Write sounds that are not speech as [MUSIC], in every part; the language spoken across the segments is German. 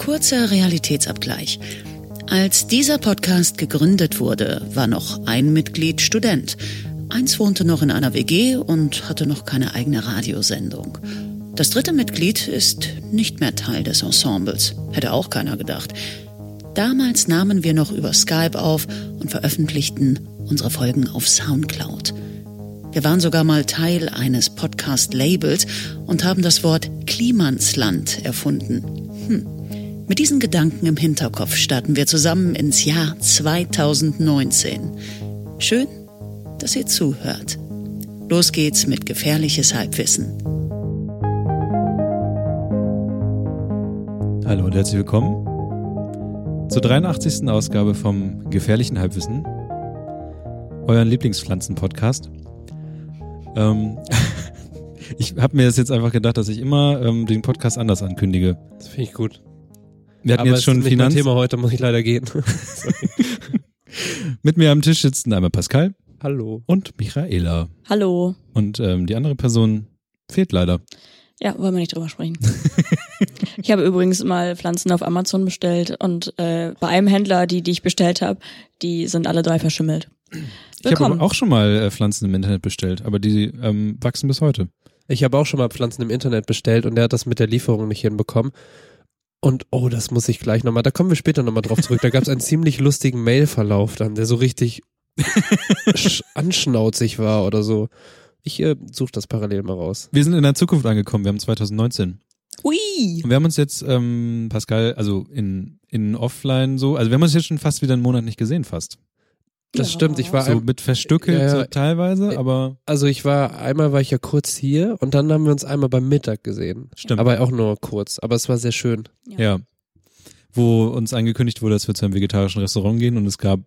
Kurzer Realitätsabgleich. Als dieser Podcast gegründet wurde, war noch ein Mitglied Student. Eins wohnte noch in einer WG und hatte noch keine eigene Radiosendung. Das dritte Mitglied ist nicht mehr Teil des Ensembles. Hätte auch keiner gedacht. Damals nahmen wir noch über Skype auf und veröffentlichten unsere Folgen auf Soundcloud. Wir waren sogar mal Teil eines Podcast-Labels und haben das Wort Klimansland erfunden. Hm. Mit diesen Gedanken im Hinterkopf starten wir zusammen ins Jahr 2019. Schön, dass ihr zuhört. Los geht's mit gefährliches Halbwissen. Hallo und herzlich willkommen zur 83. Ausgabe vom Gefährlichen Halbwissen, euren Lieblingspflanzen-Podcast. Ähm, [LAUGHS] ich habe mir das jetzt einfach gedacht, dass ich immer ähm, den Podcast anders ankündige. Das finde ich gut. Wir hatten Aber jetzt schon ist nicht Finanz. Thema heute, muss ich leider gehen. [LAUGHS] Mit mir am Tisch sitzen einmal Pascal Hallo. und Michaela. Hallo. Und ähm, die andere Person fehlt leider. Ja, wollen wir nicht drüber sprechen. [LAUGHS] ich habe übrigens mal Pflanzen auf Amazon bestellt und äh, bei einem Händler, die, die ich bestellt habe, die sind alle drei verschimmelt. Ich habe Willkommen. auch schon mal äh, Pflanzen im Internet bestellt, aber die ähm, wachsen bis heute. Ich habe auch schon mal Pflanzen im Internet bestellt und der hat das mit der Lieferung nicht hinbekommen. Und oh, das muss ich gleich nochmal, da kommen wir später nochmal drauf zurück. Da gab es einen [LAUGHS] ziemlich lustigen Mailverlauf dann, der so richtig [LAUGHS] sch- anschnauzig war oder so. Ich äh, suche das parallel mal raus. Wir sind in der Zukunft angekommen, wir haben 2019. Ui. Und wir haben uns jetzt, ähm, Pascal, also in, in offline so, also wir haben uns jetzt schon fast wieder einen Monat nicht gesehen, fast. Das Ja. stimmt, ich war So ein, mit verstückelt Ja, ja. so teilweise, Äh, aber also ich war, einmal war ich ja kurz hier und dann haben wir uns einmal beim Mittag gesehen. stimmt. Aber auch nur kurz, aber es war sehr schön. ja. Wo uns angekündigt wurde, dass wir zu einem vegetarischen Restaurant gehen und es gab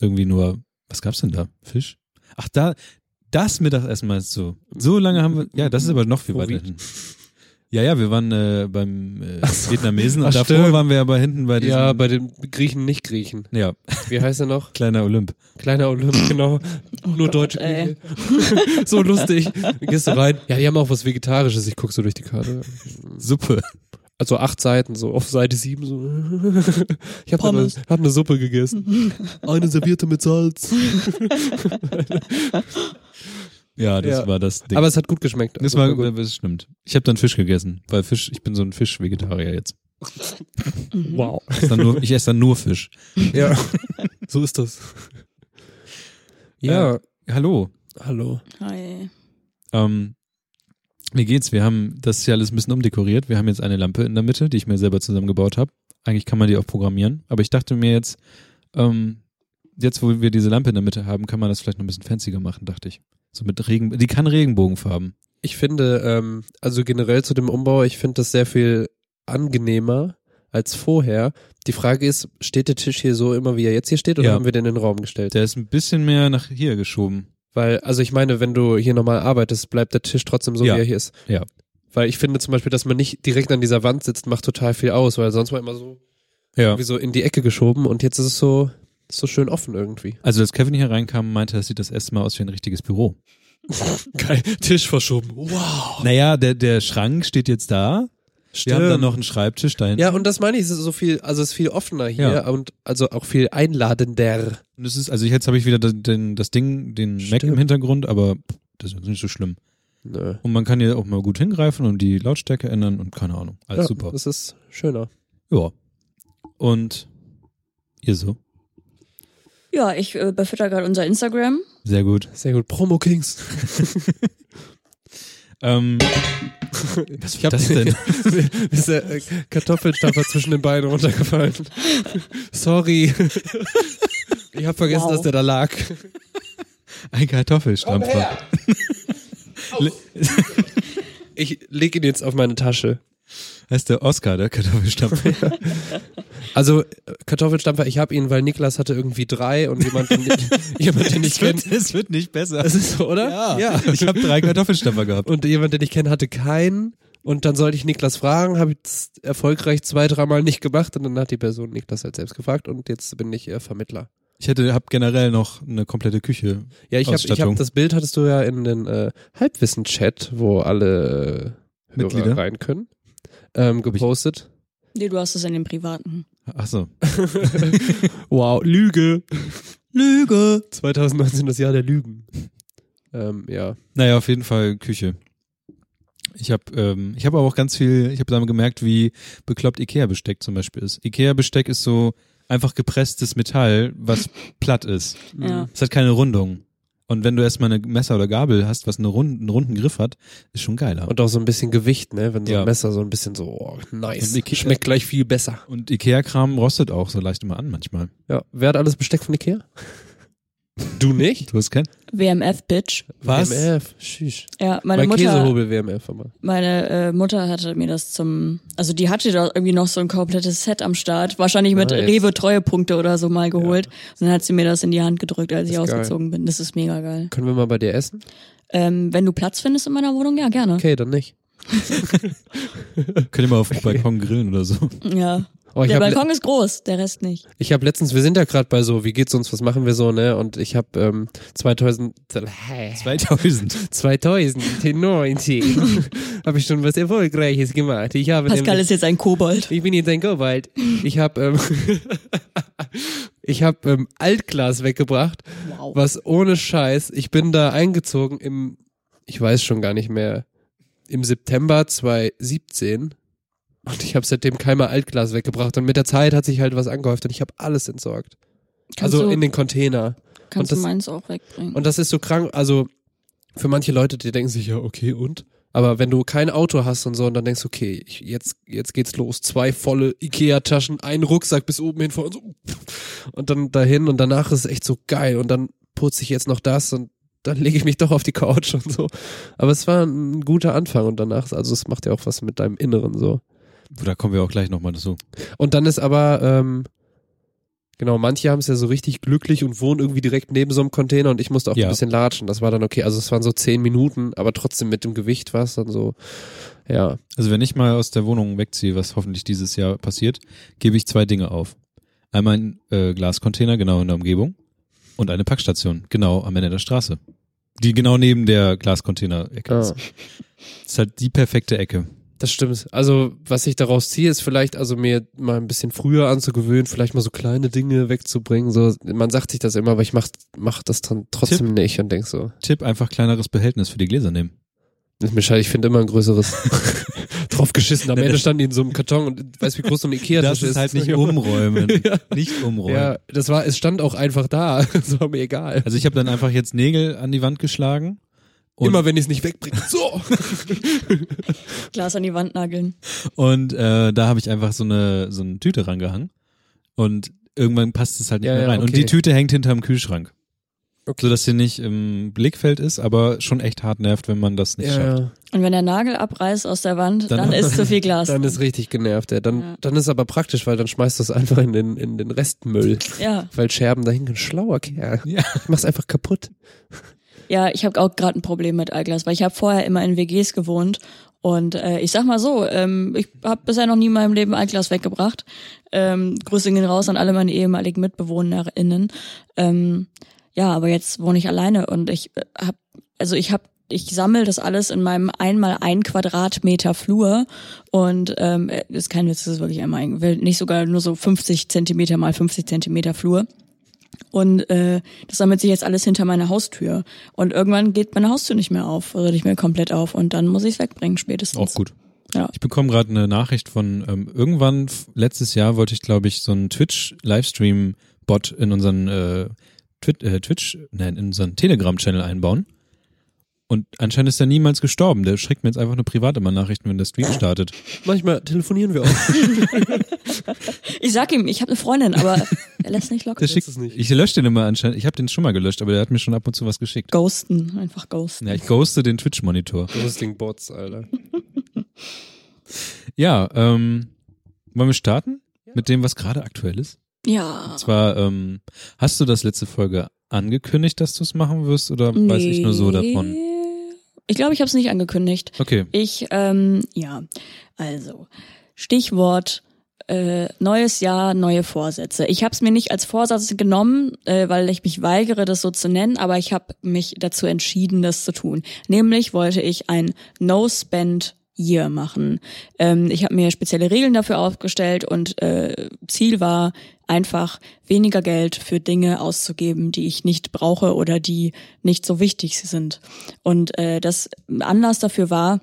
irgendwie nur, was gab's denn da? Fisch? Ach, da, das Mittagessen meinst du? So lange haben wir, ja, das ist aber noch viel weiter hinten. Ja, ja, wir waren äh, beim äh, Vietnamesen und Ach, davor stimmt. waren wir aber hinten bei diesem, Ja, bei den Griechen, nicht Griechen. ja, Wie heißt er noch? kleiner Olymp. Kleiner Olymp, genau. Nur Gott, deutsche ey. Küche. [LAUGHS] so lustig. Dann gehst du rein. Ja, die haben auch was Vegetarisches. Ich guck so durch die Karte. Suppe. Also acht Seiten, so auf Seite sieben so. Ich habe eine, hab eine Suppe gegessen. [LAUGHS] Eine servierte mit Salz. [LAUGHS] Ja, das Ja. war das Ding. Aber es hat gut geschmeckt. das Also, war, gut. das stimmt. Ich habe dann Fisch gegessen, weil Fisch, ich bin so ein Fisch-Vegetarier jetzt. [LAUGHS] Wow. Ich esse dann nur, ich esse dann nur Fisch. Ja, [LAUGHS] so ist das. Ja, Hallo. hallo. Hi. Ähm, wie geht's? Wir haben das hier alles ein bisschen umdekoriert. Wir haben jetzt eine Lampe in der Mitte, die ich mir selber zusammengebaut habe. Eigentlich kann man die auch programmieren, aber ich dachte mir jetzt, ähm, jetzt wo wir diese Lampe in der Mitte haben, kann man das vielleicht noch ein bisschen fancier machen, dachte ich. So mit Regen, die kann Regenbogenfarben. Ich finde, ähm, also generell zu dem Umbau, ich finde das sehr viel angenehmer als vorher. Die Frage ist, steht der Tisch hier so immer, wie er jetzt hier steht, oder Ja. haben wir den in den Raum gestellt? Der ist ein bisschen mehr nach hier geschoben. Weil, also ich meine, wenn du hier normal arbeitest, bleibt der Tisch trotzdem so, Ja. wie er hier ist. Ja. Weil ich finde zum Beispiel, dass man nicht direkt an dieser Wand sitzt, macht total viel aus, weil sonst war immer so, Ja. wie so in die Ecke geschoben und jetzt ist es so, so schön offen irgendwie. Also als Kevin hier reinkam, meinte, das sieht das erste Mal aus wie ein richtiges Büro. [LAUGHS] Geil, Tisch verschoben. Wow. Naja, der, der Schrank steht jetzt da. Wir haben dann noch einen Schreibtisch da hinten. Ja, und das meine ich, es ist so viel, also es ist viel offener hier Ja. und also auch viel einladender. Und das ist, also jetzt habe ich wieder den, den, das Ding, den Mac im Stimmt. Hintergrund, aber das ist nicht so schlimm. Nö. Und man kann hier auch mal gut hingreifen und die Lautstärke ändern und keine Ahnung. Alles ja, super. Das ist schöner. Ja. Und ihr so? Ja, ich äh, befütter gerade unser Instagram. Sehr gut. Sehr gut. Promo Kings. [LAUGHS] Ähm, was war das [LAUGHS] denn? Ist der äh, Kartoffelstampfer [LAUGHS] zwischen den Beinen runtergefallen. Sorry. Ich habe vergessen, Wow. dass der da lag. Ein Kartoffelstampfer. Ich leg ihn jetzt auf meine Tasche. Heißt der Oscar, der Kartoffelstampfer? [LAUGHS] Also Kartoffelstampfer, ich habe ihn, weil Niklas hatte irgendwie drei und jemand, den, [LAUGHS] jemand den ich Es kenne. es wird nicht besser. Das ist so, oder? ja. Ich habe drei Kartoffelstampfer gehabt. Und jemand, den ich kenne, hatte keinen. Und dann sollte ich Niklas fragen, habe ich es erfolgreich zwei, dreimal nicht gemacht und dann hat die Person Niklas halt selbst gefragt und jetzt bin ich äh, Vermittler. Ich hätte, hab generell noch eine komplette Küche. Ja, ich habe ich hab, das Bild hattest du ja in den äh, Halbwissen-Chat, wo alle äh, Mitglieder? rein können, ähm, gepostet. Nee, du hast es in den privaten. Ach so. [LAUGHS] Wow, Lüge. Lüge. 2019 das Jahr der Lügen. Ähm, ja. Naja, auf jeden Fall Küche. Ich habe ähm, ich habe aber auch ganz viel, ich habe dann gemerkt, wie bekloppt Ikea-Besteck zum Beispiel ist. Ikea-Besteck ist so einfach gepresstes Metall, was platt ist. Ja. Es hat keine Rundung. Und wenn du erstmal eine Messer oder Gabel hast, was eine runden, einen runden Griff hat, ist schon geiler. Und auch so ein bisschen Gewicht, ne? Wenn so Ja. ein Messer so ein bisschen so, oh, nice. Ikea- Schmeckt gleich viel besser. Und Ikea-Kram rostet auch so leicht immer an manchmal. Ja. Wer hat alles Besteck von Ikea? Du nicht? Du hast kein? WMF, Bitch. Was? WMF. Tschüss. Ja, meine mein Mutter, Käsehobel WMF aber. meine äh, Mutter hatte mir das zum, also die hatte da irgendwie noch so ein komplettes Set am Start, wahrscheinlich mit Nice. Rewe Treuepunkte oder so mal geholt. Und dann hat sie mir das in die Hand gedrückt, als ich geil. ausgezogen bin. Das ist mega geil. Können wir mal bei dir essen? Ähm, wenn du Platz findest in meiner Wohnung, ja gerne. Okay, dann nicht. [LAUGHS] Könnt ihr mal auf dem Balkon grillen oder so. Ja. Oh, der habe Balkon ist groß, der Rest nicht. ich hab letztens, wir sind ja gerade bei so, wie geht's uns, was machen wir so, ne? Und ich habe ähm, 2000, 2000. 2019 habe ich schon was Erfolgreiches gemacht. Ich habe Pascal nämlich, ist jetzt ein Kobold. ich bin jetzt ein Kobold. Ich habe ähm, [LAUGHS] ich habe ähm, Altglas weggebracht, Wow. was ohne Scheiß. Ich bin da eingezogen im, ich weiß schon gar nicht mehr, im September 2017. Und ich habe seitdem keinmal Altglas weggebracht. Und mit der Zeit hat sich halt was angehäuft und ich habe alles entsorgt. Kannst also du, in den Container. kannst und du das- meins auch wegbringen. Und das ist so krank, also für manche Leute, die denken sich ja, okay, und? Aber wenn du kein Auto hast und so und dann denkst, okay, ich, jetzt, jetzt geht's los. Zwei volle Ikea-Taschen, ein Rucksack bis oben hin vor und so. Und dann dahin und danach ist es echt so geil. Und dann putze ich jetzt noch das und dann lege ich mich doch auf die Couch und so. Aber es war ein guter Anfang und danach, also es macht ja auch was mit deinem Inneren so. Da kommen wir auch gleich nochmal dazu. Und dann ist aber, ähm, genau, manche haben es ja so richtig glücklich und wohnen irgendwie direkt neben so einem Container und ich musste auch Ja. ein bisschen latschen. Das war dann okay. Also es waren so zehn Minuten, aber trotzdem mit dem Gewicht war es dann so, ja. Also wenn ich mal aus der Wohnung wegziehe, was hoffentlich dieses Jahr passiert, gebe ich zwei Dinge auf. Einmal ein äh, Glascontainer genau in der Umgebung und eine Packstation genau am Ende der Straße. Die genau neben der Glascontainer-Ecke Ja. ist. Das ist halt die perfekte Ecke. Das stimmt. Also, was ich daraus ziehe, ist vielleicht, also mir mal ein bisschen früher anzugewöhnen, vielleicht mal so kleine Dinge wegzubringen. So, man sagt sich das immer, aber ich mach, mach das dann trotzdem nicht und denk so, Tipp, einfach kleineres Behältnis für die Gläser nehmen. das ist mir scheiße, ich finde immer ein größeres [LAUGHS] drauf geschissen. Am Ende standen die in so einem Karton und weißt wie groß so ein Ikea-Tisch Das ist halt nicht [LAUGHS] umräumen. [LAUGHS] Nicht umräumen. Ja, das war, es stand auch einfach da. [LAUGHS] Das war mir egal. Also ich habe dann einfach jetzt Nägel an die Wand geschlagen. Und, Immer wenn ich es nicht wegbringe. So. Glas an die Wand nageln. und äh, da habe ich einfach so eine, so eine Tüte rangehangen. Und irgendwann passt es halt nicht Ja, mehr ja, rein. Und okay. die Tüte hängt hinterm Kühlschrank. Okay. So dass sie nicht im Blickfeld ist, aber schon echt hart nervt, wenn man das nicht Ja, schafft. ja. Und wenn der Nagel abreißt aus der Wand, Dann- dann, ist zu viel Glas. [LAUGHS] Dann ist richtig genervt, ja. Dann, Ja. dann ist aber praktisch, weil dann schmeißt du es einfach in den, in den Restmüll. ja. Weil Scherben dahin ein schlauer Kerl. Ja. Ich mach's einfach kaputt. Ja, ich habe auch gerade ein Problem mit Altglas, weil ich habe vorher immer in WGs gewohnt und äh, ich sag mal so, ähm, ich habe bisher noch nie in meinem Leben Altglas weggebracht. Ähm, Grüße gehen raus an alle meine ehemaligen MitbewohnerInnen. Ähm, ja, aber jetzt wohne ich alleine und ich habe, also ich habe ich sammel das alles in meinem einmal ein Quadratmeter Flur und ähm, ist kein Witz, das ist wirklich einmal ein, nicht sogar nur so 50 Zentimeter mal 50 Zentimeter Flur. Und äh, das sammelt sich jetzt alles hinter meiner Haustür. Und irgendwann geht meine Haustür nicht mehr auf, oder nicht mehr komplett auf. Und dann muss ich es wegbringen, spätestens. Auch gut. Ja. Ich bekomme gerade eine Nachricht von ähm, irgendwann letztes Jahr wollte ich glaube ich so einen Twitch Livestream Bot in unseren äh, Twit äh, Twitch nein, in unseren Telegram Channel einbauen. Und anscheinend ist er niemals gestorben. Der schickt mir jetzt einfach nur privat immer Nachrichten, wenn der Stream startet. Manchmal telefonieren wir auch. [LAUGHS] Ich sag ihm, ich habe eine Freundin, aber er lässt nicht locker. Der schickt, es nicht. ich lösche den immer anscheinend. Ich habe den schon mal gelöscht, aber der hat mir schon ab und zu was geschickt. Ghosten, einfach ghosten. Ja, ich ghoste den Twitch-Monitor. Ghosting Bots, Alter. Ja, ähm, wollen wir starten mit dem, was gerade aktuell ist? Ja. Und zwar, ähm, hast du das letzte Folge angekündigt, dass du es machen wirst oder weiß ich nur so davon? Nee. Ich glaube, ich habe es nicht angekündigt. Okay. Ich, ähm, ja, also Stichwort äh, neues Jahr, neue Vorsätze. Ich habe es mir nicht als Vorsatz genommen, äh, weil ich mich weigere, das so zu nennen, aber ich habe mich dazu entschieden, das zu tun. Nämlich wollte ich ein No-Spend Year machen. Ähm, ich habe mir spezielle Regeln dafür aufgestellt und äh, Ziel war einfach weniger Geld für Dinge auszugeben, die ich nicht brauche oder die nicht so wichtig sind. Und äh, das Anlass dafür war,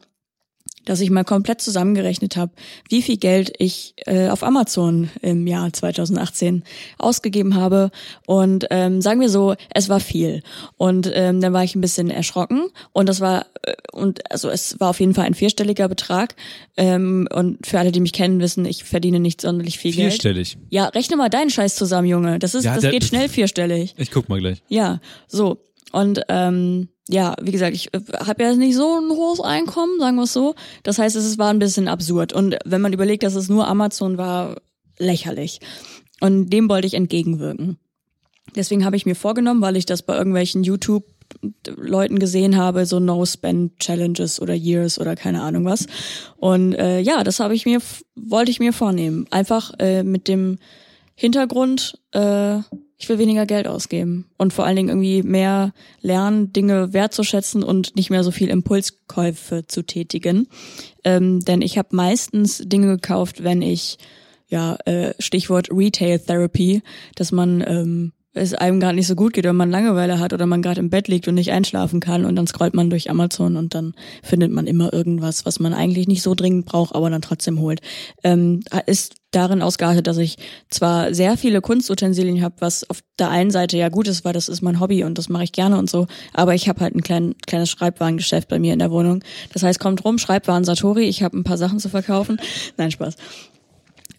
dass ich mal komplett zusammengerechnet habe, wie viel Geld ich äh, auf Amazon im Jahr 2018 ausgegeben habe. Und ähm, sagen wir so, es war viel. Und ähm, dann war ich ein bisschen erschrocken. Und das war, äh, und also es war auf jeden Fall ein vierstelliger Betrag. Ähm, und für alle, die mich kennen, wissen, ich verdiene nicht sonderlich viel Geld. Vierstellig. Ja, rechne mal deinen Scheiß zusammen, Junge. Das ist, Ja, das der- geht schnell vierstellig. Ich guck mal gleich. Ja, so. Und ähm, ja, wie gesagt, ich habe ja nicht so ein hohes Einkommen, sagen wir es so. Das heißt, es war ein bisschen absurd. Und wenn man überlegt, dass es nur Amazon war, lächerlich. Und dem wollte ich entgegenwirken. Deswegen habe ich mir vorgenommen, weil ich das bei irgendwelchen YouTube Leuten gesehen habe, so No-Spend-Challenges oder Years oder keine Ahnung was. Und äh, ja, das habe ich mir, wollte ich mir vornehmen. Einfach äh, mit dem Hintergrund, äh, ich will weniger Geld ausgeben und vor allen Dingen irgendwie mehr lernen, Dinge wertzuschätzen und nicht mehr so viel Impulskäufe zu tätigen. Ähm, denn ich habe meistens Dinge gekauft, wenn ich, ja, äh, Stichwort Retail Therapy, dass man ähm, es einem gerade nicht so gut geht, wenn man Langeweile hat oder man gerade im Bett liegt und nicht einschlafen kann und dann scrollt man durch Amazon und dann findet man immer irgendwas, was man eigentlich nicht so dringend braucht, aber dann trotzdem holt. Ähm, ist darin ausgeartet, dass ich zwar sehr viele Kunstutensilien habe, was auf der einen Seite ja gut ist, weil das ist mein Hobby und das mache ich gerne und so, aber ich habe halt ein klein, kleines Schreibwarengeschäft bei mir in der Wohnung. Das heißt, kommt rum, Schreibwaren Satori, ich habe ein paar Sachen zu verkaufen. [LAUGHS] Nein, Spaß.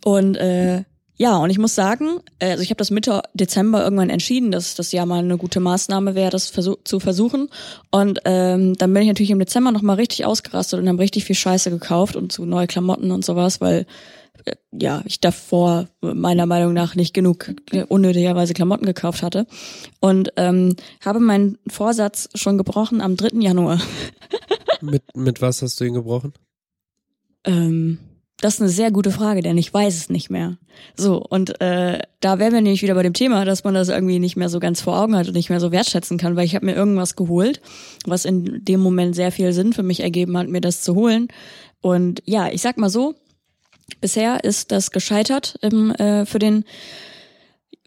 Und äh, ja, und ich muss sagen, äh, also ich habe das Mitte Dezember irgendwann entschieden, dass das ja mal eine gute Maßnahme wäre, das versuch zu versuchen. Und ähm, dann bin ich natürlich im Dezember nochmal richtig ausgerastet und habe richtig viel Scheiße gekauft und so neue Klamotten und sowas, weil ja, ich davor meiner Meinung nach nicht genug unnötigerweise Klamotten gekauft hatte. Und ähm, habe meinen Vorsatz schon gebrochen am 3. Januar. [LAUGHS] Mit, mit was hast du ihn gebrochen? Ähm, das ist eine sehr gute Frage, denn ich weiß es nicht mehr. So, und äh, da wären wir nämlich wieder bei dem Thema, dass man das irgendwie nicht mehr so ganz vor Augen hat und nicht mehr so wertschätzen kann, weil ich habe mir irgendwas geholt, was in dem Moment sehr viel Sinn für mich ergeben hat, mir das zu holen. Und ja, ich sag mal so, bisher ist das gescheitert im, äh, für den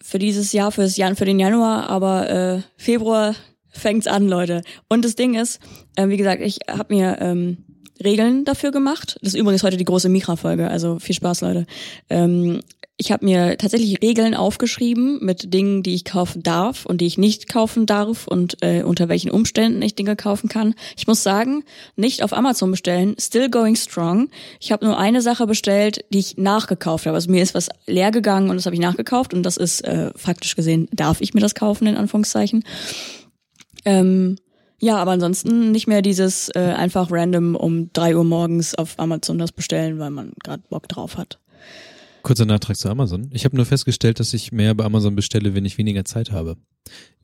für dieses Jahr, für, das Jan, für den Januar, aber äh, Februar fängt's an, Leute. Und das Ding ist, äh, wie gesagt, ich habe mir ähm, Regeln dafür gemacht. Das ist übrigens heute die große Mikra-Folge, also viel Spaß, Leute. Ähm, ich habe mir tatsächlich Regeln aufgeschrieben mit Dingen, die ich kaufen darf und die ich nicht kaufen darf und äh, unter welchen Umständen ich Dinge kaufen kann. Ich muss sagen, nicht auf Amazon bestellen, still going strong. Ich habe nur eine Sache bestellt, die ich nachgekauft habe. Also mir ist was leer gegangen und das habe ich nachgekauft und das ist äh, faktisch gesehen, darf ich mir das kaufen, in Anführungszeichen. Ähm, ja, aber ansonsten nicht mehr dieses äh, einfach random um drei Uhr morgens auf Amazon das bestellen, weil man gerade Bock drauf hat. Kurzer Nachtrag zu Amazon. Ich habe nur festgestellt, dass ich mehr bei Amazon bestelle, wenn ich weniger Zeit habe.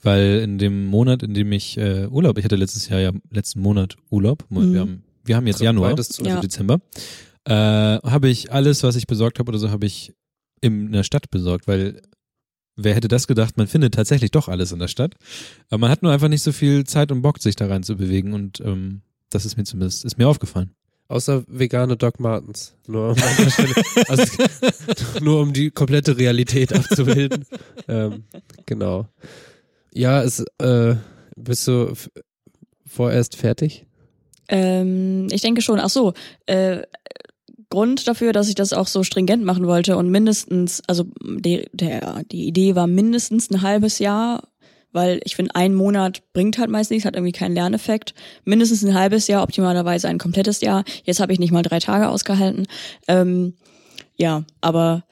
Weil in dem Monat, in dem ich äh, Urlaub, ich hatte letztes Jahr ja letzten Monat Urlaub, Mhm. wir, haben, wir haben jetzt Januar, Beides zu. also Ja. Dezember, äh, habe ich alles, was ich besorgt habe oder so, habe ich in der Stadt besorgt, weil wer hätte das gedacht, man findet tatsächlich doch alles in der Stadt. Aber man hat nur einfach nicht so viel Zeit und Bock, sich da rein zu bewegen und ähm, das ist mir zumindest, ist mir aufgefallen. Außer vegane Doc Martens. Nur um, also, [LAUGHS] nur um die komplette Realität abzubilden. [LAUGHS] ähm, genau. Ja, es, äh, bist du vorerst fertig? Ähm, ich denke schon. Ach so, äh, Grund dafür, dass ich das auch so stringent machen wollte und mindestens, also die, der, die Idee war mindestens ein halbes Jahr, weil ich finde, ein Monat bringt halt meist nichts, hat irgendwie keinen Lerneffekt. Mindestens ein halbes Jahr, optimalerweise ein komplettes Jahr. Jetzt habe ich nicht mal drei Tage ausgehalten. Ähm, ja, aber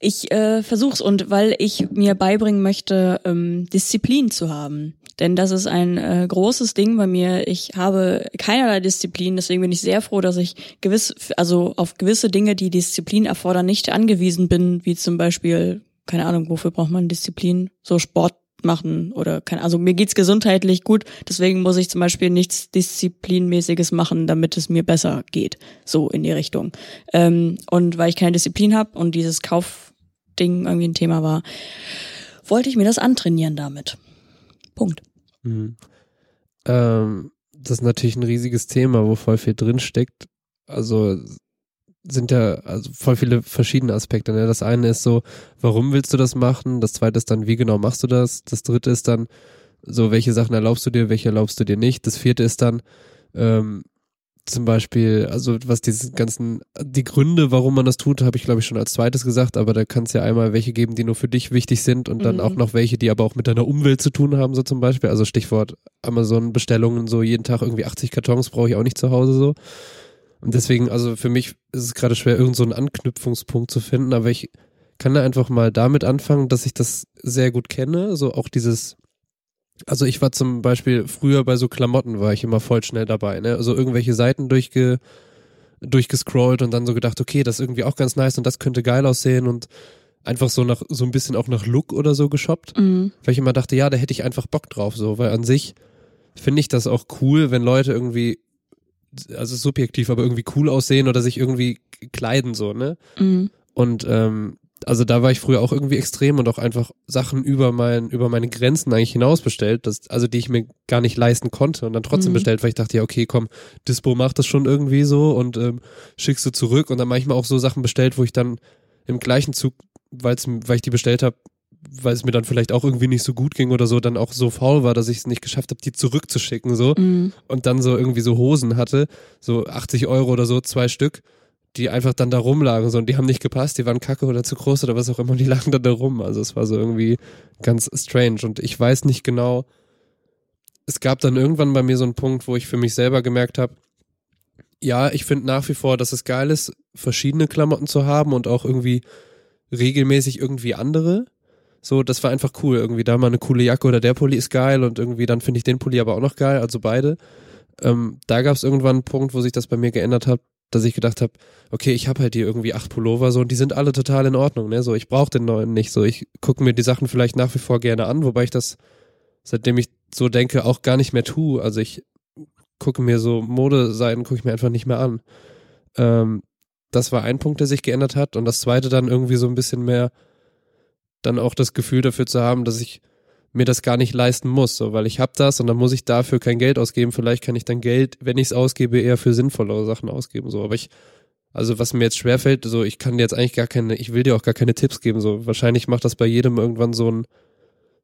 ich äh, versuch's und weil ich mir beibringen möchte, ähm, Disziplin zu haben. Denn das ist ein äh, großes Ding bei mir. Ich habe keinerlei Disziplin, deswegen bin ich sehr froh, dass ich gewiss, also auf gewisse Dinge, die Disziplin erfordern, nicht angewiesen bin, wie zum Beispiel, keine Ahnung, wofür braucht man Disziplin? So Sport machen oder keine also mir geht's gesundheitlich gut, deswegen muss ich zum Beispiel nichts Disziplinmäßiges machen, damit es mir besser geht, so in die Richtung. Ähm, und weil ich keine Disziplin habe und dieses Kaufding irgendwie ein Thema war, wollte ich mir das antrainieren damit. Punkt. Mhm. Ähm, das ist natürlich ein riesiges Thema, wo voll viel drin steckt. also sind ja also voll viele verschiedene Aspekte. Ne? Das eine ist so, warum willst du das machen? Das zweite ist dann, wie genau machst du das? Das dritte ist dann, so, welche Sachen erlaubst du dir, welche erlaubst du dir nicht? Das vierte ist dann, ähm, zum Beispiel, also was diese ganzen, die Gründe, warum man das tut, habe ich glaube ich schon als zweites gesagt, aber da kann es ja einmal welche geben, die nur für dich wichtig sind und dann Mhm. auch noch welche, die aber auch mit deiner Umwelt zu tun haben, so zum Beispiel. Also Stichwort Amazon-Bestellungen, so jeden Tag irgendwie 80 Kartons brauche ich auch nicht zu Hause so. Und deswegen, also für mich ist es gerade schwer, irgend so einen Anknüpfungspunkt zu finden, aber ich kann da einfach mal damit anfangen, dass ich das sehr gut kenne, so auch dieses also ich war zum Beispiel früher bei so Klamotten war ich immer voll schnell dabei, ne? Also irgendwelche Seiten durchge, durchgescrollt und dann so gedacht, okay, das ist irgendwie auch ganz nice und das könnte geil aussehen und einfach so nach so ein bisschen auch nach Look oder so geshoppt, Mhm. weil ich immer dachte, ja, da hätte ich einfach Bock drauf, so, weil an sich finde ich das auch cool, wenn Leute irgendwie also subjektiv, aber irgendwie cool aussehen oder sich irgendwie kleiden so, ne? Mhm. Und ähm, also da war ich früher auch irgendwie extrem und auch einfach Sachen über mein, über meine Grenzen eigentlich hinaus bestellt, das, also die ich mir gar nicht leisten konnte und dann trotzdem Mhm. bestellt, weil ich dachte, ja, okay, komm, Dispo macht das schon irgendwie so und ähm, schickst du zurück und dann manchmal auch so Sachen bestellt, wo ich dann im gleichen Zug, weil's, weil ich die bestellt habe, weil es mir dann vielleicht auch irgendwie nicht so gut ging oder so, dann auch so faul war, dass ich es nicht geschafft habe, die zurückzuschicken so Mhm. und dann so irgendwie so Hosen hatte, so 80 Euro oder so, zwei Stück, die einfach dann da rumlagen, so und die haben nicht gepasst, die waren kacke oder zu groß oder was auch immer, und die lagen dann da rum. Also es war so irgendwie ganz strange und ich weiß nicht genau. Es gab dann irgendwann bei mir so einen Punkt, wo ich für mich selber gemerkt habe, ja, ich finde nach wie vor, dass es geil ist, verschiedene Klamotten zu haben und auch irgendwie regelmäßig irgendwie andere. So, das war einfach cool. Irgendwie da mal eine coole Jacke oder der Pulli ist geil und irgendwie dann finde ich den Pulli aber auch noch geil, also beide. Ähm, da gab es irgendwann einen Punkt, wo sich das bei mir geändert hat, dass ich gedacht habe, okay, ich habe halt hier irgendwie acht Pullover so und die sind alle total in Ordnung, ne? So, ich brauche den neuen nicht. So, ich gucke mir die Sachen vielleicht nach wie vor gerne an, wobei ich das, seitdem ich so denke, auch gar nicht mehr tue. Also ich gucke mir so Modeseiten, gucke ich mir einfach nicht mehr an. Ähm, das war ein Punkt, der sich geändert hat. Und das zweite dann irgendwie so ein bisschen mehr dann auch das Gefühl dafür zu haben, dass ich mir das gar nicht leisten muss, so, weil ich habe das und dann muss ich dafür kein Geld ausgeben. Vielleicht kann ich dann Geld, wenn ich es ausgebe, eher für sinnvollere Sachen ausgeben, so. Aber ich, also was mir jetzt schwerfällt, so, ich kann dir jetzt eigentlich gar keine, ich will dir auch gar keine Tipps geben, so. Wahrscheinlich macht das bei jedem irgendwann so ein,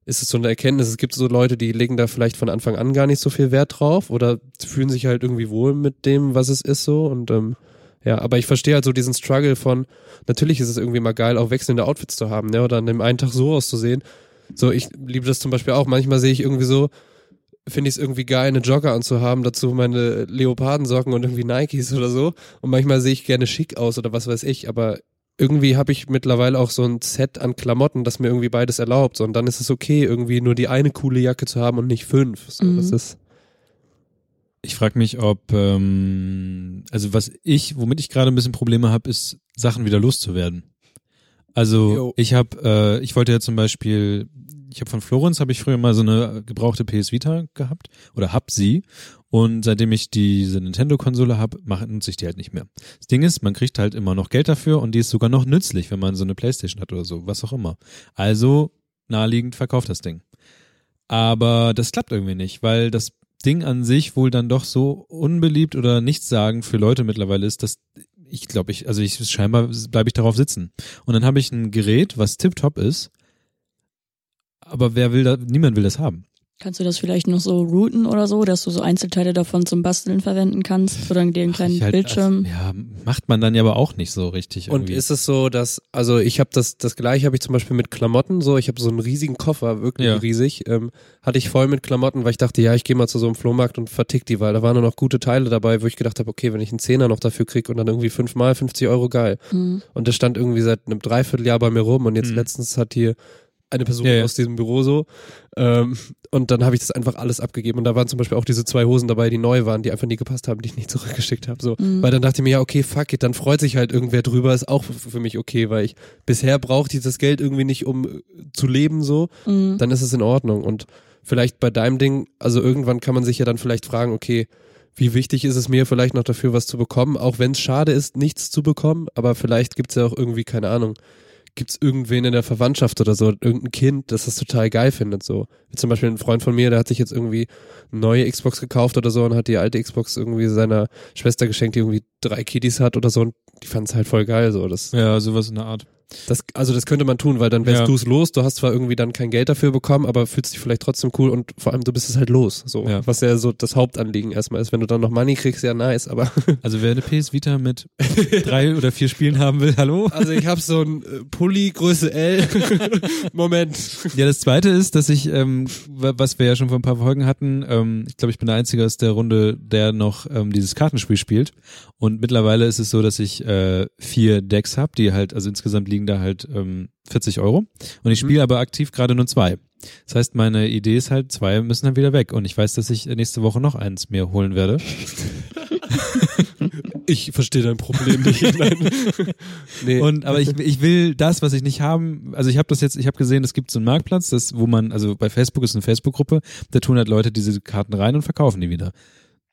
ist es so eine Erkenntnis. Es gibt so Leute, die legen da vielleicht von Anfang an gar nicht so viel Wert drauf oder fühlen sich halt irgendwie wohl mit dem, was es ist, so. Und ähm, ja, aber ich verstehe halt so diesen Struggle von, natürlich ist es irgendwie mal geil, auch wechselnde Outfits zu haben, ne? Oder an dem einen Tag so auszusehen. So, ich liebe das zum Beispiel auch. Manchmal sehe ich irgendwie so, finde ich es irgendwie geil, eine Jogger anzuhaben, dazu meine Leopardensocken und irgendwie Nikes oder so. Und manchmal sehe ich gerne schick aus oder was weiß ich, aber irgendwie habe ich mittlerweile auch so ein Set an Klamotten, das mir irgendwie beides erlaubt. So, und dann ist es okay, irgendwie nur die eine coole Jacke zu haben und nicht fünf. So, Mhm. das ist. Ich frage mich, ob, ähm, also was ich, womit ich gerade ein bisschen Probleme habe, ist Sachen wieder loszuwerden. Also Jo. ich habe, äh, ich wollte ja zum Beispiel, ich habe von Florenz habe ich früher mal so eine gebrauchte PS Vita gehabt oder hab sie und seitdem ich diese Nintendo-Konsole habe, nutze ich die halt nicht mehr. Das Ding ist, man kriegt halt immer noch Geld dafür und die ist sogar noch nützlich, wenn man so eine Playstation hat oder so, was auch immer. Also naheliegend verkauft das Ding. Aber das klappt irgendwie nicht, weil das Ding an sich wohl dann doch so unbeliebt oder nichtssagend für Leute mittlerweile ist, dass ich glaube, ich, also ich scheinbar bleibe ich darauf sitzen. Und dann habe ich ein Gerät, was tipptopp ist, aber wer will da, niemand will das haben. Kannst du das vielleicht noch so routen oder so, dass du so Einzelteile davon zum Basteln verwenden kannst oder dir einen kleinen halt, Bildschirm? Ja, macht man dann ja aber auch nicht so richtig. Und Irgendwie. ist es so, dass, also ich habe das, das gleiche habe ich zum Beispiel mit Klamotten, so, ich habe so einen riesigen Koffer, wirklich Ja. riesig, ähm, hatte ich voll mit Klamotten, weil ich dachte, ja, ich gehe mal zu so einem Flohmarkt und vertick die, weil da waren nur noch gute Teile dabei, wo ich gedacht habe, okay, wenn ich einen Zehner noch dafür krieg und dann irgendwie fünfmal 50 Euro, geil. Hm. Und das stand irgendwie seit einem Dreivierteljahr bei mir rum und jetzt Mhm. letztens hat hier eine Person Ja, ja. aus diesem Büro so ähm, und dann habe ich das einfach alles abgegeben und da waren zum Beispiel auch diese zwei Hosen dabei, die neu waren, die einfach nie gepasst haben, die ich nicht [LAUGHS] zurückgeschickt habe. So. Mhm. Weil dann dachte ich mir, ja, okay, fuck it, dann freut sich halt irgendwer drüber, ist auch für mich okay, weil ich bisher brauchte ich das Geld irgendwie nicht, um äh, zu leben so, Mhm. dann ist es in Ordnung. Und vielleicht bei deinem Ding, also irgendwann kann man sich ja dann vielleicht fragen, okay, wie wichtig ist es mir vielleicht noch dafür, was zu bekommen, auch wenn es schade ist, nichts zu bekommen, aber vielleicht gibt's ja auch irgendwie, keine Ahnung, gibt's irgendwen in der Verwandtschaft oder so, irgendein Kind, das das total geil findet, so. Wie zum Beispiel ein Freund von mir, der hat sich jetzt irgendwie eine neue Xbox gekauft oder so und hat die alte Xbox irgendwie seiner Schwester geschenkt, die irgendwie drei Kiddies hat oder so und die fand's halt voll geil, so. Das, Ja, sowas in der Art. Das, also das könnte man tun, weil dann wärst Ja. du's los, du hast zwar irgendwie dann kein Geld dafür bekommen, aber fühlst dich vielleicht trotzdem cool und vor allem du bist es halt los, so. Ja. Was ja so das Hauptanliegen erstmal ist. Wenn du dann noch Money kriegst, ja nice, aber [LAUGHS] Also wer eine PS Vita mit drei oder vier Spielen haben will, hallo? Also ich habe so ein äh, Pulli Größe L. [LAUGHS] Moment. Ja, das zweite ist, dass ich, ähm, wa- was wir ja schon vor ein paar Folgen hatten, ähm, ich glaube, ich bin der Einzige aus der Runde, der noch ähm, dieses Kartenspiel spielt. Und mittlerweile ist es so, dass ich äh, vier Decks habe, die halt, also insgesamt liegen da halt ähm, 40 Euro. Und ich spiele aber aktiv gerade nur zwei. Das heißt, meine Idee ist halt, zwei müssen dann wieder weg. Und ich weiß, dass ich nächste Woche noch eins mir holen werde. [LAUGHS] Ich verstehe dein Problem nicht. [LAUGHS] Nee. Und aber ich, ich will das, was ich nicht haben. Also ich habe das jetzt, ich habe gesehen, es gibt so einen Marktplatz, das, wo man, also bei Facebook ist eine Facebook-Gruppe, da tun halt Leute diese Karten rein und verkaufen die wieder.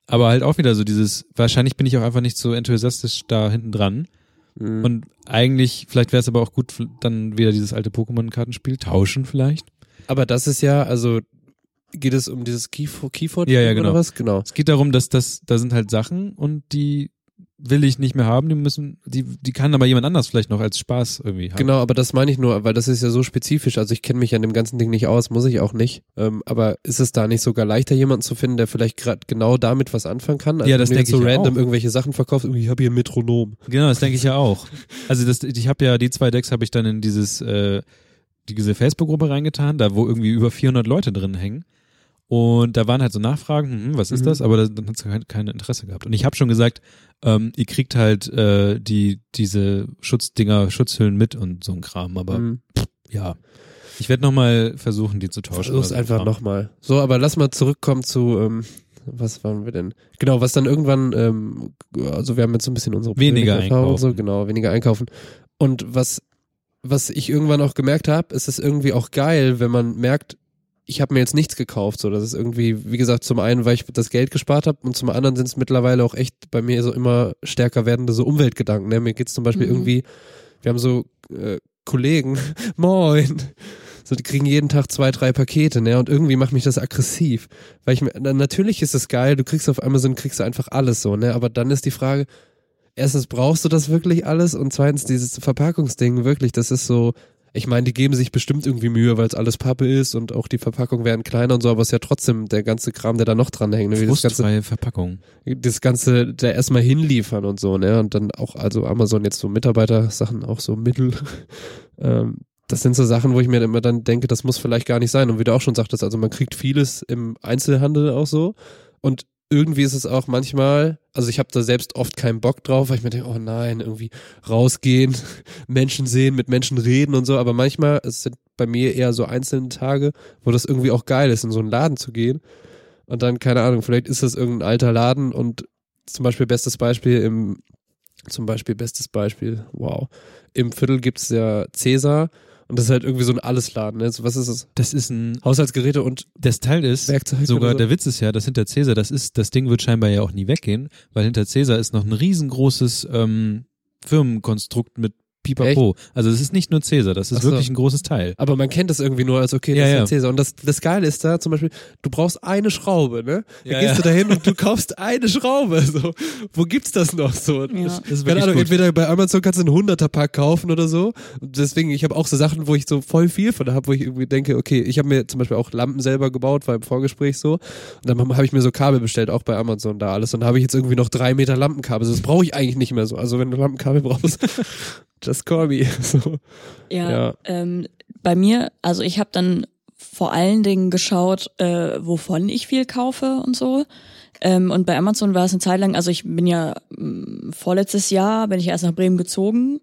Aber halt auch wieder so dieses, wahrscheinlich bin ich auch einfach nicht so enthusiastisch da hinten dran. Mhm. Und eigentlich, vielleicht wäre es aber auch gut, dann wieder dieses alte Pokémon-Kartenspiel tauschen vielleicht. aber das ist ja, also geht es um dieses Keyford, Ja, ja, genau. oder was? Genau. Es geht darum, dass das, da sind halt Sachen und die will ich nicht mehr haben, die müssen, die, die kann aber jemand anders vielleicht noch als Spaß irgendwie haben. Genau, aber das meine ich nur, weil das ist ja so spezifisch. Also ich kenne mich an dem ganzen Ding nicht aus, muss ich auch nicht. Ähm, aber ist es da nicht sogar leichter, jemanden zu finden, der vielleicht gerade genau damit was anfangen kann? Also Ja, das denke so ich random auch. irgendwelche Sachen verkaufst, irgendwie, ich habe hier ein Metronom. Genau, das denke ich ja auch. Also das, ich habe ja die zwei Decks habe ich dann in dieses äh, diese Facebook-Gruppe reingetan, da wo irgendwie über 400 Leute drin hängen. Und da waren halt so Nachfragen, hm, was ist Mhm. das? Aber dann hat es kein, kein Interesse gehabt. Und ich habe schon gesagt, ähm, ihr kriegt halt äh, die diese Schutzdinger, Schutzhüllen mit und so ein Kram. Aber Mhm. ja, ich werde noch mal versuchen, die zu tauschen. Versuch's so einfach nochmal. So, aber lass mal zurückkommen zu, ähm, was waren wir denn? Genau, was dann irgendwann, ähm, also wir haben jetzt so ein bisschen unsere Weniger und so, einkaufen. genau, weniger einkaufen. Und was, was ich irgendwann auch gemerkt habe, ist es irgendwie auch geil, wenn man merkt, ich habe mir jetzt nichts gekauft. So, das ist irgendwie, wie gesagt, zum einen, weil ich das Geld gespart habe und zum anderen sind es mittlerweile auch echt bei mir so immer stärker werdende so Umweltgedanken. Ne? Mir geht's zum Beispiel Mhm. irgendwie, wir haben so äh, Kollegen, [LAUGHS] moin, so die kriegen jeden Tag zwei, drei Pakete, ne? Und irgendwie macht mich das aggressiv. Weil ich mir, na, natürlich ist es geil, du kriegst auf Amazon, kriegst du einfach alles so, ne? Aber dann ist die Frage, erstens brauchst du das wirklich alles und zweitens dieses Verpackungsding wirklich, das ist so, ich meine, die geben sich bestimmt irgendwie Mühe, weil es alles Pappe ist und auch die Verpackungen werden kleiner und so, aber es ist ja trotzdem der ganze Kram, der da noch dran hängt, ne? Wie das ganze, Frustfreie Verpackung. das ganze, da erstmal hinliefern und so, ne? Und dann auch, also Amazon jetzt so Mitarbeitersachen, auch so Mittel. [LAUGHS] ähm, das sind so Sachen, wo ich mir immer dann denke, das muss vielleicht gar nicht sein. Und wie du auch schon sagtest, also man kriegt vieles im Einzelhandel auch so. Und irgendwie ist es auch manchmal, also ich habe da selbst oft keinen Bock drauf, weil ich mir denke, oh nein, irgendwie rausgehen, [LAUGHS] Menschen sehen, mit Menschen reden und so. Aber manchmal, es sind bei mir eher so einzelne Tage, wo das irgendwie auch geil ist, in so einen Laden zu gehen. Und dann, keine Ahnung, vielleicht ist das irgendein alter Laden und zum Beispiel bestes Beispiel im, zum Beispiel bestes Beispiel, wow. Im Viertel gibt's ja Cäsar und das ist halt irgendwie so ein Allesladen. Ne? So, Was ist es? Das ist ein Haushaltsgeräte und das Teil ist Werkzeug sogar so? der Witz ist ja, dass hinter Cäsar, das ist, das Ding wird scheinbar ja auch nie weggehen, weil hinter Cäsar ist noch ein riesengroßes ähm, Firmenkonstrukt mit Pipapo. Also es ist nicht nur Cäsar, das ist Ach so. wirklich ein großes Teil. Aber man kennt das irgendwie nur als, okay, das Ja, ist ja. Cäsar. Und das, das Geile ist da zum Beispiel, du brauchst eine Schraube, ne? Da Ja, gehst ja. du da hin und du kaufst eine Schraube. So. Wo gibt's das noch so? Ja. Das ist Keine Ahnung, gut. entweder bei Amazon kannst du einen 100er-Pack kaufen oder so. Und deswegen, ich habe auch so Sachen, wo ich so voll viel von habe, wo ich irgendwie denke, okay, ich habe mir zum Beispiel auch Lampen selber gebaut, war im Vorgespräch so. Und dann habe ich mir so Kabel bestellt, auch bei Amazon da alles. Und da habe ich jetzt irgendwie noch drei Meter Lampenkabel. Das brauche ich eigentlich nicht mehr so. Also wenn du Lampenkabel brauchst, [LAUGHS] call [LAUGHS] me. So. Ja, Ja. Ähm, bei mir, also ich habe dann vor allen Dingen geschaut, äh, wovon ich viel kaufe und so. Ähm, und bei Amazon war es eine Zeit lang, also ich bin ja mh, vorletztes Jahr, bin ich erst nach Bremen gezogen.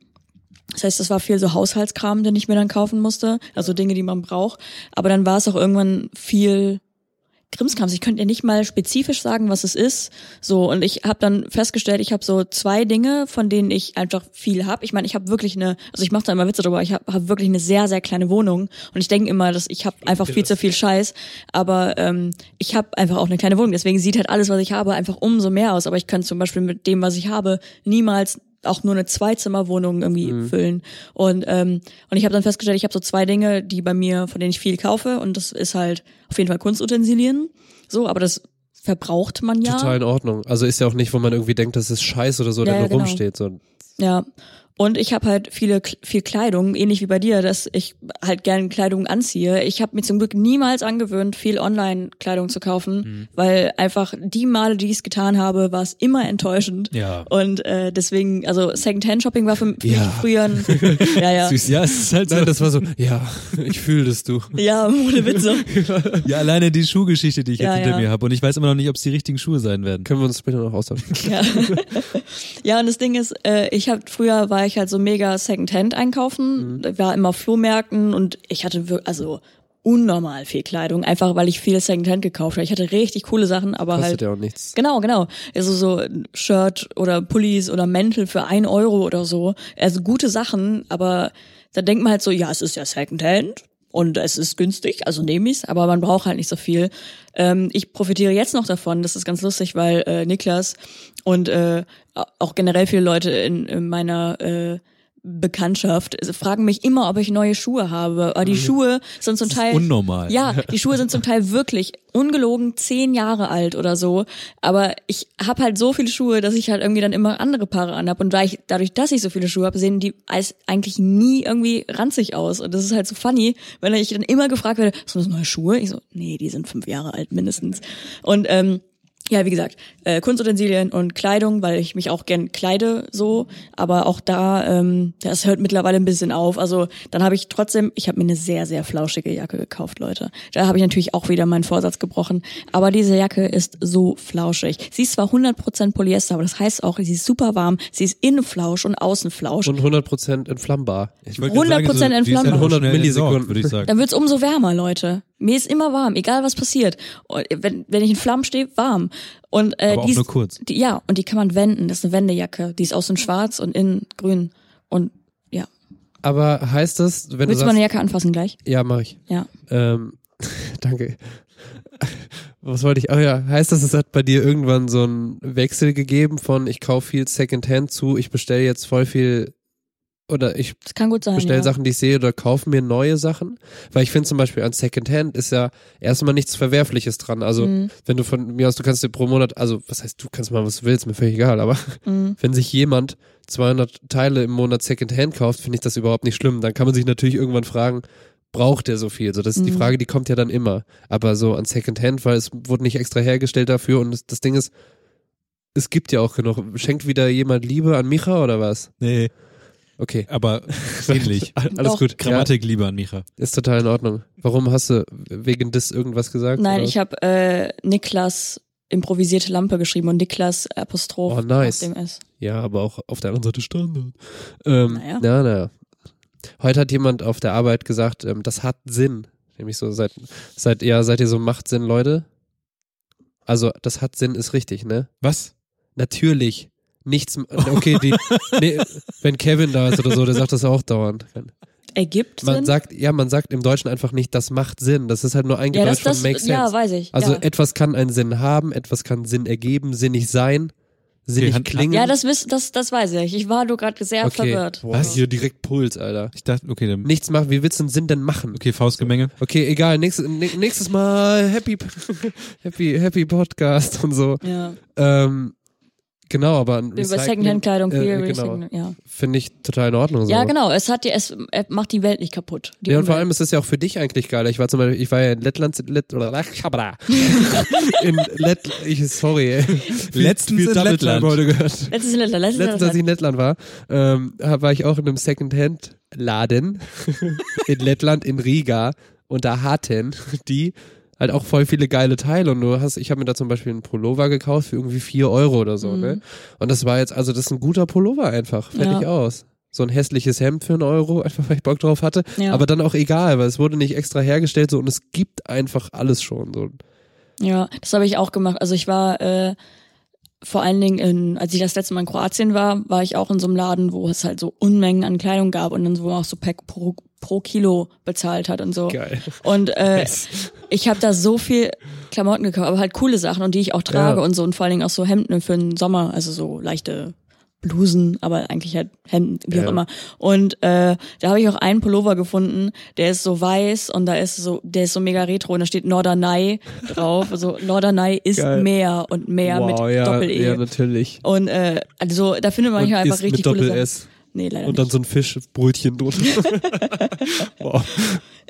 Das heißt, das war viel so Haushaltskram, den ich mir dann kaufen musste, also Dinge, die man braucht. Aber dann war es auch irgendwann viel Krimskrams. Ich könnte dir nicht mal spezifisch sagen, was es ist. So und ich habe dann festgestellt, ich habe so zwei Dinge, von denen ich einfach viel habe. Ich meine, ich habe wirklich eine, also ich mache da immer Witze drüber. Ich habe hab wirklich eine sehr sehr kleine Wohnung und ich denke immer, dass ich habe einfach viel zu viel Scheiß. Aber ähm, ich habe einfach auch eine kleine Wohnung. Deswegen sieht halt alles, was ich habe, einfach umso mehr aus. Aber ich könnte zum Beispiel mit dem, was ich habe, niemals auch nur eine Zweizimmerwohnung irgendwie füllen. Und ähm, und ich habe dann festgestellt, ich habe so zwei Dinge, die bei mir, von denen ich viel kaufe, und das ist halt auf jeden Fall Kunstutensilien. So, aber das verbraucht man ja. Total in Ordnung. Also ist ja auch nicht, wo man irgendwie denkt, das ist scheiß oder so, Ja, der ja, nur genau. rumsteht. So. Ja. Und ich habe halt viele viel Kleidung, ähnlich wie bei dir, dass ich halt gerne Kleidung anziehe. Ich habe mir zum Glück niemals angewöhnt, viel Online-Kleidung zu kaufen, Mhm. weil einfach die Male, die ich es getan habe, war es immer enttäuschend. Ja. Und äh, deswegen, also Secondhand-Shopping war für, für Ja. mich früher ein, [LAUGHS] ja, ja, Süß. Ja, es ist halt so. Nein, das war so, ja, ich fühle das du. ja, ohne Witze. [LAUGHS] ja, alleine die Schuhgeschichte, die ich Ja, jetzt hinter ja. mir habe. Und ich weiß immer noch nicht, ob es die richtigen Schuhe sein werden. Können wir uns später noch austauschen. Ja. [LAUGHS] ja, und das Ding ist, äh, ich habe früher war ich halt so mega Secondhand einkaufen, war immer auf Flohmärkten und ich hatte wirklich, also unnormal viel Kleidung, einfach weil ich viel Secondhand gekauft habe. Ich hatte richtig coole Sachen, aber Kostet halt ja auch nichts. Genau, genau. Also so Shirt oder Pullis oder Mäntel für ein Euro oder so. Also gute Sachen, aber da denkt man halt so, ja, es ist ja Secondhand und es ist günstig, also nehme ich's, aber man braucht halt nicht so viel. Ähm, ich profitiere jetzt noch davon, das ist ganz lustig, weil äh, Niklas und äh, auch generell viele Leute in, in meiner äh, Bekanntschaft äh, fragen mich immer, ob ich neue Schuhe habe. Aber die Schuhe sind zum Teil unnormal. Ja, die Schuhe sind zum Teil wirklich ungelogen zehn Jahre alt oder so. Aber ich habe halt so viele Schuhe, dass ich halt irgendwie dann immer andere Paare anhab. Und ich, dadurch, dass ich so viele Schuhe habe, sehen die als eigentlich nie irgendwie ranzig aus. Und das ist halt so funny, wenn ich dann immer gefragt werde, sind das neue Schuhe? Ich so, nee, die sind fünf Jahre alt mindestens. Und ähm, ja, wie gesagt, äh, Kunstutensilien und Kleidung, weil ich mich auch gern kleide so, aber auch da, ähm, das hört mittlerweile ein bisschen auf. Also dann habe ich trotzdem, ich habe mir eine sehr, sehr flauschige Jacke gekauft, Leute. Da habe ich natürlich auch wieder meinen Vorsatz gebrochen. Aber diese Jacke ist so flauschig. Sie ist zwar 100% Polyester, aber das heißt auch, sie ist super warm. Sie ist innen Flausch und außen Flausch. Und 100% entflammbar. Ich wollte gerade 100% die ist halt entflammbar. auch 100 schnell Millisekunden. würde ich sagen. Dann wird's umso wärmer, Leute. Mir ist immer warm, egal was passiert. Und wenn, wenn ich in Flammen stehe, warm. Und äh, Aber auch die ist, nur kurz. Die, ja, und die kann man wenden. Das ist eine Wendejacke. Die ist außen schwarz und innen grün. Und ja. Aber heißt das, wenn Willst du du meine Jacke anfassen gleich? ja, mach ich. Ja. Ähm, [LAUGHS] danke. Was wollte ich? Oh ja, heißt das, es hat bei dir irgendwann so einen Wechsel gegeben von ich kaufe viel Secondhand zu, ich bestelle jetzt voll viel oder ich bestelle ja. Sachen, die ich sehe oder kaufe mir neue Sachen? Weil ich finde zum Beispiel an Secondhand ist ja erstmal nichts Verwerfliches dran. Also Mhm. wenn du von mir aus, du kannst dir pro Monat, also was heißt, du kannst mal was du willst, mir völlig egal, aber Mhm. [LAUGHS] wenn sich jemand 200 Teile im Monat Secondhand kauft, finde ich das überhaupt nicht schlimm. Dann kann man sich natürlich irgendwann fragen, braucht der so viel? So, das ist die Mhm. Frage, die kommt ja dann immer. Aber so an Secondhand, weil es wurde nicht extra hergestellt dafür und das, das Ding ist, es gibt ja auch genug. Schenkt wieder jemand Liebe an Micha oder was? Nee, Okay. aber [LAUGHS] ähnlich. Alles Doch. gut. Grammatik lieber an Micha. Ist total in Ordnung. Warum hast du wegen des irgendwas gesagt? Nein, oder? ich habe äh, Niklas improvisierte Lampe geschrieben und Niklas Apostroph Oh, nice. auf dem S. Ja, aber auch auf der anderen Seite Standard. Ähm, Naja. Na, naja. Heute hat jemand auf der Arbeit gesagt, ähm, das hat Sinn. Nämlich so, seid, seid, ja, seid ihr so macht Sinn, Leute? Also, das hat Sinn ist richtig, ne? Was? Natürlich. Nichts, [LAUGHS] okay, die, nee, wenn Kevin da ist oder so, der sagt das auch dauernd. Ergibt Man Sinn? sagt, ja, man sagt im Deutschen einfach nicht, das macht Sinn. Das ist halt nur ja, eingedeutscht das, das, von make sense. ja, weiß ich. also ja. etwas kann einen Sinn haben, etwas kann Sinn ergeben, sinnig sein, sinnig Hand- klingen. ja, das, wiss, das, das weiß ich. Ich war nur gerade sehr okay. verwirrt. Boah, Was? Hier direkt Puls, Alter. Ich dachte, okay, dann, Nichts machen, wie willst du einen Sinn denn machen? okay, Faustgemenge. Okay, egal, nächstes, nä- nächstes Mal Happy, [LAUGHS] Happy, Happy Podcast und so. Ja. Ähm, genau, aber Über Secondhand-Kleidung viel äh, genau, Recycling, ja. finde ich total in Ordnung. So. Ja, genau. Es hat die, es macht die Welt nicht kaputt. Ja, und vor Umwelt. allem ist es ja auch für dich eigentlich geil. Ich war zum Beispiel, ich war ja in Lettland, Lett, [LAUGHS] in Lett, ich, sorry, [LAUGHS] Letztens in Lettland. Heute gehört. Letztes in Lettland, letztes in Letztens, als ich in Lettland war, ähm, war ich auch in einem Secondhand-Laden [LAUGHS] in Lettland, in Riga. Und da hatten die halt auch voll viele geile Teile. Und du hast, ich habe mir da zum Beispiel einen Pullover gekauft für irgendwie vier Euro oder so, Mhm. ne? Und das war jetzt, also das ist ein guter Pullover einfach. Fertig Ja. aus. So ein hässliches Hemd für einen Euro, [LAUGHS] einfach weil ich Bock drauf hatte. Ja. Aber dann auch egal, weil es wurde nicht extra hergestellt so und es gibt einfach alles schon. So. Ja, das habe ich auch gemacht. Also ich war äh, vor allen Dingen in, als ich das letzte Mal in Kroatien war, war ich auch in so einem Laden, wo es halt so Unmengen an Kleidung gab und dann so auch so per, pro, pro Kilo bezahlt hat und so. Geil. Und äh, ich habe da so viel Klamotten gekauft, aber halt coole Sachen und die ich auch trage Ja. und so und vor allen Dingen auch so Hemden für den Sommer, also so leichte Blusen, aber eigentlich halt Hemden, wie auch Ja. immer. Und äh, da habe ich auch einen Pullover gefunden, der ist so weiß und da ist so, der ist so mega retro und da steht Norderney drauf. Also Norderney ist Geil. Meer und Meer mit ja, Doppel-E. ja, natürlich. und äh, also da findet man Und manchmal einfach richtig mit coole Doppel Sachen. Nee, leider Und dann nicht. so ein Fischbrötchen drunter. [LAUGHS] wow.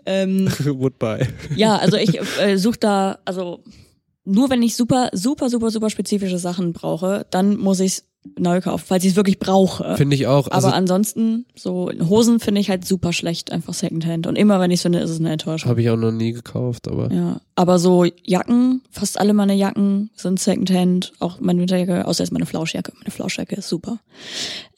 Ähm, [LAUGHS] Woodbye. ja, also ich äh, suche da, also nur wenn ich super, super, super, super spezifische Sachen brauche, dann muss ich's neu kaufen, falls ich es wirklich brauche. Finde ich auch. Also Aber ansonsten, so Hosen finde ich halt super schlecht, einfach Secondhand. Und immer wenn ich finde, ist es eine Enttäuschung. habe ich auch noch nie gekauft, aber Ja, aber so Jacken, fast alle meine Jacken sind Secondhand, auch meine Winterjacke, außer jetzt meine Flauschjacke. Meine Flauschjacke ist super.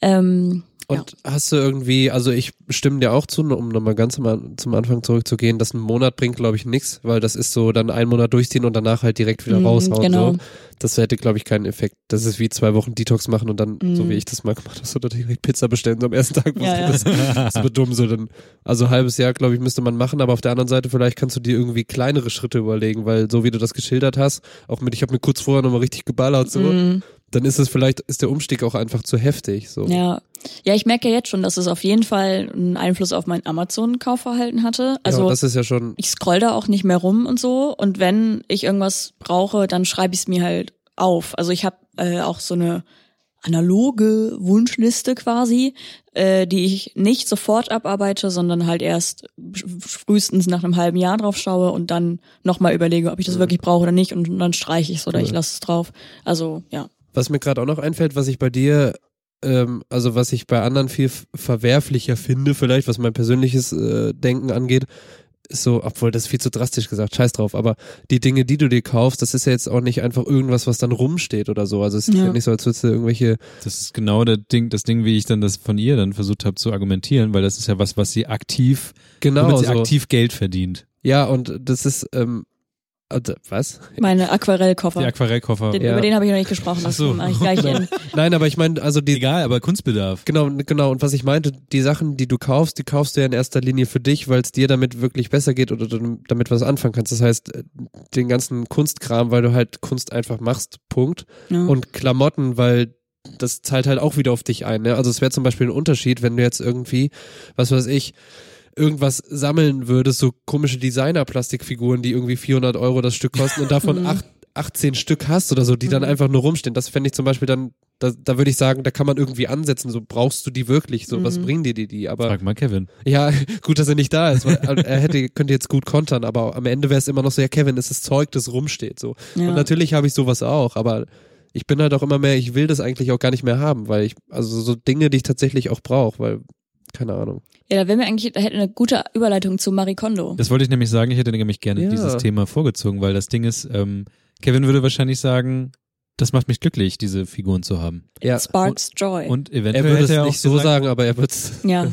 Ähm, Und hast du irgendwie, also ich stimme dir auch zu, um nochmal ganz zum Anfang zurückzugehen, dass ein Monat bringt, glaube ich, nichts, weil das ist so dann einen Monat durchziehen und danach halt direkt wieder Mhm, raushauen. genau. So. Das hätte, glaube ich, keinen Effekt. Das ist wie zwei Wochen Detox machen und dann, Mhm. so wie ich das mal gemacht habe, so direkt Pizza bestellen so am ersten Tag. Ja, ja. Das, das wird dumm so dann. Also halbes Jahr, glaube ich, müsste man machen, aber auf der anderen Seite vielleicht kannst du dir irgendwie kleinere Schritte überlegen, weil so wie du das geschildert hast, auch mit, ich habe mir kurz vorher nochmal richtig geballert, so, Mhm. dann ist es vielleicht, ist der Umstieg auch einfach zu heftig. So. Ja. Ja, ich merke ja jetzt schon, dass es auf jeden Fall einen Einfluss auf mein Amazon-Kaufverhalten hatte. Also ja, das ist ja schon ich scroll da auch nicht mehr rum und so. Und wenn ich irgendwas brauche, dann schreibe ich es mir halt auf. Also ich habe äh, auch so eine analoge Wunschliste quasi, äh, die ich nicht sofort abarbeite, sondern halt erst frühestens nach einem halben Jahr drauf schaue und dann nochmal überlege, ob ich das wirklich brauche oder nicht und dann streiche ich es oder Cool. ich lasse es drauf. Also ja. Was mir gerade auch noch einfällt, was ich bei dir, ähm, also was ich bei anderen viel verwerflicher finde, vielleicht was mein persönliches äh, Denken angeht, ist so, obwohl das ist viel zu drastisch gesagt, scheiß drauf, aber die Dinge, die du dir kaufst, das ist ja jetzt auch nicht einfach irgendwas, was dann rumsteht oder so. Also es ist ja, Ja. nicht so, als würdest du irgendwelche, Das ist genau der Ding, das Ding, wie ich dann das von ihr dann versucht habe zu argumentieren, weil das ist ja was, was sie aktiv, genau sie so. aktiv Geld verdient. Ja, und das ist, ähm, was? Meine Aquarellkoffer. Die Aquarellkoffer. Den, Ja. Über den habe ich noch nicht gesprochen. Das so. mache ich gleich [LAUGHS] in. Nein, aber ich meine, also die, Egal, aber Kunstbedarf. Genau, genau. Und was ich meinte, die Sachen, die du kaufst, die kaufst du ja in erster Linie für dich, weil es dir damit wirklich besser geht oder du damit was anfangen kannst. Das heißt, den ganzen Kunstkram, weil du halt Kunst einfach machst, Punkt. Ja. Und Klamotten, weil das zahlt halt auch wieder auf dich ein. Ne? Also es wäre zum Beispiel ein Unterschied, wenn du jetzt irgendwie, was weiß ich, irgendwas sammeln würdest, so komische Designer-Plastikfiguren, die irgendwie 400 Euro das Stück kosten und davon Mhm. acht, 18 Stück hast oder so, die dann Mhm. einfach nur rumstehen. Das fände ich zum Beispiel dann, da, da würde ich sagen, da kann man irgendwie ansetzen, so brauchst du die wirklich, so was Mhm. bringen dir die die, aber Frag mal Kevin. ja, [LAUGHS] gut, dass er nicht da ist, weil er hätte, könnte jetzt gut kontern, aber am Ende wäre es immer noch so, ja Kevin, es ist Zeug, das rumsteht, so. ja. Und natürlich habe ich sowas auch, aber ich bin halt auch immer mehr, ich will das eigentlich auch gar nicht mehr haben, weil ich, also so Dinge, die ich tatsächlich auch brauche, weil, keine Ahnung. Ja, da wäre mir eigentlich, da hätte eine gute Überleitung zu Marie Kondo. Das wollte ich nämlich sagen, ich hätte nämlich gerne Ja. dieses Thema vorgezogen, weil das Ding ist, ähm, Kevin würde wahrscheinlich sagen, das macht mich glücklich, diese Figuren zu haben. Ja, Sparks Joy. Und er eventuell würde es er auch nicht so gesagt, sagen, aber er wird es. [LAUGHS] ja.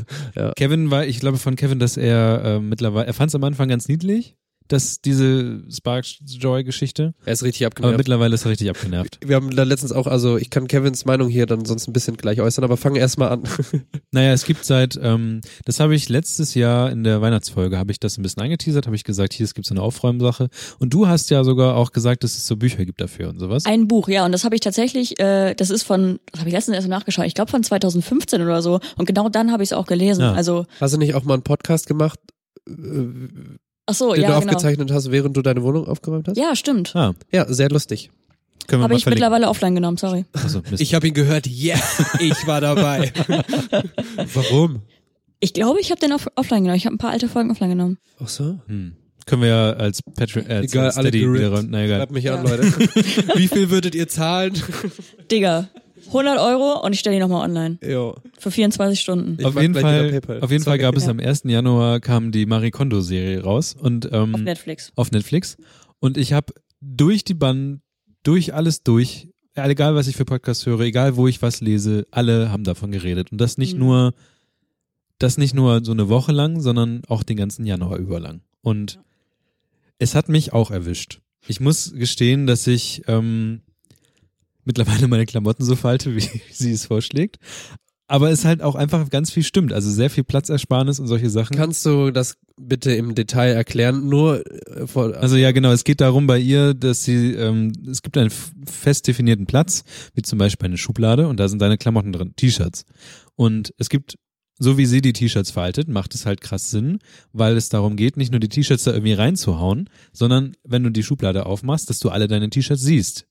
Kevin war, ich glaube von Kevin, dass er äh, mittlerweile, er fand es am Anfang ganz niedlich, dass diese Sparks Joy Geschichte, Er ist richtig aber abgenervt. mittlerweile ist er richtig abgenervt. Wir haben da letztens auch, also ich kann Kevins Meinung hier dann sonst ein bisschen gleich äußern, aber fangen erst mal an. [LAUGHS] Naja, es gibt seit, ähm, das habe ich letztes Jahr in der Weihnachtsfolge, habe ich das ein bisschen angeteasert, habe ich gesagt, hier, es gibt so eine Aufräumsache. Und du hast ja sogar auch gesagt, dass es so Bücher gibt dafür und sowas. Ein Buch, ja, und das habe ich tatsächlich, äh, das ist von, das habe ich letztens erst nachgeschaut, ich glaube von 2015 oder so. Und genau dann habe ich es auch gelesen. Ja. Also, Hast du nicht auch mal einen Podcast gemacht, äh, ach so, den ja, du genau. aufgezeichnet hast, während du deine Wohnung aufgeräumt hast? Ja, stimmt. Ah, Ja, sehr lustig. können wir Habe ich verlinken. mittlerweile offline genommen, sorry. Achso, Mist. Ich habe ihn gehört, yes, ich war dabei. [LAUGHS] Warum? Ich glaube, ich habe den off offline genommen. Ich habe ein paar alte Folgen offline genommen. Ach so. hm. Können wir ja als Patreon, äh, als Egal, alle Steady gerippt. wieder. Na egal. Schreibt mich Ja. an, Leute. [LAUGHS] Wie viel würdet ihr zahlen? Digga, 100 Euro und ich stelle die nochmal online. ja. Für 24 Stunden. Ich auf jeden Fall, auf jeden Fall gab es Ja. am 1. Januar kam die Marie Kondo Serie raus und ähm, Auf Netflix. auf Netflix und ich habe durch die Band, durch alles durch, egal was ich für Podcasts höre, egal wo ich was lese, alle haben davon geredet und das nicht Mhm. nur, das nicht nur so eine Woche lang, sondern auch den ganzen Januar über lang und Ja. es hat mich auch erwischt. Ich muss gestehen, dass ich ähm, mittlerweile meine Klamotten so falte, wie [LAUGHS] sie es vorschlägt. aber es halt auch einfach ganz viel stimmt. Also sehr viel Platzersparnis und solche Sachen. Kannst du das bitte im Detail erklären? Nur äh, vor, Also ja, genau. Es geht darum bei ihr, dass sie, ähm, es gibt einen fest definierten Platz, wie zum Beispiel eine Schublade und da sind deine Klamotten drin, T-Shirts. Und es gibt, so wie sie die T-Shirts faltet, macht es halt krass Sinn, weil es darum geht, nicht nur die T-Shirts da irgendwie reinzuhauen, sondern wenn du die Schublade aufmachst, dass du alle deine T-Shirts siehst.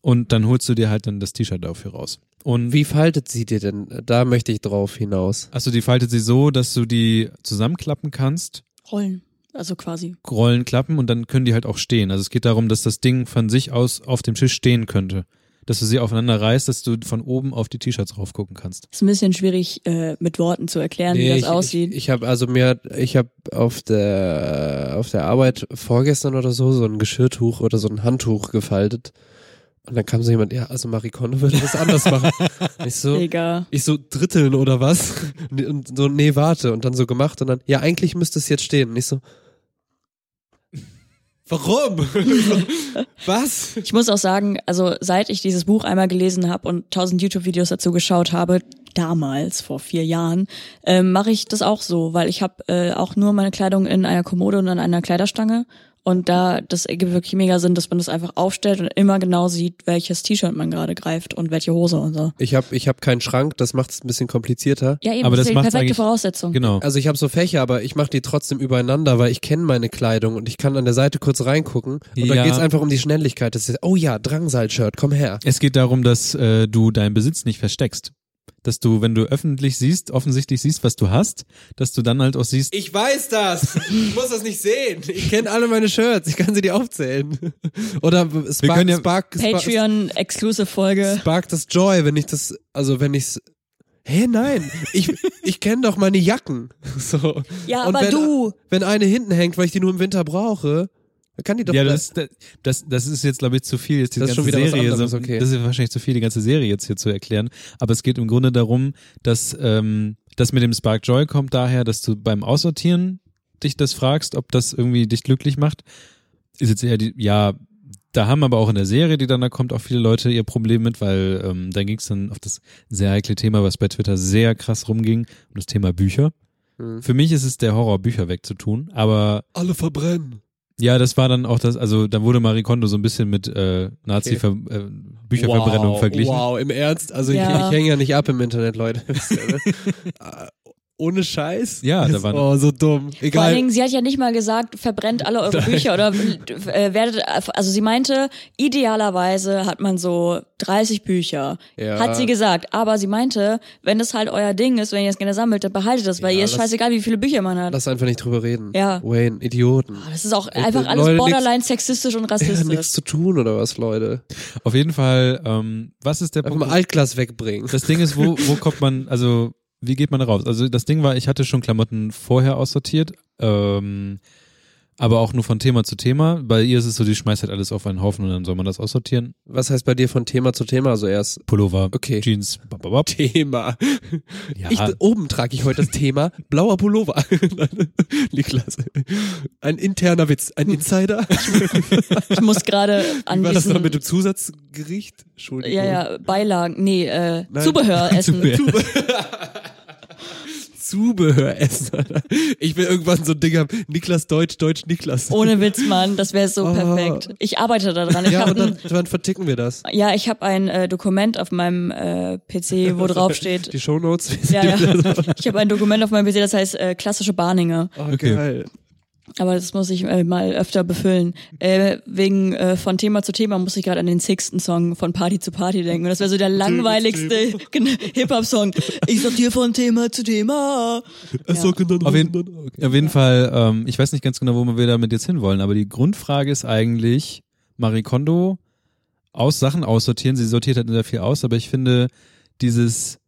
Und dann holst du dir halt dann das T-Shirt dafür raus. Und wie faltet sie dir denn? Da möchte ich drauf hinaus. also die faltet sie so, dass du die zusammenklappen kannst Rollen. Also quasi. Rollen klappen und dann können die halt auch stehen. Also es geht darum, dass das Ding von sich aus auf dem Tisch stehen könnte. Dass du sie aufeinander reißt, dass du von oben auf die T-Shirts raufgucken kannst. Ist ein bisschen schwierig äh, mit Worten zu erklären, wie das ich, aussieht. Ich, ich habe also mir, ich habe auf der auf der Arbeit vorgestern oder so so ein Geschirrtuch oder so ein Handtuch gefaltet. Und dann kam so jemand, ja, also Marie Kondo würde das anders machen. [LAUGHS] ich so, Digga. ich so dritteln oder was? Und so, nee, warte. Und dann so gemacht und dann, ja, eigentlich müsste es jetzt stehen. Und ich so, warum? [LAUGHS] was? Ich muss auch sagen, also seit ich dieses Buch einmal gelesen habe und tausend YouTube-Videos dazu geschaut habe, damals vor vier Jahren, ähm, mache ich das auch so, weil ich habe äh, auch nur meine Kleidung in einer Kommode und an einer Kleiderstange. Und da, das ergibt wirklich mega Sinn, dass man das einfach aufstellt und immer genau sieht, welches T-Shirt man gerade greift und welche Hose und so. Ich habe ich hab keinen Schrank, das macht es ein bisschen komplizierter. Ja, eben, Aber das das ist die perfekte Voraussetzung. Genau. Also ich habe so Fächer, aber ich mache die trotzdem übereinander, weil ich kenne meine Kleidung und ich kann an der Seite kurz reingucken. Und Ja. da geht's einfach um die Schnelligkeit. Das ist, oh ja, Drangsal-Shirt, komm her. Es geht darum, dass äh, du deinen Besitz nicht versteckst. Dass du, wenn du öffentlich siehst, offensichtlich siehst, was du hast, dass du dann halt auch siehst, Ich weiß das. Ich muss das nicht sehen. Ich kenne alle meine Shirts. Ich kann sie dir aufzählen. Oder Spark, können ja- Spark, Spark, Patreon-Exclusive-Folge. Spark das Joy, wenn ich das, also wenn ich's Hä, nein. Ich, ich kenne doch meine Jacken. [LAUGHS] So. Ja, Und aber wenn, du. Wenn eine hinten hängt, weil ich die nur im Winter brauche, kann die doch ja, das, das, das ist jetzt, glaube ich, zu viel, jetzt die Das ist ganze schon wieder was Serie. anderes, so, okay. Das ist wahrscheinlich zu viel, die ganze Serie jetzt hier zu erklären. Aber es geht im Grunde darum, dass ähm, das mit dem Spark Joy kommt daher, dass du beim Aussortieren dich das fragst, ob das irgendwie dich glücklich macht. Ist jetzt eher die, ja, da haben aber auch in der Serie, die dann da kommt, auch viele Leute ihr Problem mit, weil ähm, da ging es dann auf das sehr heikle Thema, was bei Twitter sehr krass rumging, um das Thema Bücher. Hm. Für mich ist es der Horror, Bücher wegzutun, aber alle verbrennen. Ja, das war dann auch das, also da wurde Marie Kondo so ein bisschen mit äh, Nazi-Bücherverbrennung wow, verglichen. Wow, im Ernst? Also ich, Ja. ich hänge ja nicht ab im Internet, Leute. [LAUGHS] [LAUGHS] Ne? Äh, Ohne Scheiß? Ja, da waren- Oh, so dumm. Vor Egal. allen Dingen, sie hat ja nicht mal gesagt, verbrennt alle eure Bücher oder äh, werdet, also sie meinte, idealerweise hat man so 30 Bücher, Ja. hat sie gesagt. Aber sie meinte, wenn das halt euer Ding ist, wenn ihr es gerne sammelt, dann behaltet das, weil Ja, ihr ist lass- scheißegal, wie viele Bücher man hat. Lass einfach nicht drüber reden. Ja. Wayne, Idioten. Das ist auch Äh, einfach alles Leute, nix- borderline sexistisch und [LAUGHS] Ja, rassistisch. nichts zu tun oder was, Leute? Auf jeden Fall, ähm, was ist der Einfach Punkt? mal Altglas wegbringen. Das Ding ist, wo, wo kommt man, also wie geht man da raus? Also das Ding war, ich hatte schon Klamotten vorher aussortiert, ähm, aber auch nur von Thema zu Thema. Bei ihr ist es so, die schmeißt halt alles auf einen Haufen und dann soll man das aussortieren. Was heißt bei dir von Thema zu Thema? Also erst Pullover, Okay. Jeans, bababab. Thema. Ja, Ich, oben trage ich heute das Thema [LAUGHS] blauer Pullover. [LAUGHS] Niklas. Ein interner Witz. Ein Insider. [LAUGHS] Ich muss gerade an Wie war das noch mit dem Zusatzgericht? Entschuldigung. ja, ja, Beilagen, nee, äh, Nein. Zubehör essen. Zubehör. Zubehör essen. Alter. Ich will irgendwann so ein Ding haben. Niklas Deutsch, Deutsch Niklas. Ohne Witz, Mann, das wäre so Oh. perfekt. Ich arbeite daran. Ich ja, und dann, dann verticken wir das. Ja, ich habe ein äh, Dokument auf meinem äh, PC, wo [LAUGHS] drauf steht. Die Shownotes. Ja, ja. Ich habe ein Dokument auf meinem PC, das heißt äh, klassische Barninger. Oh, Okay. geil. Aber das muss ich äh, mal öfter befüllen. Äh, wegen äh, von Thema zu Thema muss ich gerade an den Sixten Song von Party zu Party denken. Und das wäre so der langweiligste [LAUGHS] Hip-Hop-Song. Ich sortiere von Thema zu Thema. Ja. Auf jeden, auf jeden Fall, ähm, ich weiß nicht ganz genau, wo wir damit jetzt hinwollen, aber die Grundfrage ist eigentlich, Marie Kondo aus Sachen aussortieren, sie sortiert halt sehr viel aus, aber ich finde dieses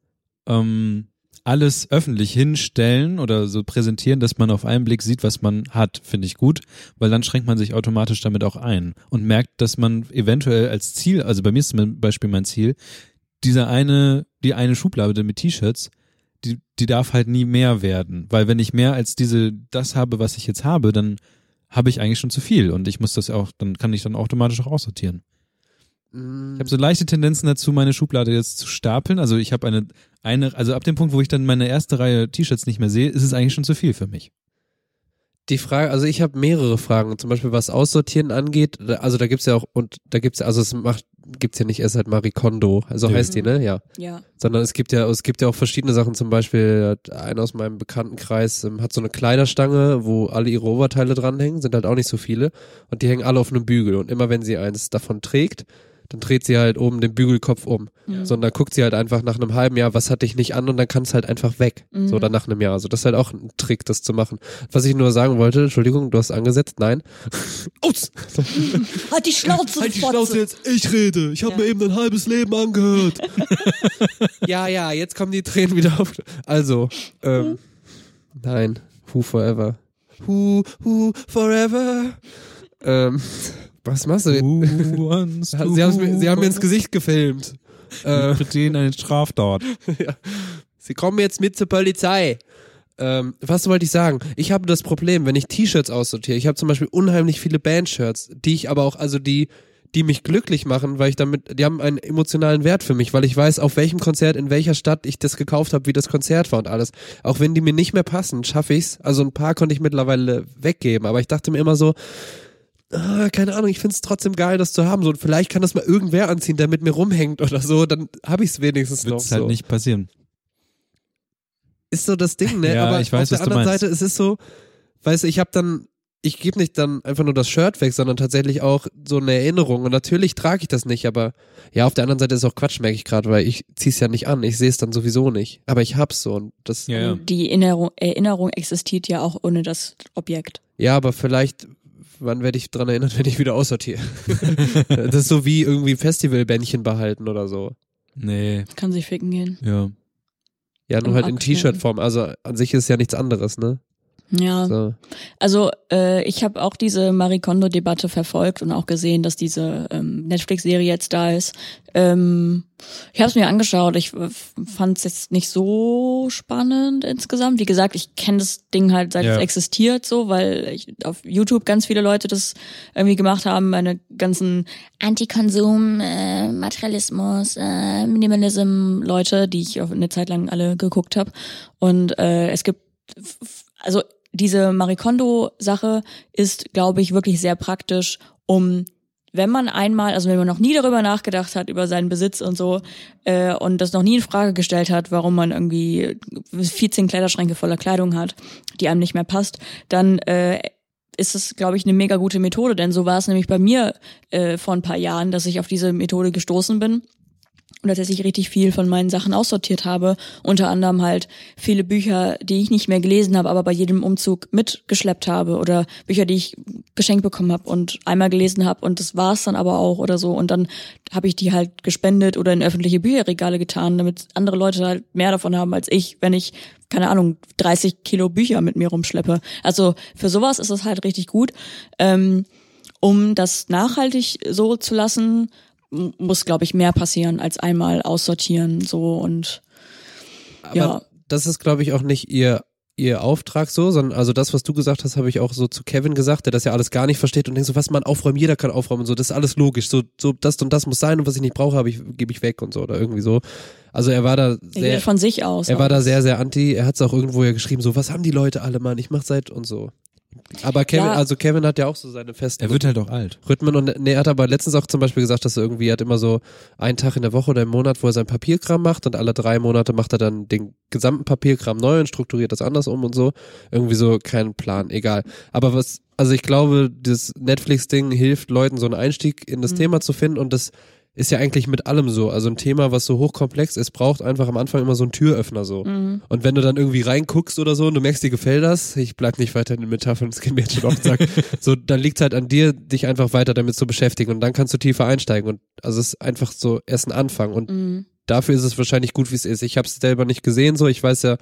ähm, alles öffentlich hinstellen oder so präsentieren, dass man auf einen Blick sieht, was man hat, finde ich gut, weil dann schränkt man sich automatisch damit auch ein und merkt, dass man eventuell als Ziel, also bei mir ist zum Beispiel mein Ziel, dieser eine, die eine Schublade mit T-Shirts, die, die darf halt nie mehr werden. Weil wenn ich mehr als diese, das habe, was ich jetzt habe, dann habe ich eigentlich schon zu viel und ich muss das auch, dann kann ich dann automatisch auch aussortieren. Mm, Ich habe so leichte Tendenzen dazu, meine Schublade jetzt zu stapeln. Also ich habe eine, eine, also ab dem Punkt, wo ich dann meine erste Reihe T-Shirts nicht mehr sehe, ist es eigentlich schon zu viel für mich. Die Frage, also ich habe mehrere Fragen, zum Beispiel was Aussortieren angeht, also da gibt's ja auch, und da gibt's ja, also es macht, gibt's ja nicht erst seit Marie Kondo, so Nö. heißt die, ne? Ja. Ja. Sondern es gibt ja, es gibt ja auch verschiedene Sachen, zum Beispiel hat einer aus meinem Bekanntenkreis ähm, hat so eine Kleiderstange, wo alle ihre Oberteile dranhängen, sind halt auch nicht so viele, und die hängen alle auf einem Bügel, und immer wenn sie eins davon trägt, dann dreht sie halt oben den Bügelkopf um. Mhm. So, und dann guckt sie halt einfach nach einem halben Jahr, was hatte ich nicht an und dann kann es halt einfach weg. Mhm. So, oder nach einem Jahr. Also das ist halt auch ein Trick, das zu machen. Was ich nur sagen wollte, Entschuldigung, du hast angesetzt, nein. [LAUGHS] Aus! [LAUGHS] Halt die Schnauze, Fotze. jetzt, ich rede. Ich habe Ja. mir eben ein halbes Leben angehört. [LAUGHS] ja, ja, jetzt kommen die Tränen wieder auf. Also, ähm, nein, who forever. Who, who forever. Ähm, was machst du? [LAUGHS] Wants Sie, mir, sie haben mir ins Gesicht gefilmt. Äh, Für den einen Straftat. [LAUGHS] Sie kommen jetzt mit zur Polizei. Ähm, was wollte ich sagen? Ich habe das Problem, wenn ich T-Shirts aussortiere. Ich habe zum Beispiel unheimlich viele Bandshirts, die ich aber auch, also die, die mich glücklich machen, weil ich damit, die haben einen emotionalen Wert für mich, weil ich weiß, auf welchem Konzert, in welcher Stadt ich das gekauft habe, wie das Konzert war und alles. Auch wenn die mir nicht mehr passen, schaffe ich's. Also ein paar konnte ich mittlerweile weggeben, aber ich dachte mir immer so, ah, keine Ahnung, ich find's trotzdem geil, das zu haben. So, und vielleicht kann das mal irgendwer anziehen, der mit mir rumhängt oder so, dann habe ich's wenigstens Wird noch. es halt so nicht passieren. ist so das Ding, ne? Ja, Aber ich weiß, auf der anderen. Seite, es ist so, weißt du, ich habe dann, ich gebe nicht dann einfach nur das Shirt weg, sondern tatsächlich auch so eine Erinnerung. Und natürlich trage ich das nicht, aber ja, auf der anderen Seite ist auch Quatsch, merke ich gerade, weil ich zieh's ja nicht an. Ich sehe es dann sowieso nicht. Aber ich hab's so und das. Ja, ja. Die Erinnerung, Erinnerung existiert ja auch ohne das Objekt. Ja, aber vielleicht, wann werde ich dran erinnert, [LAUGHS] wenn ich wieder aussortiere? das ist so wie irgendwie Festivalbändchen behalten oder so. Nee, Kann sich ficken gehen. ja. Ja, nur Im halt in. T-Shirt-Form. Also an sich ist ja nichts anderes, ne? Ja. So. Also äh, ich habe auch diese Marie Kondo-Debatte verfolgt und auch gesehen, dass diese ähm, Netflix-Serie jetzt da ist. Ähm, ich habe es mir angeschaut. Ich fand es jetzt nicht so spannend insgesamt. Wie gesagt, ich kenne das Ding halt seit Ja. es existiert, so, weil ich auf YouTube ganz viele Leute das irgendwie gemacht haben. Meine ganzen Antikonsum, äh, Materialismus, äh, Minimalism Leute, die ich auf eine Zeit lang alle geguckt habe. Und äh, es gibt also diese Marikondo-Sache ist, glaube ich, wirklich sehr praktisch, um wenn man einmal, also wenn man noch nie darüber nachgedacht hat, über seinen Besitz und so, äh, und das noch nie in Frage gestellt hat, warum man irgendwie 14 Kleiderschränke voller Kleidung hat, die einem nicht mehr passt, dann äh, ist es, glaube ich, eine mega gute Methode. Denn so war es nämlich bei mir äh, vor ein paar Jahren, dass ich auf diese Methode gestoßen bin und tatsächlich richtig viel von meinen Sachen aussortiert habe. Unter anderem halt viele Bücher, die ich nicht mehr gelesen habe, aber bei jedem Umzug mitgeschleppt habe oder Bücher, die ich geschenkt bekommen habe und einmal gelesen habe und das war's dann aber auch oder so. Und dann habe ich die halt gespendet oder in öffentliche Bücherregale getan, damit andere Leute halt mehr davon haben als ich, wenn ich keine Ahnung, 30 Kilo Bücher mit mir rumschleppe. Also für sowas ist es halt richtig gut. Ähm, um das nachhaltig so zu lassen, muss, glaube ich, mehr passieren als einmal aussortieren so und Aber Ja. das ist, glaube ich, auch nicht ihr ihr Auftrag so, sondern also das, was du gesagt hast, habe ich auch so zu Kevin gesagt, der das ja alles gar nicht versteht und denkt so, was man aufräumen, jeder kann aufräumen und so, das ist alles logisch, so, so das und das muss sein und was ich nicht brauche, habe ich, gebe ich weg und so oder irgendwie so. Also er war da er sehr, geht von sich aus. er war da sehr, sehr anti, er hat es auch irgendwo ja geschrieben, so, was haben die Leute alle, Mann, ich mach seit und so. Aber Kevin, Ja. also Kevin hat ja auch so seine festen Er wird halt auch alt. Rhythmen und nee, er hat aber letztens auch zum Beispiel gesagt, dass er irgendwie er hat immer so einen Tag in der Woche oder im Monat, wo er sein Papierkram macht und alle drei Monate macht er dann den gesamten Papierkram neu und strukturiert das anders um und so. Irgendwie so kein Plan, egal. Aber was, also ich glaube, das Netflix-Ding hilft Leuten so einen Einstieg in das Mhm. Thema zu finden und das ist ja eigentlich mit allem so. Also ein Thema, was so hochkomplex ist, braucht einfach am Anfang immer so einen Türöffner so. Mhm. Und wenn du dann irgendwie reinguckst oder so und du merkst, dir gefällt das, ich bleib nicht weiter in den Metaphern, das geht mir jetzt schon den Sack, [LAUGHS] so, dann liegt's halt an dir, dich einfach weiter damit zu beschäftigen und dann kannst du tiefer einsteigen und also es ist einfach so erst ein Anfang und Mhm. dafür ist es wahrscheinlich gut, wie es ist. Ich habe es selber nicht gesehen, so, ich weiß ja,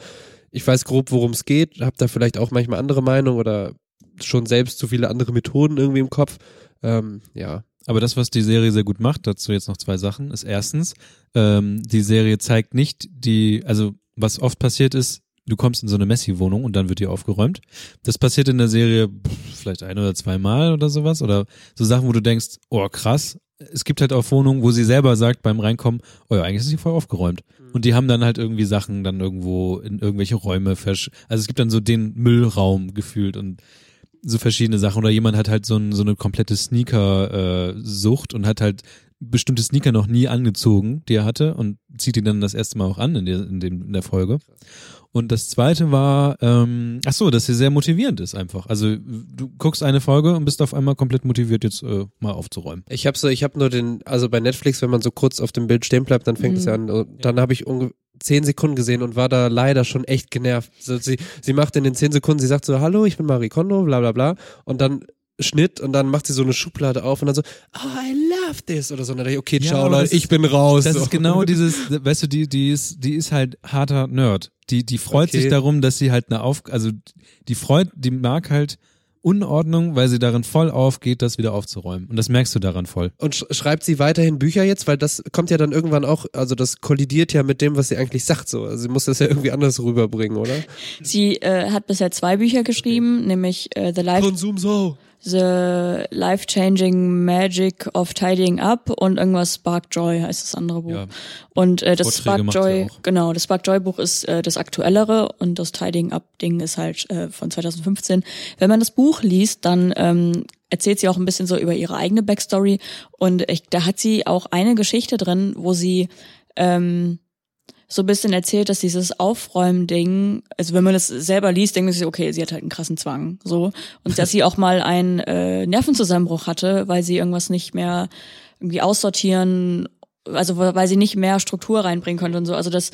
ich weiß grob, worum es geht, habe da vielleicht auch manchmal andere Meinung oder schon selbst zu viele andere Methoden irgendwie im Kopf. Ähm, ja, Aber das, was die Serie sehr gut macht, dazu jetzt noch zwei Sachen, ist erstens, ähm, die Serie zeigt nicht die, also was oft passiert ist, du kommst in so eine Messi-Wohnung und dann wird die aufgeräumt. Das passiert in der Serie vielleicht ein oder zweimal oder sowas oder so Sachen, wo du denkst, oh krass, es gibt halt auch Wohnungen, wo sie selber sagt beim Reinkommen, oh ja, eigentlich ist sie voll aufgeräumt. Und die haben dann halt irgendwie Sachen dann irgendwo in irgendwelche Räume versch also es gibt dann so den Müllraum gefühlt und so verschiedene Sachen oder jemand hat halt so, ein, so eine komplette Sneaker-Sucht und hat halt bestimmte Sneaker noch nie angezogen, die er hatte und zieht die dann das erste Mal auch an in der, in dem, in der Folge. Und das zweite war, ähm, ach so, dass sie sehr motivierend ist einfach. Also du guckst eine Folge und bist auf einmal komplett motiviert, jetzt äh, mal aufzuräumen. Ich habe so, ich habe nur den, also bei Netflix, wenn man so kurz auf dem Bild stehen bleibt, dann fängt Mhm. es ja an. Dann habe ich ungefähr zehn Sekunden gesehen und war da leider schon echt genervt. So, sie, sie macht in den zehn Sekunden, sie sagt so, hallo, ich bin Marie Kondo, bla bla bla. Und dann Schnitt und dann macht sie so eine Schublade auf und dann so, oh, I love this oder so. Und dann dachte ich, okay, Ja, ciao aber Leute, ich bin raus. Das so. ist genau dieses, weißt du, die, die ist, die ist halt harter Nerd. Die, die freut Okay. sich darum, dass sie halt eine Auf, also die freut, die mag halt Unordnung, weil sie darin voll aufgeht, das wieder aufzuräumen. Und das merkst du daran voll. Und sch schreibt sie weiterhin Bücher jetzt, weil das kommt ja dann irgendwann auch, also das kollidiert ja mit dem, was sie eigentlich sagt so. Also sie muss das ja irgendwie anders rüberbringen, oder? Sie äh, hat bisher zwei Bücher geschrieben, nämlich äh, The Life Konsum so. The Life-Changing Magic of Tidying Up und irgendwas Spark Joy heißt das andere Buch. Ja. Und äh, das Vorträge Spark Joy, genau, das Spark Joy Buch ist äh, das aktuellere und das Tidying Up Ding ist halt äh, von 2015. Wenn man das Buch liest, dann ähm, erzählt sie auch ein bisschen so über ihre eigene Backstory und ich, da hat sie auch eine Geschichte drin, wo sie ähm, so ein bisschen erzählt, dass dieses Aufräumen-Ding, also wenn man das selber liest, denkt man sich, okay, sie hat halt einen krassen Zwang, so. Und dass sie auch mal einen äh, Nervenzusammenbruch hatte, weil sie irgendwas nicht mehr irgendwie aussortieren, also weil sie nicht mehr Struktur reinbringen konnte und so. Also das äh,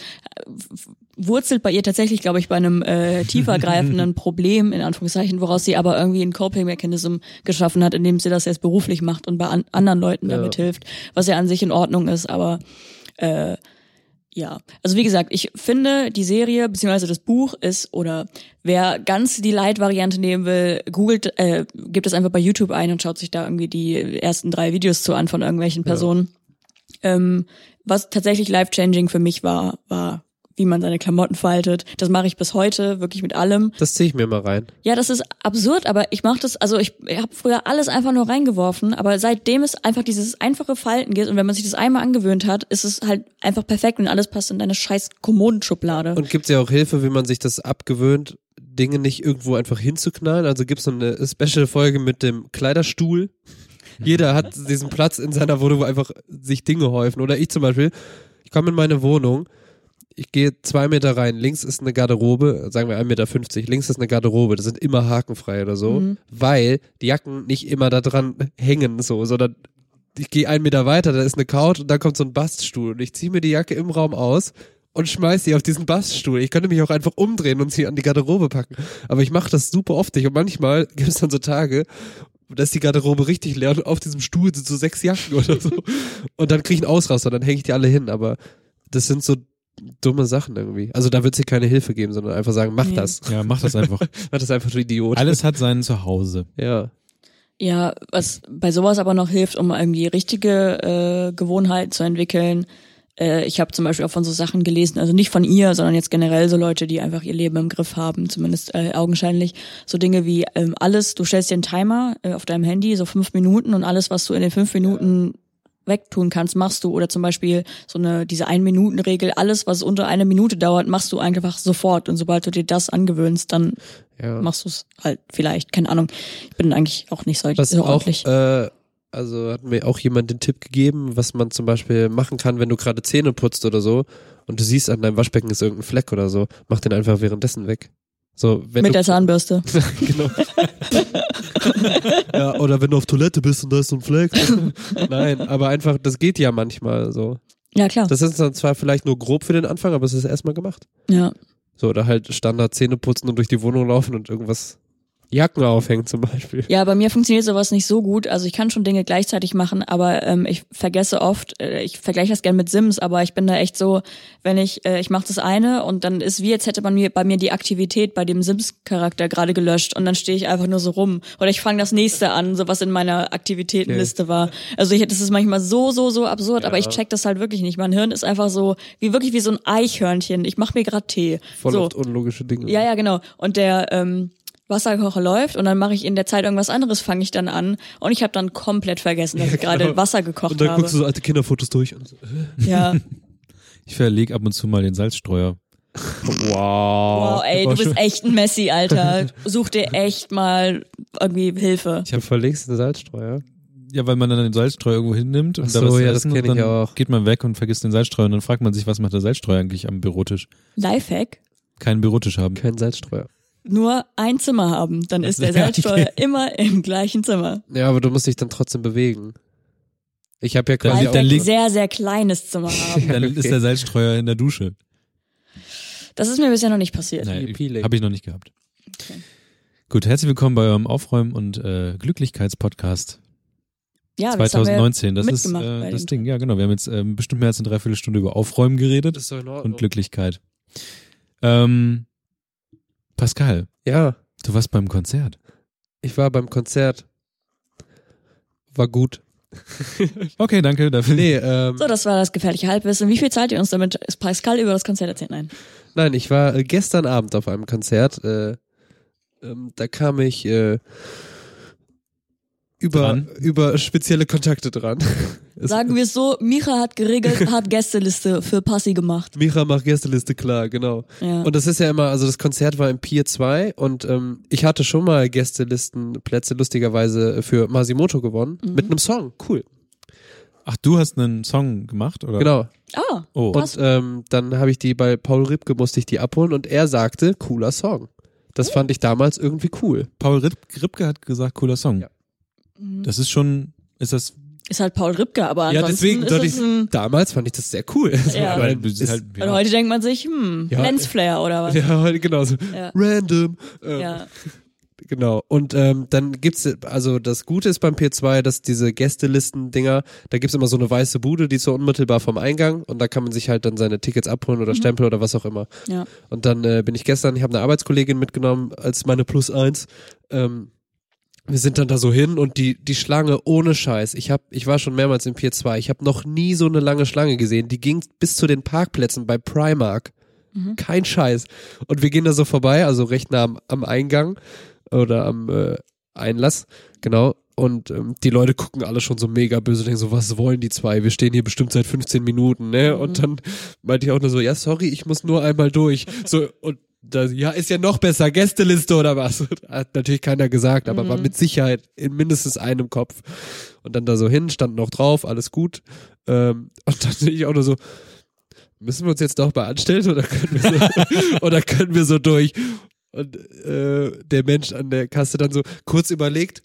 wurzelt bei ihr tatsächlich, glaube ich, bei einem äh, tiefergreifenden [LAUGHS] Problem, in Anführungszeichen, woraus sie aber irgendwie ein Coping-Mechanism geschaffen hat, indem sie das jetzt beruflich macht und bei an anderen Leuten Ja. damit hilft, was ja an sich in Ordnung ist, aber äh, ja, also wie gesagt, ich finde die Serie beziehungsweise das Buch ist oder wer ganz die Light-Variante nehmen will, googelt, äh, gibt es einfach bei YouTube ein und schaut sich da irgendwie die ersten drei Videos zu an von irgendwelchen Personen. Ähm, was tatsächlich life-changing für mich war, war, wie man seine Klamotten faltet. Das mache ich bis heute wirklich mit allem. Das ziehe ich mir mal rein. Ja, das ist absurd, aber ich mache das, also ich, ich habe früher alles einfach nur reingeworfen, aber seitdem es einfach dieses einfache Falten gibt und wenn man sich das einmal angewöhnt hat, ist es halt einfach perfekt und alles passt in deine scheiß Kommodenschublade. Und gibt's ja auch Hilfe, wie man sich das abgewöhnt, Dinge nicht irgendwo einfach hinzuknallen. Also gibt's so eine Special-Folge mit dem Kleiderstuhl. [LAUGHS] Jeder hat diesen Platz in seiner Wohnung, wo einfach sich Dinge häufen. Oder ich zum Beispiel, ich komme in meine Wohnung, ich gehe zwei Meter rein, links ist eine Garderobe, sagen wir 1,50 Meter, links ist eine Garderobe, das sind immer hakenfrei oder so, Mhm. weil die Jacken nicht immer da dran hängen, so, sondern ich gehe einen Meter weiter, da ist eine Couch und da kommt so ein Baststuhl und ich ziehe mir die Jacke im Raum aus und schmeiß sie auf diesen Baststuhl. Ich könnte mich auch einfach umdrehen und sie an die Garderobe packen. Aber ich mache das super oft nicht. Und manchmal gibt es dann so Tage, da ist die Garderobe richtig leer und auf diesem Stuhl sind so sechs Jacken oder so. [LAUGHS] Und dann kriege ich einen Ausraster, dann hänge ich die alle hin. Aber das sind so dumme Sachen irgendwie. Also da wird es hier keine Hilfe geben, sondern einfach sagen, mach Nee. das. Ja, mach das einfach. [LAUGHS] Mach das einfach, du Idiot. Alles hat seinen Zuhause. Ja. Ja, was bei sowas aber noch hilft, um irgendwie richtige äh, Gewohnheiten zu entwickeln. Äh, ich habe zum Beispiel auch von so Sachen gelesen, also nicht von ihr, sondern jetzt generell so Leute, die einfach ihr Leben im Griff haben, zumindest äh, augenscheinlich. So Dinge wie ähm, alles, du stellst dir einen Timer äh, auf deinem Handy, so fünf Minuten und alles, was du in den fünf Minuten wegtun kannst, machst du. Oder zum Beispiel so eine, diese Ein-Minuten-Regel, alles, was unter eine Minute dauert, machst du einfach sofort. Und sobald du dir das angewöhnst, dann ja. machst du es halt vielleicht, keine Ahnung. Ich bin eigentlich auch nicht so, Was so auch, ordentlich. äh, also hat mir auch jemand den Tipp gegeben, was man zum Beispiel machen kann, wenn du gerade Zähne putzt oder so und du siehst an deinem Waschbecken ist irgendein Fleck oder so, mach den einfach währenddessen weg. So, wenn Mit du, der Zahnbürste. [LAUGHS] genau. [LAUGHS] [LAUGHS] ja, oder wenn du auf Toilette bist und da ist so ein Fleck. [LAUGHS] Nein, aber einfach, das geht ja manchmal so. Ja, klar. Das ist dann zwar vielleicht nur grob für den Anfang, aber es ist erstmal gemacht. ja. So, oder halt Standard Zähne putzen und durch die Wohnung laufen und irgendwas Jacken aufhängen zum Beispiel. Ja, bei mir funktioniert sowas nicht so gut. Also ich kann schon Dinge gleichzeitig machen, aber ähm, ich vergesse oft, äh, ich vergleiche das gern mit Sims, aber ich bin da echt so, wenn ich, äh, ich mache das eine und dann ist wie, jetzt hätte man mir bei mir die Aktivität bei dem Sims-Charakter gerade gelöscht und dann stehe ich einfach nur so rum. Oder ich fange das nächste an, so was in meiner Aktivitätenliste war. Also ich, das ist manchmal so, so, so absurd, aber ich check das halt wirklich nicht. Mein Hirn ist einfach so, wie wirklich wie so ein Eichhörnchen. Ich mache mir gerade Tee. Voll so. oft unlogische Dinge. Ja, ja, genau. Und der, ähm, Wasserkocher läuft und dann mache ich in der Zeit irgendwas anderes, fange ich dann an und ich habe dann komplett vergessen, dass ich [LAUGHS] gerade genau. Wasser gekocht Und dann habe. guckst du so alte Kinderfotos durch und so, ja. [LAUGHS] Ich verleg ab und zu mal den Salzstreuer. wow. Wow, ey, du bist echt ein Messi, Alter. [LAUGHS] Such dir echt mal irgendwie Hilfe. Ich habe verlegst eine Salzstreuer. Ja, weil man dann den Salzstreuer irgendwo hinnimmt und Ach da so, was ja, das essen und ich dann auch. geht man weg und vergisst den Salzstreuer und dann fragt man sich, was macht der Salzstreuer eigentlich am Bürotisch? Lifehack. Keinen Bürotisch haben. Kein Salzstreuer. Nur ein Zimmer haben, dann ist der Salzsteuer immer im gleichen Zimmer. Ja, aber du musst dich dann trotzdem bewegen. Ich habe ja quasi Dann auch ein sehr, sehr kleines Zimmer [LAUGHS] haben. Dann okay. ist der Salzstreuer in der Dusche. Das ist mir bisher noch nicht passiert. Habe ich noch nicht gehabt. Okay. Gut, herzlich willkommen bei eurem Aufräumen und äh, Glücklichkeitspodcast Ja, das haben wir 2019. Das ist mitgemacht äh, das Ding. Ja, genau. Wir haben jetzt ähm, bestimmt mehr als eine Dreiviertelstunde über Aufräumen geredet Das ist doch in Ordnung. und Glücklichkeit. Ähm, Pascal, Ja, du warst beim Konzert. ich war beim Konzert. War gut. [LAUGHS] Okay, danke dafür. Nee, ähm, So, das war das gefährliche Halbwissen. Wie viel zahlt ihr uns damit? Ist Pascal über das Konzert erzählt? Nein. nein, ich war äh, gestern Abend auf einem Konzert. Äh, ähm, da kam ich äh, über, Dran? über spezielle Kontakte dran. [LAUGHS] Sagen wir es so, Micha hat geregelt, [LAUGHS] hat Gästeliste für Passi gemacht. Micha macht Gästeliste klar, genau. Ja. Und das ist ja immer, also das Konzert war im Pier 2 und ähm, ich hatte schon mal Gästelistenplätze lustigerweise für Masimoto gewonnen. Mhm. Mit einem Song, cool. Ach, du hast einen Song gemacht, oder? Genau. ah, Oh, Und ähm, dann habe ich die bei Paul Ripke musste ich die abholen und er sagte, cooler Song. Das fand ich damals irgendwie cool. Paul Ripke hat gesagt, cooler Song. Ja. Das ist schon, ist das, ist halt Paul Ripke, aber Ja, deswegen ist ich, ein, damals fand ich das sehr cool. Ja. [LAUGHS] weil ist, halt, Und ja. heute denkt man sich, hm, Ja. Lensflare oder was? ja, heute genauso. Ja. Random. Ähm, Ja. Genau. Und ähm, dann gibt's also das Gute ist beim P2, dass diese Gästelisten-Dinger, da gibt's immer so eine weiße Bude, die ist so unmittelbar vom Eingang und da kann man sich halt dann seine Tickets abholen oder Stempel oder was auch immer. Ja. Und dann äh, bin ich gestern, ich habe eine Arbeitskollegin mitgenommen als meine Plus eins. Ähm, wir sind dann da so hin und die die Schlange ohne Scheiß. Ich hab, ich war schon mehrmals im Pier 2. Ich habe noch nie so eine lange Schlange gesehen. Die ging bis zu den Parkplätzen bei Primark. Mhm. Kein Scheiß. Und wir gehen da so vorbei, also recht nah am, am Eingang oder am äh, Einlass, genau. Und ähm, die Leute gucken alle schon so mega böse, denken so, was wollen die zwei? Wir stehen hier bestimmt seit 15 Minuten, ne? Und dann meinte ich auch nur so, ja, sorry, ich muss nur einmal durch. So, und da, ja, ist ja noch besser, Gästeliste oder was? [LAUGHS] Hat natürlich keiner gesagt, aber war mit Sicherheit in mindestens einem Kopf. Und dann da so hin, stand noch drauf, alles gut. Ähm, [LAUGHS] und dann sehe ich auch nur so, müssen wir uns jetzt doch mal anstellen oder können wir so, [LAUGHS] oder können wir so durch? Und äh, der Mensch an der Kasse dann so kurz überlegt,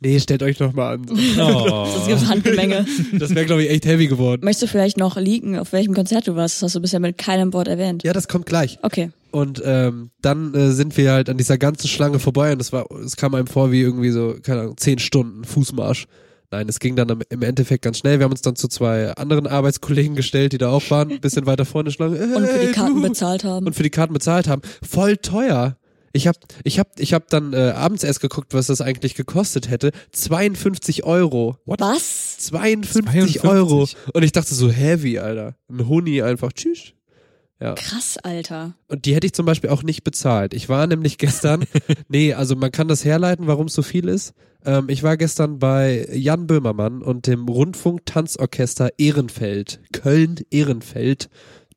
nee, stellt euch noch mal an. [LAUGHS] [LAUGHS] Oh. Sonst gibt's Handgemenge. [LAUGHS] Das wäre, glaube ich, echt heavy geworden. Möchtest du vielleicht noch leaken, auf welchem Konzert du warst? Das hast du bisher mit keinem Wort erwähnt. Ja, das kommt gleich. Okay. Und ähm, dann äh, sind wir halt an dieser ganzen Schlange vorbei und es war, es kam einem vor wie irgendwie so, keine Ahnung, zehn Stunden Fußmarsch. Nein, es ging dann im Endeffekt ganz schnell. Wir haben uns dann zu zwei anderen Arbeitskollegen gestellt, die da auch waren, ein bisschen weiter vorne Schlange. Und für die Karten du. bezahlt haben. und für die Karten bezahlt haben. Voll teuer. Ich hab, ich hab, ich hab dann äh, abends erst geguckt, was das eigentlich gekostet hätte. 52 Euro. Was? 52, 52. Euro. Und ich dachte so, heavy, Alter. Ein Huni einfach, tschüss. Ja. Krass, Alter. Und die hätte ich zum Beispiel auch nicht bezahlt. Ich war nämlich gestern, [LAUGHS] nee, also man kann das herleiten, warum es so viel ist. Ähm, ich war gestern bei Jan Böhmermann und dem Rundfunk-Tanzorchester Ehrenfeld, Köln-Ehrenfeld.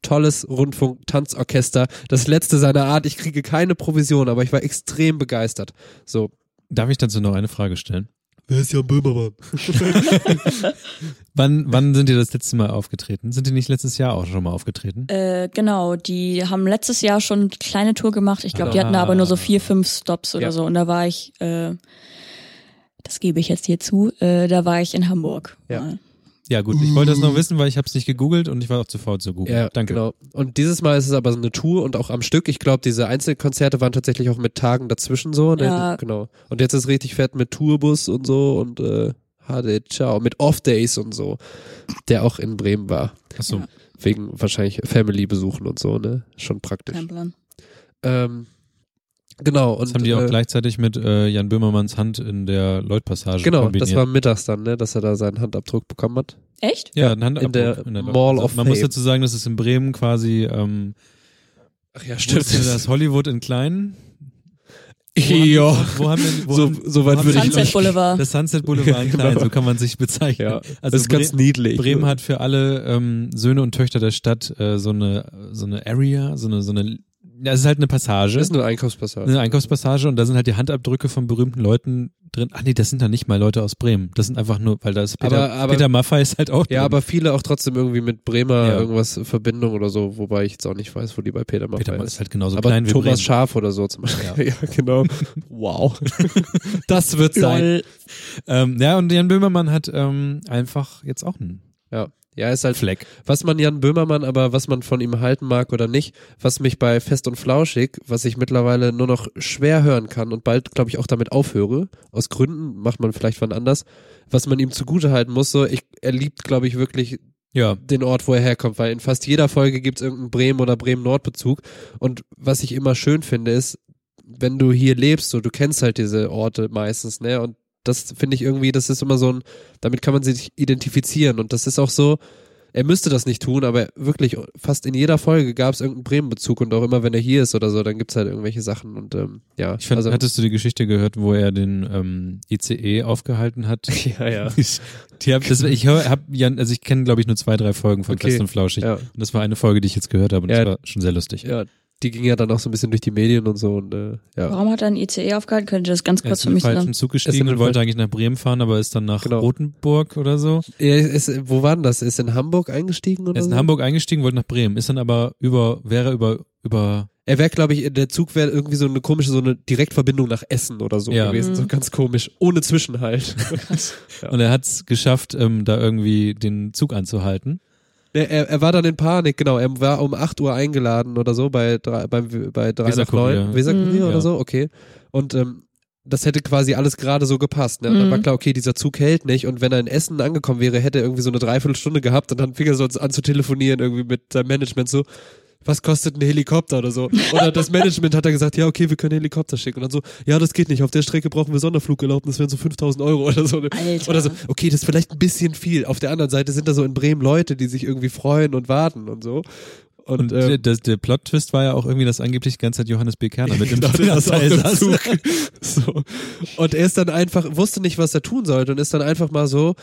Tolles Rundfunk-Tanzorchester. Das letzte seiner Art. Ich kriege keine Provision, aber ich war extrem begeistert. So. Darf ich dazu noch eine Frage stellen? Wer ist Jan Böhmermann? [LAUGHS] Wann, wann sind die das letzte Mal aufgetreten? Sind die nicht letztes Jahr auch schon mal aufgetreten? Äh, genau, die haben letztes Jahr schon eine kleine Tour gemacht. Ich glaube, die hatten Ah. aber nur so vier, fünf Stops oder Ja. so. Und da war ich, äh, das gebe ich jetzt hier zu, äh, da war ich in Hamburg. Ja. Mal. Ja gut, ich wollte das noch wissen, weil ich habe es nicht gegoogelt und ich war auch zu faul zu googeln. Ja, Danke. Genau. Und dieses Mal ist es aber so eine Tour und auch am Stück. Ich glaube, diese Einzelkonzerte waren tatsächlich auch mit Tagen dazwischen so. Ne? Ja. Genau. Und jetzt ist richtig fett mit Tourbus und so und äh, HD, ciao, mit Off-Days und so, der auch in Bremen war. Achso. Ja. Wegen wahrscheinlich Family-Besuchen und so, ne? Schon praktisch. Kein Plan. Ähm, genau. Und, Das haben die auch äh, gleichzeitig mit äh, Jan Böhmermanns Hand in der Lloyd-Passage Genau, kombiniert. das war mittags dann, ne, dass er da seinen Handabdruck bekommen hat. Echt? ja, ein Handabdruck in der Lloyd- Mall of Man muss Fame. dazu sagen, das ist in Bremen quasi ähm, Ach ja, stimmt. das Hollywood in klein. [LAUGHS] Ja. Wo haben wir, wo So, haben, so wo weit haben würde ich Sunset. Boulevard. Das Sunset Boulevard in [LAUGHS] klein, Genau. so kann man sich bezeichnen. Ja, also das ist ganz Bre- niedlich. Bremen hat für alle ähm, Söhne und Töchter der Stadt äh, so eine so eine Area, so eine so eine ja, es ist halt eine Passage. Das ist eine Einkaufspassage. eine Einkaufspassage und da sind halt die Handabdrücke von berühmten Leuten drin. Ach nee, das sind dann nicht mal Leute aus Bremen. Das sind einfach nur, weil da ist Peter, Aber- aber- Peter Maffay ist halt auch drin. Ja, aber viele auch trotzdem irgendwie mit Bremer Ja. irgendwas Verbindung oder so, wobei ich jetzt auch nicht weiß, wo die bei Peter Maffay Peter Maffay ist. ist halt genauso aber klein wie Thomas Bremen. Schaf oder so zum Beispiel. Ja, [LAUGHS] genau. Wow. [LAUGHS] das wird sein. Ähm, ja, und Jan Böhmermann hat ähm, einfach jetzt auch einen Ja. Ja, ist halt, Fleck. was man Jan Böhmermann, aber was man von ihm halten mag oder nicht, was mich bei Fest und Flauschig, was ich mittlerweile nur noch schwer hören kann und bald, glaube ich, auch damit aufhöre, aus Gründen, macht man vielleicht wann anders, was man ihm zugute halten muss, so, ich, er liebt, glaube ich, wirklich Ja, den Ort, wo er herkommt, weil in fast jeder Folge gibt's irgendeinen Bremen- oder Bremen-Nord-Bezug. Und was ich immer schön finde, ist, wenn du hier lebst, so, du kennst halt diese Orte meistens, ne? Und das finde ich irgendwie, das ist immer so ein, damit kann man sich identifizieren. Und das ist auch so, er müsste das nicht tun, aber wirklich fast in jeder Folge gab's irgendeinen Bremen-Bezug und auch immer, wenn er hier ist oder so, dann gibt's halt irgendwelche Sachen und ähm, ja. ich fand, also, hattest du die Geschichte gehört, wo er den ähm, ICE aufgehalten hat? [LAUGHS] ja, ja. [LAUGHS] Ich, das, ich hör, hab Jan, also ich kenne glaube ich nur zwei, drei Folgen von Okay. Fest und Flauschig. Ja, Und das war eine Folge, die ich jetzt gehört habe und Ja. das war schon sehr lustig. ja, die ging ja dann auch so ein bisschen durch die Medien und so und äh, ja. Warum hat er ein ICE aufgehalten? Könnt ihr das ganz Er kurz für mich falschen sagen? Zug Ist in gestiegen den und wollte eigentlich nach Bremen fahren, aber ist dann nach Genau. Rothenburg oder so. Er ist, wo war denn das? Ist in Hamburg eingestiegen oder Er ist in so? Hamburg eingestiegen, wollte nach Bremen, ist dann aber über, wäre über, über, Er wäre, glaube ich, der Zug wäre irgendwie so eine komische, so eine Direktverbindung nach Essen oder so Ja. gewesen. Mhm. So ganz komisch. Ohne Zwischenhalt. [LAUGHS] Ja. und er hat es geschafft, ähm, da irgendwie den Zug anzuhalten. Er, er, er war dann in Panik, genau. Er war um 8 Uhr eingeladen oder so bei, drei, beim, bei 3 nach Weserkurier. 9. Weserkurier Mhm. oder Ja. so, okay. Und ähm, das hätte quasi alles gerade so gepasst. Ne? Und dann Mhm. war klar, okay, dieser Zug hält nicht. Und wenn er in Essen angekommen wäre, hätte er irgendwie so eine Dreiviertelstunde gehabt und dann fing er so an zu telefonieren irgendwie mit seinem Management so, was kostet ein Helikopter oder so. Oder das Management hat dann gesagt, ja, okay, wir können Helikopter schicken. Und dann so, ja, das geht nicht. Auf der Strecke brauchen wir Sonderflugerlaubnis, das wären so 5000 Euro oder so. Alter. Oder so, okay, das ist vielleicht ein bisschen viel. Auf der anderen Seite sind da so in Bremen Leute, die sich irgendwie freuen und warten und so. Und, Und ähm, der, der, der Plot-Twist war ja auch irgendwie, dass angeblich die ganze Zeit Johannes B. Kerner mit dem [LAUGHS] Genau. Zug. [LAUGHS] so. Und er ist dann einfach, wusste nicht, was er tun sollte und ist dann einfach mal so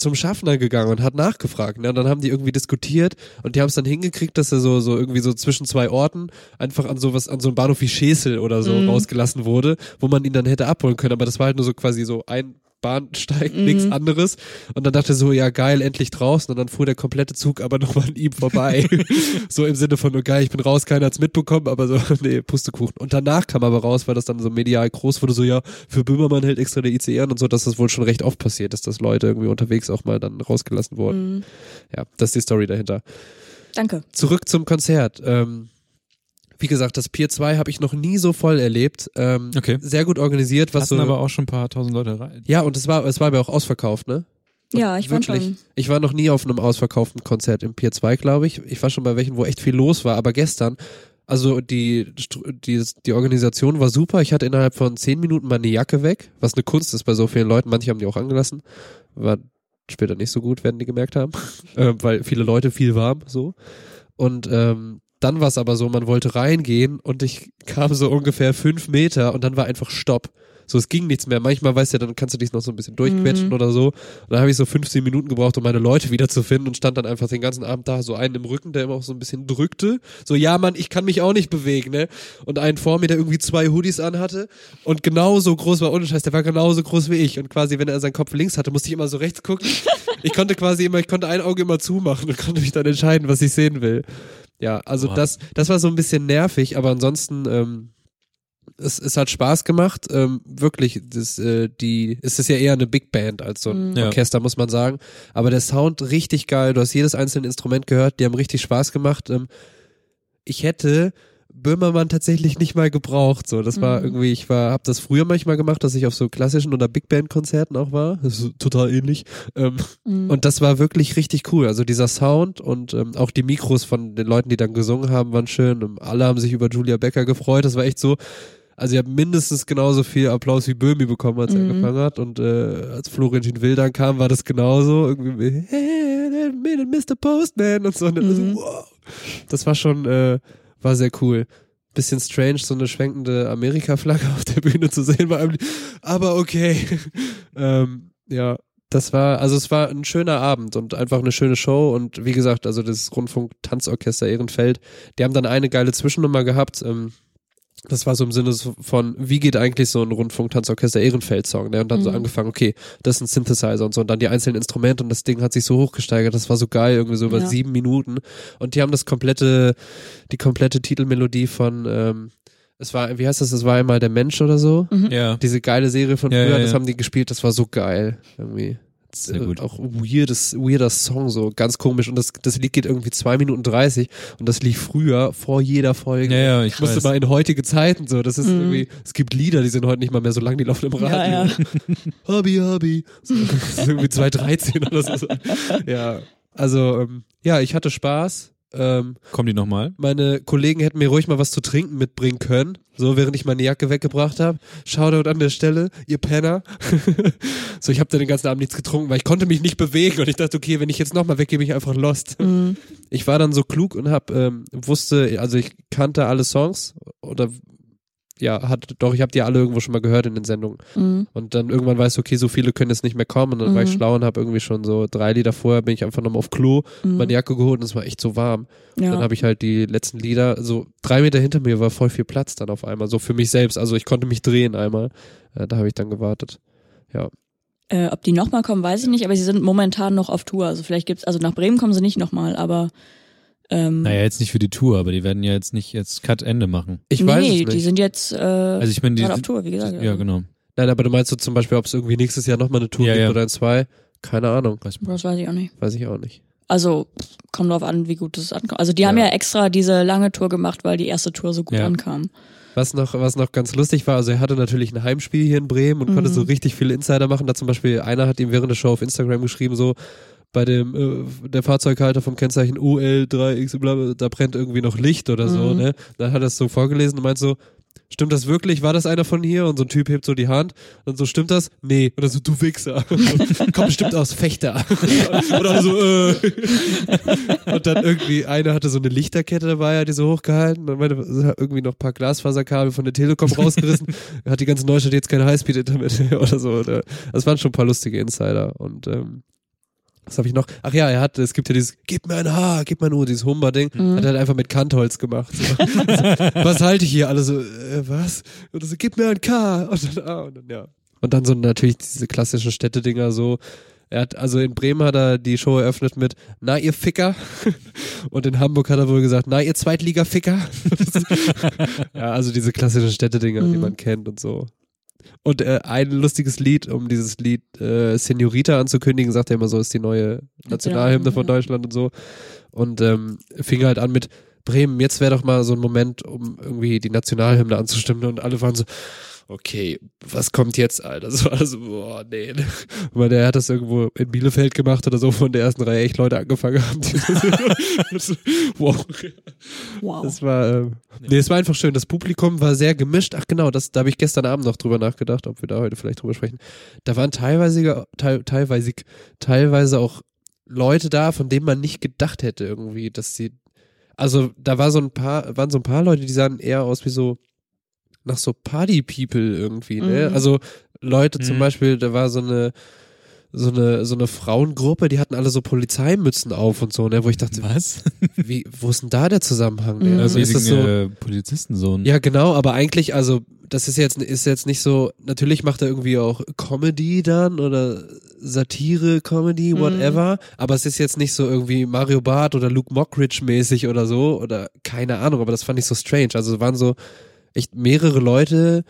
zum Schaffner gegangen und hat nachgefragt. Ne? Und dann haben die irgendwie diskutiert und die haben es dann hingekriegt, dass er so, so irgendwie so zwischen zwei Orten einfach an sowas, an so einem Bahnhof wie Schesel oder so Mhm. rausgelassen wurde, wo man ihn dann hätte abholen können. Aber das war halt nur so quasi so ein Bahnsteig, nichts Mhm. anderes. Und dann dachte er so, ja geil, endlich draußen. Und dann fuhr der komplette Zug aber [LAUGHS] nochmal an ihm vorbei. [LAUGHS] so im Sinne von, oh geil, ich bin raus, keiner hat's mitbekommen, aber so, [LAUGHS] nee, Pustekuchen. Und danach kam aber raus, weil das dann so medial groß wurde, so ja, für Böhmermann hält extra der ICE an und so, dass das wohl schon recht oft passiert ist, dass Leute irgendwie unterwegs auch mal dann rausgelassen wurden. Mhm. Ja, das ist die Story dahinter. Danke. Zurück zum Konzert. Ähm, wie gesagt, das Pier 2 habe ich noch nie so voll erlebt. Ähm, Okay. Sehr gut organisiert, was Passen so. aber auch schon ein paar tausend Leute rein. ja, und es war, es war aber auch ausverkauft, ne? Ja, ich fand Wirklich. schon. Ich war noch nie auf einem ausverkauften Konzert im Pier 2, glaube ich. Ich war schon bei welchen, wo echt viel los war, aber gestern, also die, die, die Organisation war super. Ich hatte innerhalb von zehn Minuten meine Jacke weg, was eine Kunst ist bei so vielen Leuten. Manche haben die auch angelassen. War später nicht so gut, werden die gemerkt haben, [LAUGHS] äh, weil viele Leute viel warm, so. Und ähm, dann war es aber so, man wollte reingehen und ich kam so ungefähr fünf Meter und dann war einfach Stopp. So, es ging nichts mehr. Manchmal, weißt du, dann kannst du dich noch so ein bisschen durchquetschen Mhm. oder so. Und dann habe ich so 15 Minuten gebraucht, um meine Leute wiederzufinden und stand dann einfach den ganzen Abend da, so einen im Rücken, der immer auch so ein bisschen drückte. So, ja, Mann, ich kann mich auch nicht bewegen, ne? Und einen vor mir, der irgendwie zwei Hoodies anhatte und genauso groß war, ohne Scheiß, der war genauso groß wie ich. Und quasi, wenn er seinen Kopf links hatte, musste ich immer so rechts gucken. [LAUGHS] Ich konnte quasi immer, ich konnte ein Auge immer zumachen und konnte mich dann entscheiden, was ich sehen will. Ja, also Boah. das, das war so ein bisschen nervig, aber ansonsten, ähm, es, es hat Spaß gemacht. Ähm, wirklich, das, äh, die, es ist ja eher eine Big Band als so ein Ja. Orchester, muss man sagen. Aber der Sound richtig geil. Du hast jedes einzelne Instrument gehört. Die haben richtig Spaß gemacht. Ähm, ich hätte Böhmermann tatsächlich nicht mal gebraucht. So, das war Mhm. irgendwie, ich war, habe das früher manchmal gemacht, dass ich auf so klassischen oder Big Band Konzerten auch war. Das ist total ähnlich. Ähm, Mhm. und das war wirklich richtig cool. Also dieser Sound und ähm, auch die Mikros von den Leuten, die dann gesungen haben, waren schön. Und alle haben sich über Julia Becker gefreut. Das war echt so. Also ihr habt mindestens genauso viel Applaus wie Böhmi bekommen, als er Mhm. angefangen hat. Und äh, als Florentin Will dann kam, war das genauso. Irgendwie, hey, Mr. Postman und so. Und dann Mhm. so wow. Das war schon, äh, war sehr cool. bisschen strange, so eine schwenkende Amerika-Flagge auf der Bühne zu sehen Lied. Aber okay. [LAUGHS] ähm, ja, das war, also es war ein schöner Abend und einfach eine schöne Show und wie gesagt, also das Rundfunk-Tanzorchester Ehrenfeld, die haben dann eine geile Zwischennummer gehabt, ähm, das war so im Sinne so von, wie geht eigentlich so ein Rundfunk-Tanzorchester Ehrenfeld-Song, ne? Und dann so Mhm. angefangen, okay, das ist ein Synthesizer und so, und dann die einzelnen Instrumente und das Ding hat sich so hochgesteigert, das war so geil, irgendwie so über Ja. sieben Minuten. Und die haben das komplette, die komplette Titelmelodie von, ähm, es war, wie heißt das, es war einmal der Mensch oder so? Ja. Diese geile Serie von Ja, früher, ja, das ja. haben die gespielt, das war so geil, irgendwie. Sehr Äh, gut. Auch weirdes, weirder Song, so ganz komisch. Und das, das Lied geht irgendwie zwei Minuten dreißig und das lief früher vor jeder Folge. Ja, ja, ich musste weiß. mal in heutige Zeiten so. Das ist Mhm. irgendwie, es gibt Lieder, die sind heute nicht mal mehr so lang, die laufen im Radio. Ja, ja. [LAUGHS] Hobby, Hobby. So, das ist irgendwie 2013 oder so. [LAUGHS] Ja. Also, ähm, ja, ich hatte Spaß. Ähm, Kommen die nochmal? meine Kollegen hätten mir ruhig mal was zu trinken mitbringen können, so während ich meine Jacke weggebracht habe. Shoutout an der Stelle, ihr Penner. [LAUGHS] so, ich habe da den ganzen Abend nichts getrunken, weil ich konnte mich nicht bewegen und ich dachte, okay, wenn ich jetzt nochmal weggehe, bin ich einfach lost. Mhm. Ich war dann so klug und hab ähm, wusste, also ich kannte alle Songs oder ja, hat doch, ich habe die alle irgendwo schon mal gehört in den Sendungen. Mhm. Und dann irgendwann weißt du, okay, so viele können jetzt nicht mehr kommen. Und dann war ich Mhm. schlau und habe irgendwie schon so drei Lieder vorher, bin ich einfach nochmal auf Klo, Mhm. meine Jacke geholt und es war echt so warm. Ja. Dann habe ich halt die letzten Lieder, so drei Meter hinter mir war voll viel Platz dann auf einmal, so für mich selbst. Also ich konnte mich drehen einmal. Äh, da habe ich dann gewartet. Äh, ob die nochmal kommen, weiß ich nicht, aber sie sind momentan noch auf Tour. Also vielleicht gibt's, also nach Bremen kommen sie nicht nochmal, aber ähm, Naja, jetzt nicht für die Tour, aber die werden ja jetzt nicht jetzt Cut Ende machen. Ich nee, weiß es die sind jetzt äh, Also ich meine, die gerade auf Tour, wie gesagt. Ja, genau. Nein, aber du meinst so zum Beispiel, ob es irgendwie nächstes Jahr nochmal eine Tour Ja, gibt ja. oder in zwei? Keine Ahnung. Weiß. Das weiß ich auch nicht. Weiß ich auch nicht. Also kommt drauf an, wie gut das ankommt. Also die haben Ja. ja extra diese lange Tour gemacht, weil die erste Tour so gut Ja. ankam. Was noch, was noch ganz lustig war, also er hatte natürlich ein Heimspiel hier in Bremen und Mhm. konnte so richtig viele Insider machen. Da zum Beispiel, einer hat ihm während der Show auf Instagram geschrieben, so, bei dem, äh, der Fahrzeughalter vom Kennzeichen UL3X, bla, bla, da brennt irgendwie noch Licht oder so, Mhm. ne? Dann hat er es so vorgelesen und meint so, stimmt das wirklich? War das einer von hier? Und so ein Typ hebt so die Hand und so, stimmt das? Nee. Oder so, du Wichser. [LAUGHS] Komm bestimmt aus Fechter. [LAUGHS] oder so, äh. Und dann irgendwie, einer hatte so eine Lichterkette dabei, hat die so hochgehalten, dann meinte, hat irgendwie noch ein paar Glasfaserkabel von der Telekom rausgerissen, [LAUGHS] hat die ganze Neustadt jetzt kein Highspeed-Internet oder so. Oder, das waren schon ein paar lustige Insider und ähm, was habe ich noch? Ach ja, er hat, es gibt ja dieses, gib mir ein Haar, gib mir ein Uhr, dieses Humber-Ding, Mhm. hat er halt einfach mit Kantholz gemacht. So. [LAUGHS] was halte ich hier? Alle so, äh, was? Und so, gib mir ein K und dann A und dann ja. Und dann so natürlich diese klassischen Städtedinger so. Er hat, also in Bremen hat er die Show eröffnet mit, na ihr Ficker. [LAUGHS] Und in Hamburg hat er wohl gesagt, na ihr Zweitliga-Ficker. [LAUGHS] ja, also diese klassischen Städtedinger, die Mhm. man kennt und so. Und äh, ein lustiges Lied, um dieses Lied äh, Senorita anzukündigen, sagt er immer so, ist die neue Nationalhymne von ja. Deutschland und so. Und ähm, fing halt an mit Bremen, jetzt wäre doch mal so ein Moment, um irgendwie die Nationalhymne anzustimmen. Und alle waren so, okay, was kommt jetzt, Alter? [LAUGHS] So alles, so, boah, nee. Weil der hat das irgendwo in Bielefeld gemacht oder so, von der ersten Reihe echt Leute angefangen haben. [LAUGHS] das- [LAUGHS] wow. Wow. Das war, ähm, nee, es war einfach schön. Das Publikum war sehr gemischt. Ach genau, das, da habe ich gestern Abend noch drüber nachgedacht, ob wir da heute vielleicht drüber sprechen. Da waren teilweise, teil, teilweise, teilweise auch Leute da, von denen man nicht gedacht hätte irgendwie, dass sie, also da war so ein paar, waren so ein paar Leute, die sahen eher aus wie so nach so Party People irgendwie, ne? Mhm. Also Leute zum Mhm. Beispiel, da war so eine so eine so eine Frauengruppe, die hatten alle so Polizeimützen auf und so, ne, wo ich dachte, Was? [LAUGHS] wie, wo ist denn da der Zusammenhang? Ne? Mhm. Also ist das so, äh, Polizistensohn. ja, genau, aber eigentlich, also, das ist jetzt, ist jetzt nicht so, natürlich macht er irgendwie auch Comedy dann oder Satire, Comedy, Mhm. whatever, aber es ist jetzt nicht so irgendwie Mario Barth oder Luke Mockridge mäßig oder so oder keine Ahnung, aber das fand ich so strange. Also es waren so echt mehrere Leute,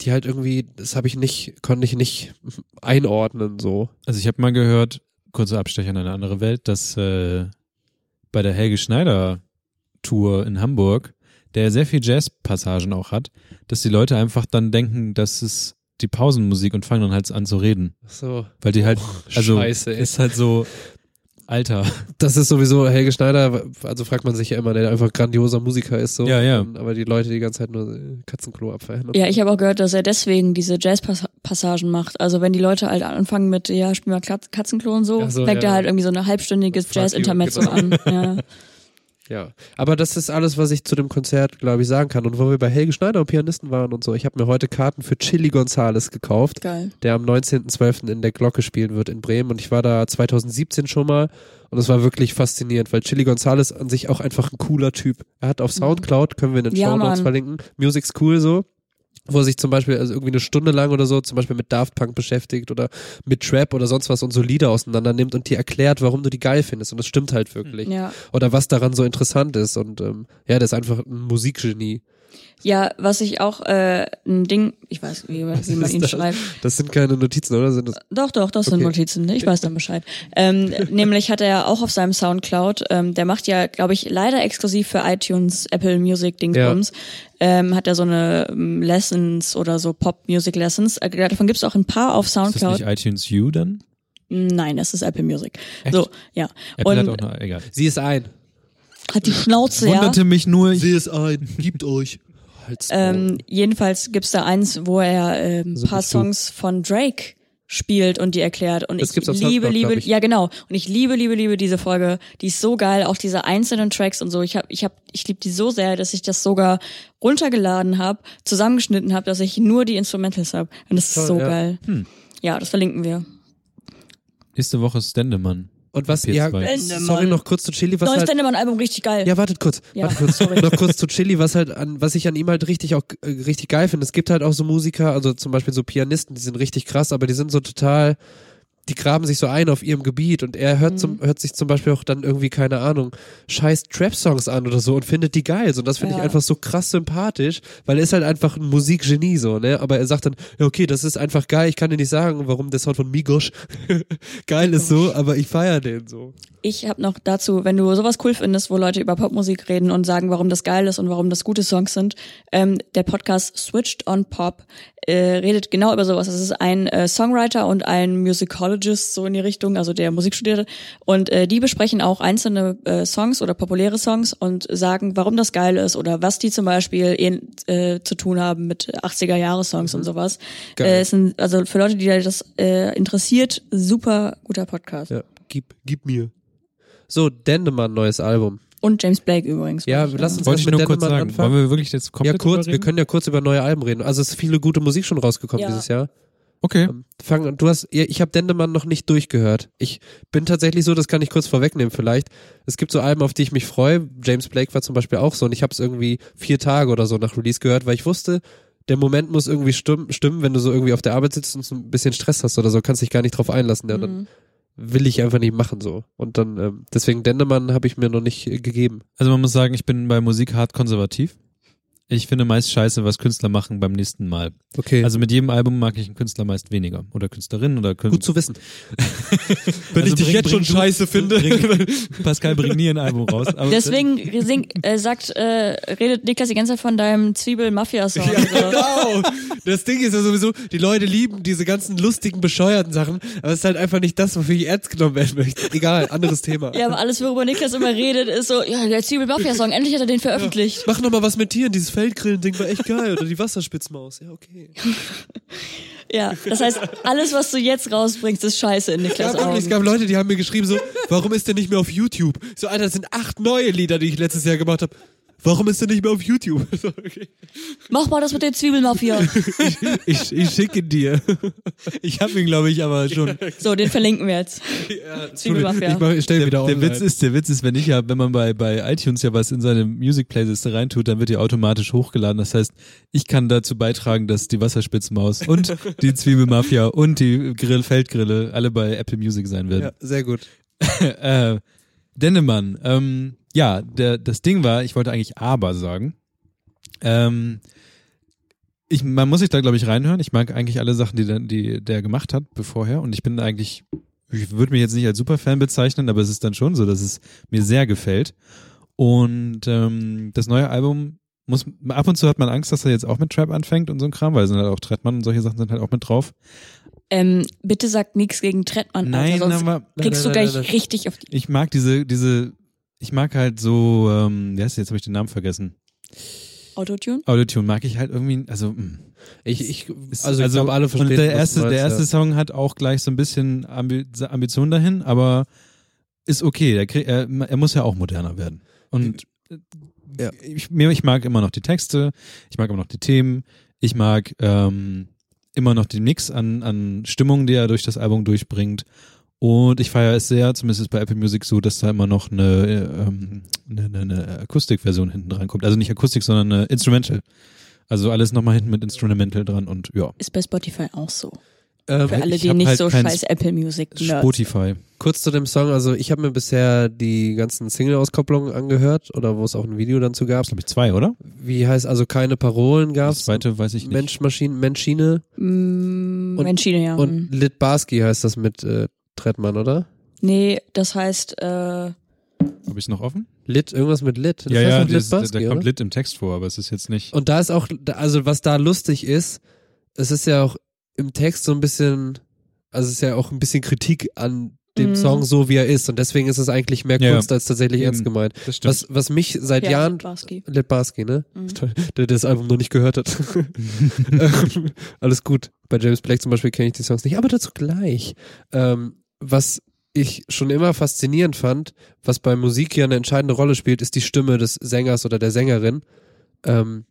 die halt irgendwie, das habe ich nicht, konnte ich nicht einordnen so. Also ich habe mal gehört, kurzer Abstecher in eine andere Welt, dass äh, bei der Helge Schneider Tour in Hamburg, der sehr viel Jazz-Passagen auch hat, dass die Leute einfach dann denken, das ist die Pausenmusik und fangen dann halt an zu reden. So. Weil die halt, also Scheiße, ist halt so, Alter. Das ist sowieso Helge Schneider, also fragt man sich ja immer, der einfach grandioser Musiker ist so. Ja, ja. Aber die Leute die ganze Zeit nur Katzenklo abfeiern. Ja, ich habe auch gehört, dass er deswegen diese Jazz-Passagen macht. Also wenn die Leute halt anfangen mit, ja, spiel mal Katz- Katzenklo und so, Ach so, fängt ja. er halt irgendwie so ein halbstündiges Jazz-Intermezzo genau. an. Ja. [LAUGHS] Ja, aber das ist alles, was ich zu dem Konzert, glaube ich, sagen kann. Und wo wir bei Helge Schneider und Pianisten waren und so, ich habe mir heute Karten für Chili Gonzales gekauft, Geil. der am 19.12. in der Glocke spielen wird in Bremen. Und ich war da 2017 schon mal und es war wirklich faszinierend, weil Chili Gonzales an sich auch einfach ein cooler Typ. Er hat auf Soundcloud, können wir in den Ja, Show Notes verlinken, Music's Cool so, wo er sich zum Beispiel also irgendwie eine Stunde lang oder so zum Beispiel mit Daft Punk beschäftigt oder mit Trap oder sonst was und so Lieder auseinander nimmt und dir erklärt, warum du die geil findest. Und das stimmt halt wirklich. Ja. Oder was daran so interessant ist. Und ähm, ja, der ist einfach ein Musikgenie. Ja, was ich auch äh, ein Ding, ich weiß, wie, man- [LAUGHS] wie man ihn das? schreibt. Das sind keine Notizen, oder? Sind das? Doch, doch, das sind Okay. Notizen. Ich weiß dann Bescheid. Ähm, [LAUGHS] nämlich hat er ja auch auf seinem Soundcloud, ähm, der macht ja, glaube ich, leider exklusiv für iTunes, Apple Music Dingsbums, ähm, hat er so eine ähm, Lessons oder so Pop Music Lessons. Äh, davon gibt's auch ein paar auf Ist das Soundcloud. nicht iTunes U dann? Nein, das ist Apple Music. Echt? So, ja. Apple hat Und auch noch, egal. Sie ist ein. hat die Schnauze, ja. Wunderte mich nur, ich, Sie ist ein. Gibt euch. Ähm, jedenfalls gibt's da eins, wo er ähm, Also paar Songs von Drake spielt und die erklärt und Das ich liebe Soundcloud, liebe ich. ja genau und ich liebe liebe liebe diese Folge die ist so geil auch diese einzelnen Tracks und so ich habe ich habe ich liebe die so sehr dass ich das sogar runtergeladen habe zusammengeschnitten habe dass ich nur die Instrumentals habe und das ist Toll, so ja. geil Hm. ja das verlinken wir nächste Woche ist Stendemann. Und was, PS2. ja, Ende, sorry, noch kurz zu Chili, was neues halt, Dendemann Album richtig geil ja, wartet kurz, Ja, wartet kurz, sorry. noch kurz zu Chili, was halt an, was ich an ihm halt richtig auch, äh, richtig geil finde. Es gibt halt auch so Musiker, also zum Beispiel so Pianisten, die sind richtig krass, aber die sind so total, die graben sich so ein auf ihrem Gebiet und er hört zum, hört sich zum Beispiel auch dann irgendwie, keine Ahnung, scheiß Trap-Songs an oder so und findet die geil. So, und das finde ich Ja. einfach so krass sympathisch, weil er ist halt einfach ein Musikgenie so, ne? Aber er sagt dann, ja, okay, das ist einfach geil, ich kann dir nicht sagen, warum der Sound von Migos [LAUGHS] geil ist so, aber ich feier den so. Ich habe noch dazu, wenn du sowas cool findest, wo Leute über Popmusik reden und sagen, warum das geil ist und warum das gute Songs sind, ähm, der Podcast Switched on Pop äh, redet genau über sowas. Das ist ein äh, Songwriter und ein Musicologist, so in die Richtung, also der Musik studierte. Und äh, die besprechen auch einzelne äh, Songs oder populäre Songs und sagen, warum das geil ist oder was die zum Beispiel äh, zu tun haben mit 80er-Jahre-Songs und sowas. Äh, es sind, also für Leute, die das äh, interessiert, super guter Podcast. Ja, gib, gib mir. So, Dendemann, neues Album. Und James Blake übrigens. Ja, wollte ich lass uns Wollte erst ich mit nur kurz Dendemann sagen. anfangen. Wollen wir wirklich jetzt Ja, komplett kurz, drüber wir können ja kurz über neue Alben reden. Also es ist viele gute Musik schon rausgekommen Ja. dieses Jahr. Okay. Ähm, Fang, an. du hast, ja, ich habe Dendemann noch nicht durchgehört. Ich bin tatsächlich so, das kann ich kurz vorwegnehmen vielleicht. Es gibt so Alben, auf die ich mich freue. James Blake war zum Beispiel auch so und ich habe es irgendwie vier Tage oder so nach Release gehört, weil ich wusste, der Moment muss irgendwie stimmen, stimmen, wenn du so irgendwie auf der Arbeit sitzt und so ein bisschen Stress hast oder so, kannst dich gar nicht drauf einlassen. Ja, dann Mhm. Will ich einfach nicht machen so. Und dann, ähm, deswegen Dendemann habe ich mir noch nicht äh, gegeben. Also man muss sagen, ich bin bei Musik hart konservativ. Ich finde meist scheiße, was Künstler machen beim nächsten Mal. Okay. Also mit jedem Album mag ich einen Künstler meist weniger. Oder Künstlerin oder Künstler. gut zu wissen. [LAUGHS] Wenn ich dich jetzt schon scheiße finde. Bring, Pascal bringt nie ein Album raus. Aber Deswegen sing, äh, sagt, äh, redet Niklas die ganze Zeit von deinem Zwiebel-Mafia-Song. so. Genau. Das Ding ist ja sowieso, die Leute lieben diese ganzen lustigen, bescheuerten Sachen, aber es ist halt einfach nicht das, wofür ich ernst genommen werden möchte. Egal, anderes Thema. Ja, aber alles, worüber Niklas immer redet, ist so, ja, der Zwiebel-Mafia-Song, endlich hat er den veröffentlicht. Mach noch mal was mit Tieren, dieses Feldgrillen-Ding war echt geil. Oder die Wasserspitzmaus. Ja, okay. [LAUGHS] Ja, das heißt, alles, was du jetzt rausbringst, ist scheiße in Ja, Niklas wirklich, es Augen. gab Leute, die haben mir geschrieben so, warum ist der nicht mehr auf YouTube? So, Alter, das sind acht neue Lieder, die ich letztes Jahr gemacht habe. Warum ist der nicht mehr auf YouTube? [LAUGHS] Okay. Mach mal das mit dem Zwiebel-Mafia. [LAUGHS] ich, ich schicke dir. ich habe ihn, glaube ich, aber schon. So, den verlinken wir jetzt. Zwiebel-Mafia. Ich, mach, ich stell Der, wieder der online. Witz ist, der Witz ist, wenn ich ja, wenn man bei, bei iTunes ja was in seine Music Playlist reintut, dann wird die automatisch hochgeladen. Das heißt, ich kann dazu beitragen, dass die Wasserspitzmaus und die [LAUGHS] Zwiebelmafia und die Grill Feldgrille alle bei Apple Music sein werden. ja, sehr gut. äh, Dennemann, ähm, ja, der, das Ding war, ich wollte eigentlich aber sagen. Ähm, ich, man muss sich da, glaube ich, reinhören. Ich mag eigentlich alle Sachen, die, der- die der gemacht hat bevorher. Und ich bin eigentlich, ich würde mich jetzt nicht als Superfan bezeichnen, aber es ist dann schon so, dass es mir sehr gefällt. Und ähm, das neue Album muss, ab und zu hat man Angst, dass er jetzt auch mit Trap anfängt und so ein Kram, weil es sind halt auch Trettmann und solche Sachen sind halt auch mit drauf. Ähm, bitte sag nichts gegen Trettmann, Nein, Alter, sonst aber kriegst du gleich richtig auf die ich mag diese, diese, ich mag halt so, ähm, wie heißt das? jetzt habe ich den Namen vergessen. Autotune. Autotune mag ich halt irgendwie, also, mh. Ich, ich, Ist- also, ich glaube, alle verstehen. Und der erste, meinst, der erste ja. Song hat auch gleich so ein bisschen Ambi Ambition dahin, aber ist okay. Der krieg, er, er muss ja auch moderner werden. Und Ja. ich, mir- ich mag immer noch die Texte, ich mag immer noch die Themen, ich mag ähm, immer noch den Mix an, an Stimmung, die er durch das Album durchbringt. Und ich feiere es sehr, zumindest ist bei Apple Music so, dass da immer noch eine, äh, ähm, eine, eine, Akustikversion hinten dran kommt. Also nicht Akustik, sondern eine Instrumental. Also alles nochmal hinten mit Instrumental dran und ja. Ist bei Spotify auch so. Ähm, Für alle, die nicht halt so scheiß Apple Music nerds. Spotify. kurz zu dem Song, also ich habe mir bisher die ganzen Single-Auskopplungen angehört oder wo es auch ein Video dann zu gab. Glaube ich zwei, oder? Wie heißt also keine Parolen Das gab's? zweite weiß ich nicht. Mensch, Maschine, Menschine Mm, Und- Menschine, ja. und Mm. Litbarski heißt das mit äh, Trettmann, oder? Nee, das heißt, äh, Habe ich es noch offen? Lit, irgendwas mit Lit. Das ja, ja, doch das, da, Litbarski, da kommt? Lit im Text vor, aber es ist jetzt nicht. Und da ist auch, also was da lustig ist, es ist ja auch im Text so ein bisschen, also es ist ja auch ein bisschen Kritik an dem Mhm. Song so wie er ist und deswegen ist es eigentlich mehr Ja, Kunst als tatsächlich ernst gemeint. Das stimmt. Was, was mich seit ja, Jahren, Barski. Litbarski, ne? Mhm. [LAUGHS] Toll, der das Album noch nicht gehört hat. [LAUGHS] [LAUGHS] Ähm, Alles gut. Bei James Blake zum Beispiel kenne ich die Songs nicht, aber dazu gleich. Ähm, was ich schon immer faszinierend fand, was bei Musik hier eine entscheidende Rolle spielt, ist die Stimme des Sängers oder der Sängerin. Ähm,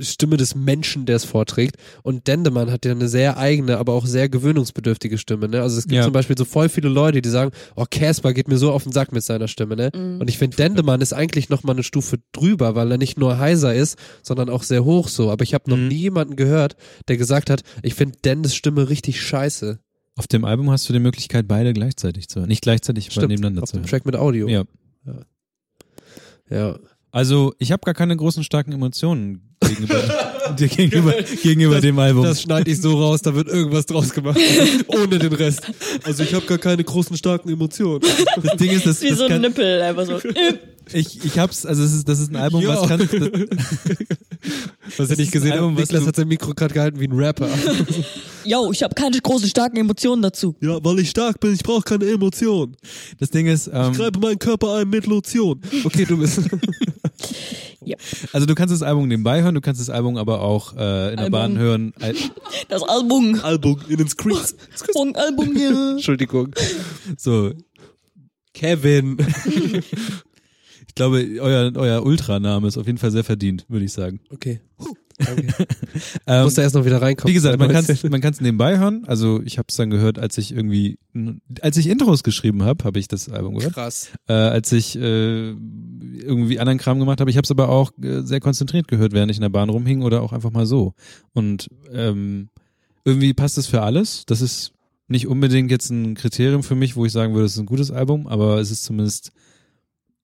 Stimme des Menschen, der es vorträgt. Und Dendemann hat ja eine sehr eigene, aber auch sehr gewöhnungsbedürftige Stimme. Ne? Also es gibt Ja. zum Beispiel so voll viele Leute, die sagen, oh, Casper geht mir so auf den Sack mit seiner Stimme. Ne? Mhm. Und ich finde, Dendemann ist eigentlich noch mal eine Stufe drüber, weil er nicht nur heiser ist, sondern auch sehr hoch so. Aber ich habe noch Mhm. nie jemanden gehört, der gesagt hat, ich finde Dendes Stimme richtig scheiße. Auf dem Album hast du die Möglichkeit, beide gleichzeitig zu hören. Nicht gleichzeitig, aber nebeneinander auf zu dem hören. Track mit Audio. Ja. ja. Also, ich habe gar keine großen, starken Emotionen gegenüber, [LAUGHS] dir gegenüber, [LAUGHS] gegenüber dem Album. Das schneide ich so raus, da wird irgendwas draus gemacht. [LAUGHS] Ohne den Rest. Also ich habe gar keine großen, starken Emotionen. das Ding ist, das, Wie das so ein kann, Nippel, einfach so. ich, ich hab's, also es ist, das ist ein Album, Ja. was kann, das, [LAUGHS] Was Das nicht ist gesehen was Niklas hat sein Mikro gerade gehalten wie ein Rapper. Yo, ich habe keine großen, starken Emotionen dazu. ja, weil ich stark bin, ich brauche keine Emotionen. das Ding ist, ähm, meinen Körper ein mit Lotion. Okay, du bist. also du kannst das Album nebenbei hören, du kannst das Album aber auch äh, in der Album. Bahn hören. Al- [LAUGHS] Das Album. Album in den Screens. [LAUGHS] Und Album hier. [LAUGHS] Entschuldigung. So, Kevin. ich glaube, euer, euer Ultraname ist auf jeden Fall sehr verdient, würde ich sagen. Okay. Danke. [LAUGHS] Ähm, Muss da erst noch wieder reinkommen. Wie gesagt, man kann man kann's nebenbei hören. Also ich habe es dann gehört, als ich irgendwie, als ich Intros geschrieben habe, habe ich das Album gehört. Krass. Äh, als ich äh, irgendwie anderen Kram gemacht habe. Ich habe es aber auch äh, sehr konzentriert gehört, während ich in der Bahn rumhing oder auch einfach mal so. Und ähm, irgendwie passt es für alles. Das ist nicht unbedingt jetzt ein Kriterium für mich, wo ich sagen würde, es ist ein gutes Album, aber es ist zumindest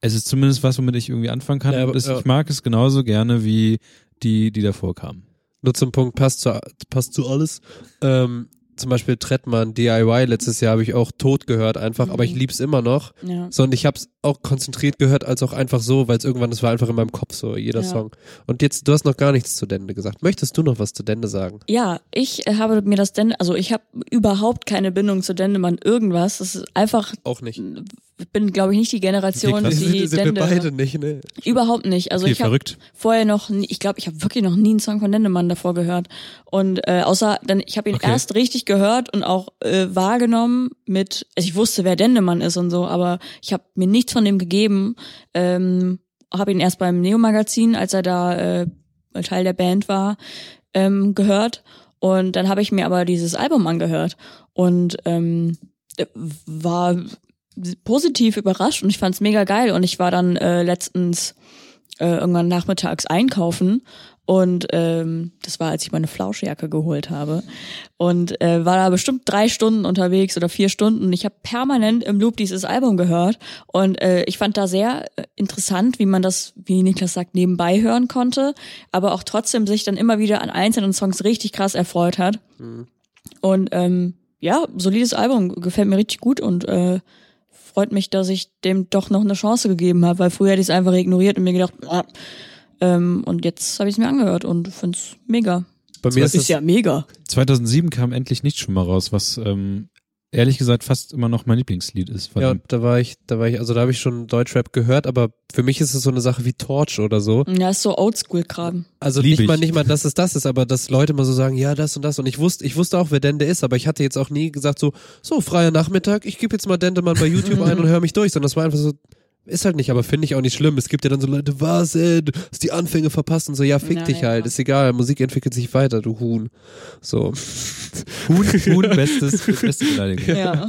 es ist zumindest was, womit ich irgendwie anfangen kann. Ja, aber- es, ja. Ich mag es genauso gerne wie die, die davor kamen. Nur zum Punkt, passt zu, passt zu alles. Ähm, zum Beispiel Trettmann, DIY, letztes Jahr habe ich auch tot gehört einfach, aber ich Mhm. lieb's immer noch. Ja. Sondern ich habe es auch konzentriert gehört, als auch einfach so, weil es irgendwann, das war einfach in meinem Kopf so, jeder Ja. Song. Und jetzt, du hast noch gar nichts zu Dende gesagt. Möchtest du noch was zu Dende sagen? Ja, ich äh, habe mir das Dende, also ich habe überhaupt keine Bindung zu Dendemann irgendwas. Das ist einfach, Auch nicht. Ich bin glaube ich nicht die Generation, die sind, sind wir Dende. beide nicht, ne? Überhaupt nicht. Also Okay, ich habe vorher noch, nie, ich glaube, ich habe wirklich noch nie einen Song von Dendemann davor gehört. Und äh, außer, dann, ich habe ihn Okay. erst richtig gehört und auch äh, wahrgenommen mit, also ich wusste, wer Dendemann ist und so, aber ich habe mir nichts von dem gegeben. Ähm, habe ihn erst beim Neo-Magazin, als er da äh, Teil der Band war, ähm, gehört. Und dann habe ich mir aber dieses Album angehört und ähm, äh, war positiv überrascht und ich fand's mega geil. Und ich war dann äh, letztens äh, irgendwann nachmittags einkaufen und ähm, das war, als ich meine Flauschjacke geholt habe und äh, war da bestimmt drei Stunden unterwegs oder vier Stunden. Ich habe permanent im Loop dieses Album gehört und äh, ich fand da sehr äh, interessant, wie man das, wie Niklas sagt, nebenbei hören konnte, aber auch trotzdem sich dann immer wieder an einzelnen Songs richtig krass erfreut hat. Und ähm, ja, solides Album, gefällt mir richtig gut und äh, freut mich, dass ich dem doch noch eine Chance gegeben habe, weil früher hätte ich es einfach ignoriert und mir gedacht, ah, ähm, und jetzt habe ich es mir angehört und find's mega. Bei mir Das ist es, ja mega. 2007 kam endlich nicht schon mal raus, was ähm, ehrlich gesagt fast immer noch mein Lieblingslied ist. Von ja, ihm. da war ich, da war ich, also da habe ich schon Deutschrap gehört, aber für mich ist es so eine Sache wie Torch oder so. Ja, ist so Oldschool-Kram. Also Lieb nicht mal, ich. nicht mal, dass es das ist, aber dass Leute mal so sagen, ja, das und das. Und ich wusste, ich wusste auch, wer Dende ist, aber ich hatte jetzt auch nie gesagt so, so, freier Nachmittag, ich gebe jetzt mal Dendemann bei YouTube [LAUGHS] ein und höre mich durch, sondern das war einfach so, Ist halt nicht, aber finde ich auch nicht schlimm. Es gibt ja dann so Leute, was, ey, du hast die Anfänge verpasst und so, ja, fick Na, dich ja. halt, ist egal, Musik entwickelt sich weiter, du Huhn. So. [LAUGHS] Huhn, Huhn bestes, beste Beleidigung. Ja.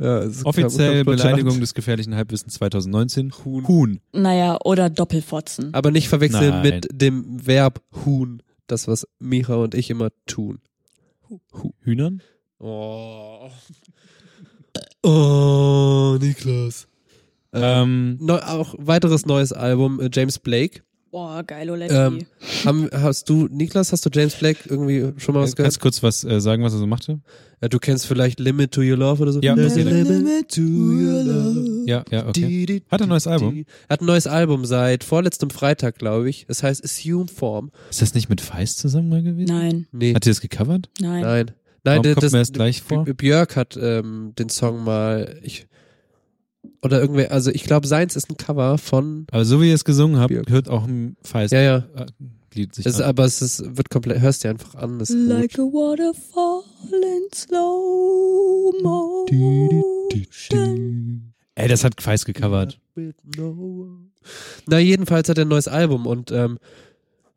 Ja, Offiziell Beleidigung des gefährlichen Halbwissens 2019. Huhn. Huhn. Naja, oder Doppelfotzen. Aber nicht verwechseln Nein. mit dem Verb Huhn, das was Micha und ich immer tun. Hühnern? Oh. Oh, Niklas. Ähm, Neu, auch weiteres neues Album, äh, James Blake. Boah, geil, Oletti. Ähm, haben, hast du, Niklas, hast du James Blake irgendwie schon mal was gehört? kannst du kurz was äh, sagen, was er so machte? Ja, du kennst vielleicht Limit to Your Love oder so? Ja, das Limit, to Your Love. Ja, ja, okay. Hat er ein neues Album? die. Hat ein neues Album seit vorletztem Freitag, glaube ich. Es heißt Assume Form. Ist das nicht mit Feist zusammen mal gewesen? nein, Nee, Hat ihr das gecovert? nein. nein. Nein, Warum der- kommt das, mir das gleich vor? Björk hat ähm, den Song mal, ich, oder irgendwer, also ich glaube, seins ist ein Cover von, Aber so wie ihr es gesungen habt, Björk. hört auch ein Feist ja, ja. äh, Lied sich Es, aber es ist, wird komplett, hörst dir einfach an. Das ist Like gut. a waterfall in slow motion. Ey, das hat Feist gecovert. Na, jedenfalls hat er ein neues Album und ähm,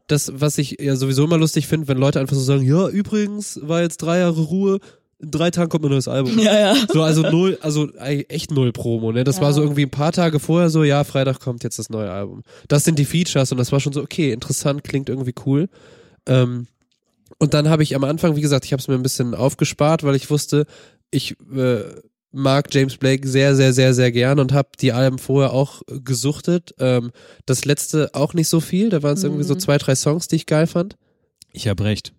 das, was ich ja sowieso immer lustig finde, wenn Leute einfach so sagen, ja, übrigens war jetzt drei Jahre Ruhe, in drei Tagen kommt ein neues Album. Ja, ja. So, also null, also echt null Promo, ne? Das Ja. war so irgendwie ein paar Tage vorher so, ja, Freitag kommt jetzt das neue Album. Das sind die Features und das war schon so, okay, interessant, klingt irgendwie cool. Ähm, und dann habe ich am Anfang, wie gesagt, ich habe es mir ein bisschen aufgespart, weil ich wusste, ich äh, mag James Blake sehr, sehr, sehr, sehr gern und habe die Alben vorher auch gesuchtet. Ähm, das letzte auch nicht so viel, da waren es irgendwie so Mhm. zwei, drei Songs, die ich geil fand. Ich hab recht.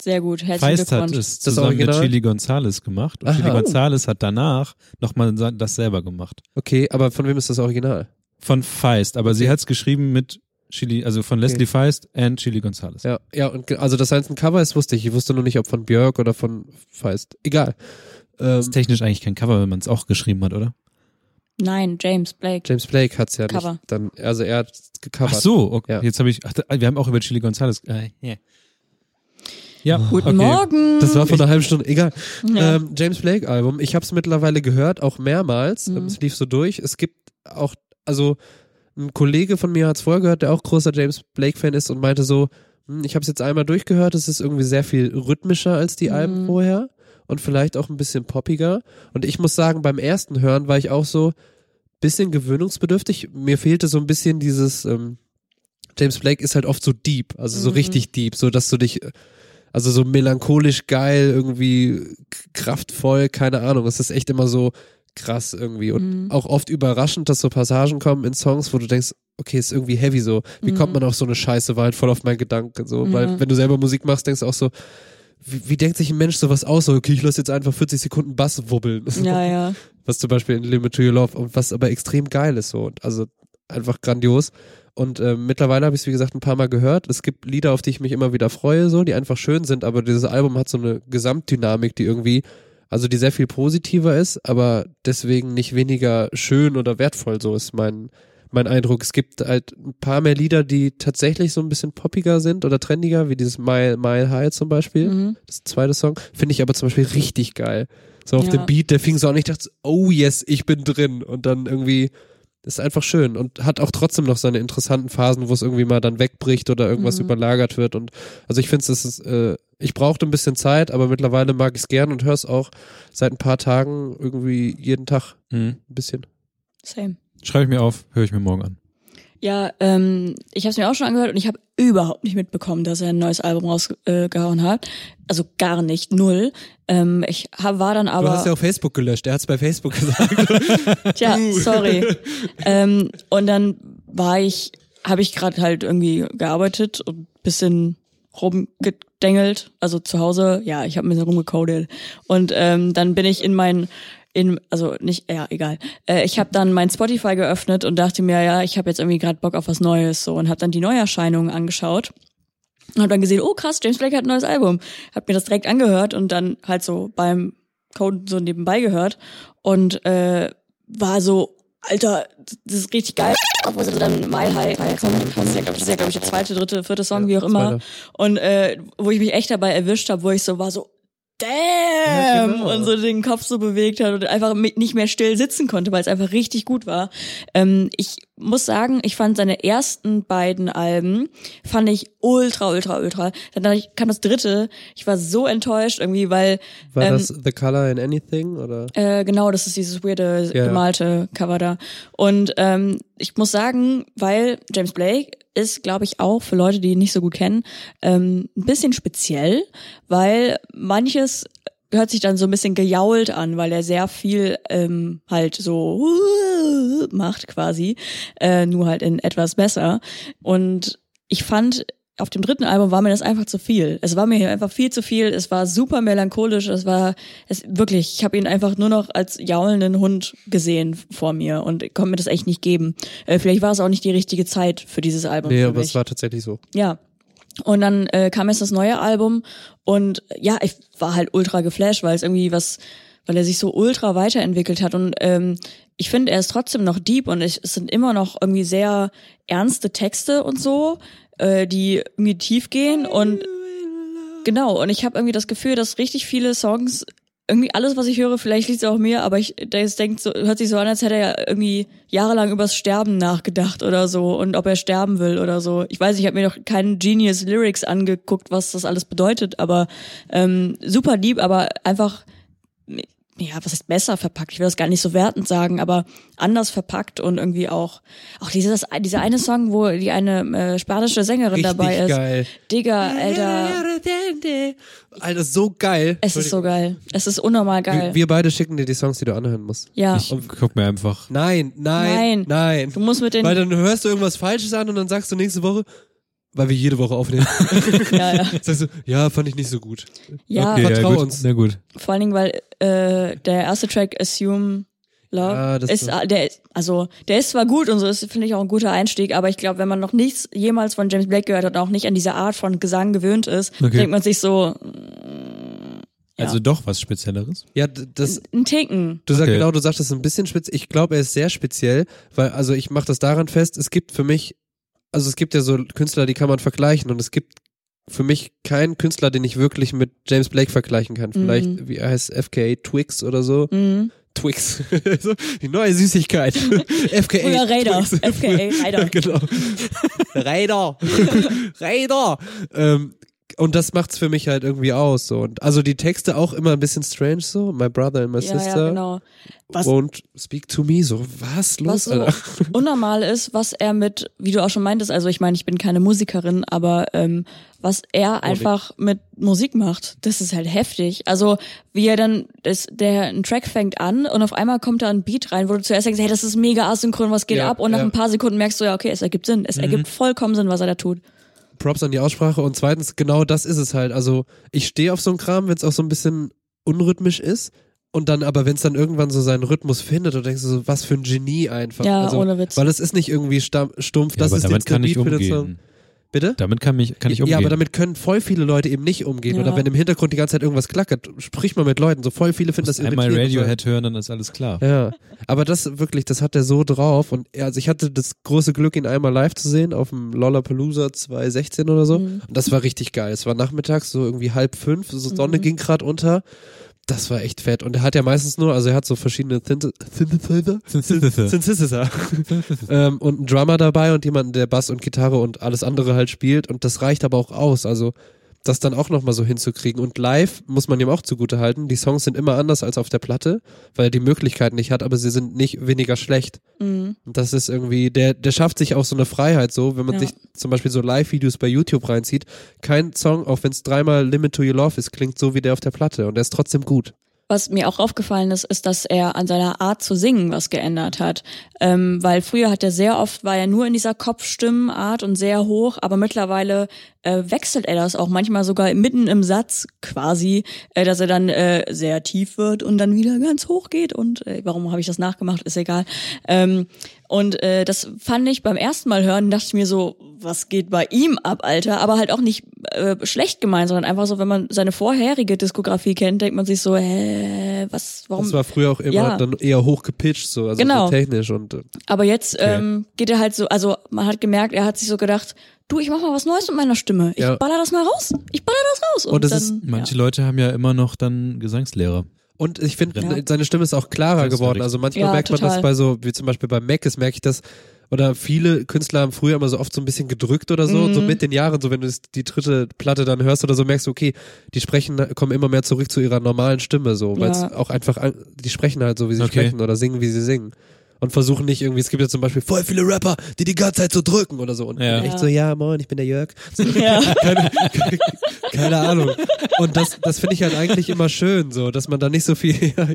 Sehr gut, herzlichen Feist hat Glückwunsch. es Das zusammen mit? Chili Gonzales gemacht. Und Aha. Chili Gonzales hat danach nochmal das selber gemacht. Okay, aber von wem ist das Original? Von Feist, aber sie Okay. hat es geschrieben mit Chili, also von Leslie Feist and Chili Gonzales. Ja, ja, und also dass eins ein Cover ist, wusste ich. Ich wusste nur nicht, ob von Björk oder von Feist. Egal. Ähm, ist technisch eigentlich kein Cover, wenn man es auch geschrieben hat, oder? Nein, James Blake. James Blake hat's ja Cover. nicht. Dann, also er hat gecovert. Ach so, okay. Ja. jetzt habe ich, ach, wir haben auch über Chili Gonzales. Äh, yeah. Ja, Guten okay. Morgen. Das war vor einer halben Stunde. Egal. ja. Ähm, James Blake Album. Ich habe es mittlerweile gehört, auch mehrmals. Mhm. Es lief so durch. Es gibt auch, also ein Kollege von mir hat's vorher gehört, der auch großer James Blake Fan ist und meinte so, hm, ich habe es jetzt einmal durchgehört. Es ist irgendwie sehr viel rhythmischer als die Mhm. Alben vorher und vielleicht auch ein bisschen poppiger. Und ich muss sagen, beim ersten Hören war ich auch so bisschen gewöhnungsbedürftig. Mir fehlte so ein bisschen dieses. Ähm, James Blake ist halt oft so deep, also so Mhm. richtig deep, so dass du dich also so melancholisch geil, irgendwie kraftvoll, keine Ahnung. Es ist echt immer so krass irgendwie und Mhm. auch oft überraschend, dass so Passagen kommen in Songs, wo du denkst, okay, ist irgendwie heavy so. Wie kommt Mhm. man auf so eine Scheiße? War halt voll auf meinen Gedanken so, weil Mhm. wenn du selber Musik machst, denkst du auch so, wie, wie denkt sich ein Mensch sowas aus? So, okay, ich lasse jetzt einfach 40 Sekunden Bass wubbeln. [LAUGHS] ja, ja. Was zum Beispiel in Limit to Your Love und was aber extrem geil ist so. Und also einfach grandios. Und ähm, mittlerweile habe ich es, wie gesagt, ein paar Mal gehört. Es gibt Lieder, auf die ich mich immer wieder freue, so, die einfach schön sind, aber dieses Album hat so eine Gesamtdynamik, die irgendwie, also die sehr viel positiver ist, aber deswegen nicht weniger schön oder wertvoll, so ist mein, mein Eindruck. Es gibt halt ein paar mehr Lieder, die tatsächlich so ein bisschen poppiger sind oder trendiger, wie dieses Mile, Mile High zum Beispiel Mhm. das zweite Song, finde ich aber zum Beispiel richtig geil. So auf Ja. dem Beat, der fing so an, ich dachte, oh yes, ich bin drin. Und dann irgendwie, ist einfach schön und hat auch trotzdem noch seine interessanten Phasen, wo es irgendwie mal dann wegbricht oder irgendwas Mhm. überlagert wird. Und also ich finde es, ist, äh, ich brauchte ein bisschen Zeit, aber mittlerweile mag ich es gern und höre es auch seit ein paar Tagen irgendwie jeden Tag Mhm. ein bisschen. Same. Schreibe ich mir auf, höre ich mir morgen an. Ja, ähm, ich habe es mir auch schon angehört und ich habe überhaupt nicht mitbekommen, dass er ein neues Album rausgehauen äh, hat. Also gar nicht, null. Ähm, ich hab, war dann du aber, hast ja auf Facebook gelöscht, er hat es bei Facebook gesagt. [LAUGHS] tja, sorry. ähm, und dann war ich, habe ich gerade halt irgendwie gearbeitet und bisschen rumgedengelt, also zu Hause, ja, ich habe ein bisschen rumgecodet und ähm, dann bin ich in mein in also nicht ja egal äh, ich habe dann mein Spotify geöffnet und dachte mir ja ich habe jetzt irgendwie gerade Bock auf was Neues so und habe dann die Neuerscheinungen angeschaut und habe dann gesehen oh krass James Blake hat ein neues Album hab mir das direkt angehört und dann halt so beim Coden so nebenbei gehört und äh, war so Alter, das ist richtig geil. Obwohl sie dann Mile High, High Song, das ist ja, glaube ich, ja, glaub ich, der zweite, dritte, vierte Song, Ja, wie auch immer. zweiter. Und äh, wo ich mich echt dabei erwischt habe, wo ich so war so, damn genau. und so den Kopf so bewegt hat und einfach nicht mehr still sitzen konnte, weil es einfach richtig gut war. Ähm, ich muss sagen, ich fand seine ersten beiden Alben fand ich ultra, ultra, ultra. Dann kam das dritte. Ich war so enttäuscht irgendwie, weil War ähm, das The Color in Anything oder? äh, genau, das ist dieses weirde Ja. gemalte Cover da. Und ähm, ich muss sagen, weil James Blake ist, glaube ich, auch für Leute, die ihn nicht so gut kennen, ähm, ein bisschen speziell, weil manches hört sich dann so ein bisschen gejault an, weil er sehr viel ähm, halt so macht quasi, äh, nur halt in etwas besser. Und ich fand auf dem dritten Album war mir das einfach zu viel. Es war mir hier einfach viel zu viel. Es war super melancholisch. Es war es wirklich. Ich habe ihn einfach nur noch als jaulenden Hund gesehen vor mir und konnte mir das echt nicht geben. Äh, vielleicht war es auch nicht die richtige Zeit für dieses Album. Nee, aber es war tatsächlich so. Ja. Und dann äh, kam jetzt das neue Album und ja, ich war halt ultra geflasht, weil es irgendwie was, weil er sich so ultra weiterentwickelt hat. Und ähm, ich finde, er ist trotzdem noch deep und ich, es sind immer noch irgendwie sehr ernste Texte und so, äh, die irgendwie tief gehen und genau und ich habe irgendwie das Gefühl, dass richtig viele Songs irgendwie alles, was ich höre, vielleicht liegt es auch mir, aber ich das denkt so, hört sich so an, als hätte er ja irgendwie jahrelang übers Sterben nachgedacht oder so und ob er sterben will oder so. Ich weiß, ich habe mir noch keinen Genius Lyrics angeguckt, was das alles bedeutet, aber ähm, super lieb, aber einfach ja, was ist besser verpackt? Ich will das gar nicht so wertend sagen, aber anders verpackt und irgendwie auch auch dieses dieser eine Song, wo die eine äh, spanische Sängerin Richtig dabei ist. geil. Digga, Alter, Alter, so geil. es ist so geil. Es ist unnormal Wir, geil. wir beide schicken dir die Songs, die du anhören musst. ja. Ich guck mir einfach. Nein, nein, Nein. nein. Du musst mit den Weil dann hörst du irgendwas Falsches an und dann sagst du nächste Woche, weil wir jede Woche aufnehmen, [LAUGHS] ja, ja. sagst du, ja, fand ich nicht so gut. ja Okay. vertrau ja, gut. uns. Na gut. vor allen Dingen, weil äh, der erste Track Assume Love Ja, das ist, äh, der ist- also der ist zwar gut und so, ist finde ich auch ein guter Einstieg, aber ich glaube, wenn man noch nichts jemals von James Blake gehört hat und auch nicht an diese Art von Gesang gewöhnt ist, Okay. denkt man sich so mm, ja. Also doch was Spezielleres. Ja, das, ein Ticken. du sagst Okay. genau, du sagst das ist ein bisschen speziell. Ich glaube, er ist sehr speziell, weil, also ich mache das daran fest, es gibt für mich, also es gibt ja so Künstler, die kann man vergleichen und es gibt für mich keinen Künstler, den ich wirklich mit James Blake vergleichen kann. Vielleicht, Mhm. wie heißt, FKA Twix oder so. Mhm. Twix. [LAUGHS] die neue Süßigkeit. [LAUGHS] FKA. Früher Raider. FKA Raider. [LAUGHS] genau. Raider. Raider. Ähm, und das macht's für mich halt irgendwie aus. So. Und also die Texte auch immer ein bisschen strange so. My brother and my Ja, sister ja, genau. Was, won't speak to me. So, was los, was so Alter? [LAUGHS] unnormal ist, was er mit, wie du auch schon meintest, also ich meine, ich bin keine Musikerin, aber ähm, was er einfach mit Musik macht, das ist halt heftig. Also wie er dann, das, der ein Track fängt an und auf einmal kommt da ein Beat rein, wo du zuerst denkst, hey, das ist mega asynchron, was geht Ja, ab? Und nach ja. Mhm. ein paar Sekunden merkst du ja, okay, es ergibt Sinn, es ergibt vollkommen Sinn, was er da tut. Props an die Aussprache und zweitens, genau das ist es halt. Also ich stehe auf so einen Kram, wenn es auch so ein bisschen unrhythmisch ist. Und dann aber, wenn es dann irgendwann so seinen Rhythmus findet, du denkst du so, was für ein Genie einfach. Ja, also, ohne Witz. Weil es ist nicht irgendwie stumpf, Ja, das aber ist damit jetzt der kann ich Beat für den Song. Bitte? Damit kann, mich, kann ich umgehen. Ja, aber damit können voll viele Leute eben nicht umgehen. Ja. Oder wenn im Hintergrund die ganze Zeit irgendwas klackert, sprich mal mit Leuten. So voll viele finden das Musst einmal irritierend. Radiohead hören, dann ist alles klar. Ja, aber das wirklich, das hat er so drauf. Und er, also ich hatte das große Glück, ihn einmal live zu sehen auf dem Lollapalooza 2016 oder so. Mhm. Und das war richtig geil. Es war nachmittags, so irgendwie halb fünf, so Sonne Mhm. ging grad unter. Das war echt fett. Und er hat ja meistens nur, also er hat so verschiedene Synth- Synthesizer, Synthesizer ähm, und einen Drummer dabei und jemanden, der Bass und Gitarre und alles andere halt spielt. Und das reicht aber auch aus. Also das dann auch nochmal so hinzukriegen. Und live muss man ihm auch zugute halten. Die Songs sind immer anders als auf der Platte, weil er die Möglichkeit nicht hat, aber sie sind nicht weniger schlecht. Mhm. Und das ist irgendwie, der, der schafft sich auch so eine Freiheit so, wenn man Ja. sich zum Beispiel so Live-Videos bei YouTube reinzieht. Kein Song, auch wenn es dreimal Limit to Your Love ist, klingt so wie der auf der Platte und der ist trotzdem gut. Was mir auch aufgefallen ist, ist, dass er an seiner Art zu singen was geändert hat. Ähm, weil früher hat er sehr oft, war er nur in dieser Kopfstimmenart und sehr hoch, aber mittlerweile äh, wechselt er das auch manchmal sogar mitten im Satz quasi, äh, dass er dann äh, sehr tief wird und dann wieder ganz hoch geht und äh, warum habe ich das nachgemacht, ist egal. Ähm, und äh, das fand ich beim ersten Mal hören, dachte ich mir so, was geht bei ihm ab, Alter? Aber halt auch nicht äh, schlecht gemeint, sondern einfach so, wenn man seine vorherige Diskografie kennt, denkt man sich so, hä, was, warum? Das war früher auch immer Ja. dann eher hoch gepitcht, so, also Genau. so technisch und äh, Aber jetzt ähm, geht er halt so, also man hat gemerkt, er hat sich so gedacht, du, ich mach mal was Neues mit meiner Stimme. Ich Ja. baller das mal raus. Ich baller das raus. Und, Und das dann, ist- Manche ja. Leute haben ja immer noch dann Gesangslehrer. Und ich finde, Ja. seine Stimme ist auch klarer geworden. Also manchmal Ja, merkt man das bei so, wie zum Beispiel bei Mac ist, merke ich das, oder viele Künstler haben früher immer so oft so ein bisschen gedrückt oder so, Mhm. und so mit den Jahren, so wenn du die dritte Platte dann hörst oder so, merkst du, okay, die sprechen, kommen immer mehr zurück zu ihrer normalen Stimme, so, weil es Ja. auch einfach, an- die sprechen halt so, wie sie Okay. sprechen oder singen, wie sie singen. Und versuchen nicht irgendwie, es gibt ja zum Beispiel voll viele Rapper, die die ganze Zeit so drücken oder so. Und Ja. echt Ja. so, ja, moin, ich bin der Jörg. [LAUGHS] Ja. keine, [LAUGHS] keine, keine Ahnung. Und das, das finde ich halt eigentlich immer schön, so, dass man da nicht so viel, [LAUGHS] ja,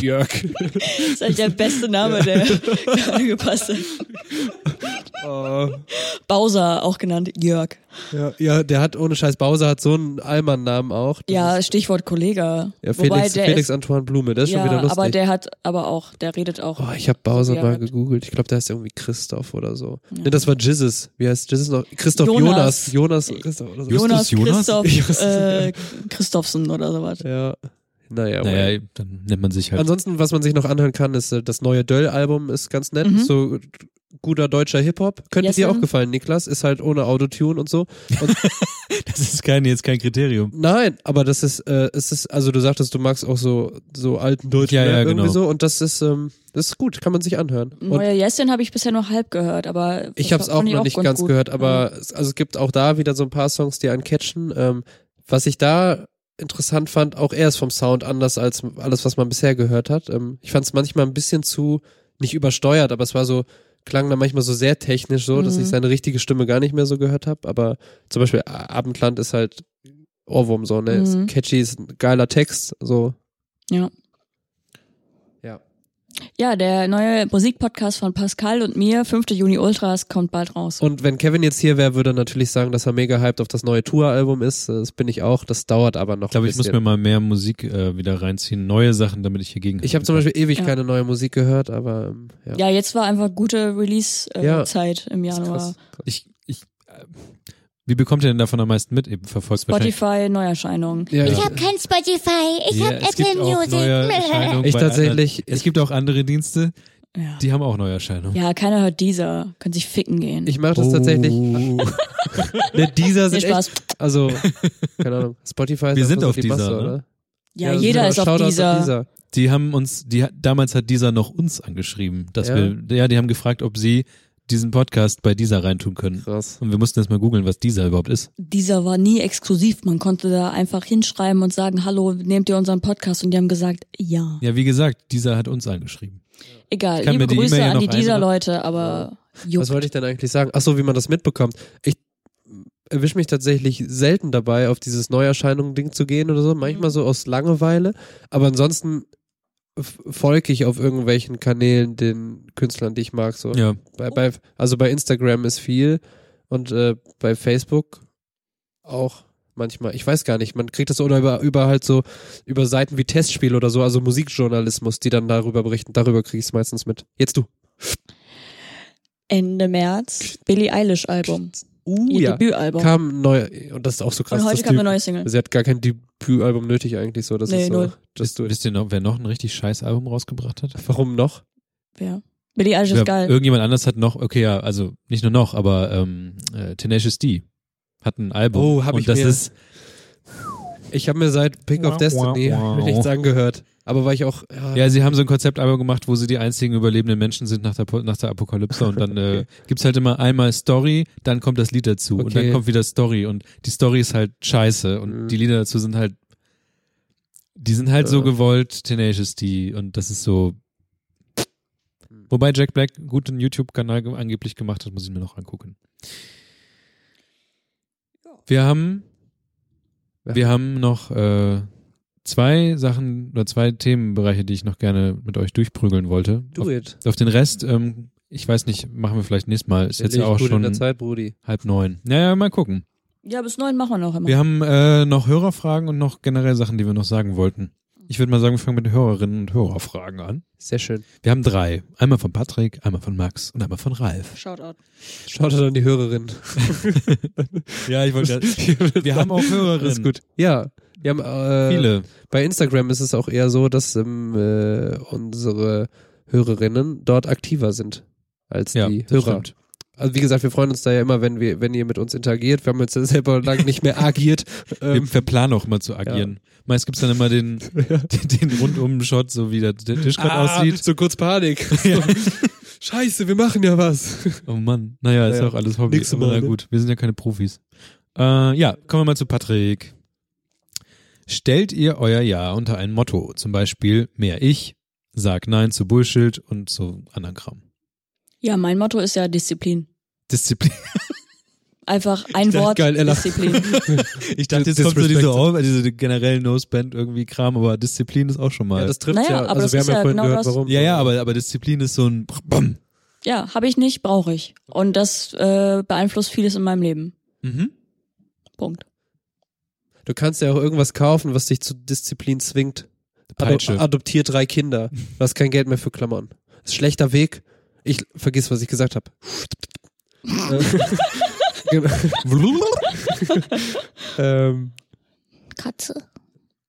Jörg. Das ist halt der beste Name, der gerade gepasst hat. Oh. Bowser, auch genannt Jörg. Ja, ja, der hat ohne Scheiß Bowser hat so einen Allmann-Namen auch. Das Ja, ist, Stichwort Kollege. ja Wobei Felix, der Felix ist, Antoine Blume, der ist ja, schon wieder lustig. aber der hat aber auch, der redet auch. oh, ich habe Bowser er mal rappt. gegoogelt. Ich glaube, der heißt irgendwie Christoph oder so. Ja. Nee, das war Jizzes. Wie heißt Jizzes noch? Christoph Jonas. Jonas. Jonas, Christoph oder so. Jonas, Jonas? Christoph [LAUGHS] äh, Christophsen oder sowas. Ja. Naja, Naja, dann nennt man sich halt. Ansonsten, was man sich noch anhören kann, ist äh, das neue Döll-Album ist ganz nett. Mhm. So äh, guter deutscher Hip-Hop. Könnte Yes, dir auch gefallen, Niklas. Ist halt ohne Autotune und so. Und [LAUGHS] das ist kein, jetzt kein Kriterium. Nein, aber das ist, äh, es ist, also du sagtest, du magst auch so, so alten deutschen Ja, ja, irgendwie genau. so und das ist, ähm, das ist gut, kann man sich anhören. Und Neuer Jessin habe ich bisher nur halb gehört, aber ich habe es auch noch nicht ganz gut. gehört, aber es, also es gibt auch da wieder so ein paar Songs, die einen catchen. Ähm, was ich da interessant fand, auch er ist vom Sound anders als alles, was man bisher gehört hat. Ähm, ich fand es manchmal ein bisschen zu, nicht übersteuert, aber es war so, klang da manchmal so sehr technisch so, dass Mhm. ich seine richtige Stimme gar nicht mehr so gehört habe. Aber zum Beispiel Abendland ist halt Ohrwurm so, ne? Ist Mhm. catchy, ist ein geiler Text, so. Ja. Ja, der neue Musikpodcast von Pascal und mir, 5. Juni Ultras, kommt bald raus. Und wenn Kevin jetzt hier wäre, würde er natürlich sagen, dass er mega hyped auf das neue Tour-Album ist. Das bin ich auch. Das dauert aber noch. Ich glaube, ich muss mir mal mehr Musik äh, wieder reinziehen, neue Sachen, damit ich hier gegen. Ich habe zum Beispiel ewig Ja. keine neue Musik gehört, aber ähm, ja. Ja, jetzt war einfach gute Release-Zeit äh, Ja. Zeit im Januar. krass. Ich, ich, äh, wie bekommt ihr denn davon am meisten mit? Ihr verfolgt. Spotify, Neuerscheinungen. Ja, Ja. ich, Ich habe kein Spotify, ich Ja, habe Apple Music. [LAUGHS] Ich tatsächlich- Anderen. Es gibt auch andere Dienste, Ja. die haben auch Neuerscheinungen. ja, keiner hört dieser. Können sich ficken gehen. ich mache das tatsächlich. Oh. [LAUGHS] Ne, dieser nee, sind Spaß. echt, also keine Ahnung. Spotify ist Wir sind auf die dieser, Masse, ne? oder? Ja, jeder ist auf dieser. Die haben uns, die damals hat dieser noch uns angeschrieben, dass Ja? wir, ja, die haben gefragt, ob sie diesen Podcast bei dieser reintun können. Krass. Und wir mussten jetzt mal googeln, was dieser überhaupt ist. Dieser war nie exklusiv. Man konnte da einfach hinschreiben und sagen, hallo, nehmt ihr unseren Podcast? Und die haben gesagt, ja. Ja, wie gesagt, dieser hat uns angeschrieben. Egal, liebe Grüße ja an die dieser Leute, aber juckt. Was wollte ich denn eigentlich sagen? Ach so, wie man das mitbekommt. Ich erwische mich tatsächlich selten dabei, auf dieses Neuerscheinungen-Ding zu gehen oder so. Manchmal so aus Langeweile. Aber ansonsten folge ich auf irgendwelchen Kanälen den Künstlern, die ich mag. So. Ja. Bei, bei, also bei Instagram ist viel und äh, bei Facebook auch manchmal. Ich weiß gar nicht, man kriegt das oder über, über halt so, über Seiten wie Testspiel oder so, also Musikjournalismus, die dann darüber berichten. Darüber kriege ich es meistens mit. Jetzt du. Ende März, Billie Eilish Album. Uh, Ihr ja. Debütalbum. Kam neu, und das ist auch so krass. und heute kam die- eine neue Single. Sie hat gar kein Debütalbum nötig eigentlich so. Das Nee, ist so, null. das du, Wisst ihr noch, wer noch ein richtig scheiß Album rausgebracht hat? warum noch? Ja. Billie Eilish ist geil. Irgendjemand anders hat noch, okay, ja, also nicht nur noch, aber ähm, äh, Tenacious D hat ein Album. Oh, hab und ich das mir- ist Ich habe mir seit Pick of Destiny wow, wow. nichts angehört. Aber weil ich auch, ja, Ja, sie haben so ein Konzeptalbum gemacht, wo sie die einzigen überlebenden Menschen sind nach der, nach der Apokalypse und dann [LAUGHS] äh, gibt's halt immer einmal Story, dann kommt das Lied dazu und Okay. dann kommt wieder Story und die Story ist halt scheiße und Mhm. die Lieder dazu sind halt, die sind halt so Äh. gewollt, Tenacious D und das ist so, wobei Jack Black einen guten YouTube-Kanal ge- angeblich gemacht hat, muss ich mir noch angucken. Wir haben, Ja. wir haben noch äh, zwei Sachen oder zwei Themenbereiche, die ich noch gerne mit euch durchprügeln wollte. do Auf, it. auf den Rest, ähm, ich weiß nicht, machen wir vielleicht nächstes Mal. Ist jetzt ja auch gut in schon der Zeit, Brudi. halb neun. Naja, mal gucken. Ja, bis neun machen wir noch immer. Wir haben äh, noch Hörerfragen und noch generell Sachen, die wir noch sagen wollten. Ich würde mal sagen, wir fangen mit den Hörerinnen und Hörerfragen an. Sehr schön. Wir haben drei. Einmal von Patrick, einmal von Max und einmal von Ralf. Shoutout. Schaut an die Hörerin. [LAUGHS] [LAUGHS] Ja, ich wollte. [LAUGHS] wir haben auch Hörerinnen. Das ist gut. Ja, wir haben äh, Viele. Bei Instagram ist es auch eher so, dass ähm, äh, unsere Hörerinnen dort aktiver sind als Ja, die Hörer. stimmt. also wie gesagt, wir freuen uns da ja immer, wenn wir, wenn ihr mit uns interagiert. Wir haben jetzt ja [LAUGHS] selber lange nicht mehr agiert. Wir, Ähm, wir planen auch immer zu agieren. Meist gibt's dann immer den, [LAUGHS] den, den Rundum-Shot, so wie der, der Tisch gerade ah, aussieht. so kurz Panik. [LAUGHS] Scheiße, wir machen ja was. Oh Mann. Naja, ist Ja, auch alles Hobby. nächste Aber Mal, na ne? gut, wir sind ja keine Profis. Äh, ja, kommen wir mal zu Patrick. Stellt ihr euer Ja unter ein Motto, zum Beispiel mehr ich, sag Nein zu Bullshit und so anderen Kram. Ja, mein Motto ist ja Disziplin. Disziplin. [LAUGHS] Einfach ein dachte, Wort, geil, Ella. Disziplin. [LAUGHS] Ich dachte, jetzt kommt so diese, oh, diese generellen No-Spend irgendwie Kram, aber Disziplin ist auch schon mal. Ja, das trifft Naja, ja. aber Also das wir ist haben ja ja vorhin genau gehört, warum. ja, ja, aber, aber Disziplin ist so ein Bam. Ja, habe ich nicht, brauche ich. Und das äh, beeinflusst vieles in meinem Leben. Mhm. Punkt. Du kannst ja auch irgendwas kaufen, was dich zu Disziplin zwingt. Peitsche. Ado adoptier drei Kinder. Du hast kein Geld mehr für Klammern. Das ist ein schlechter Weg. Ich vergiss, was ich gesagt habe. [LAUGHS] [LAUGHS] ähm, Katze.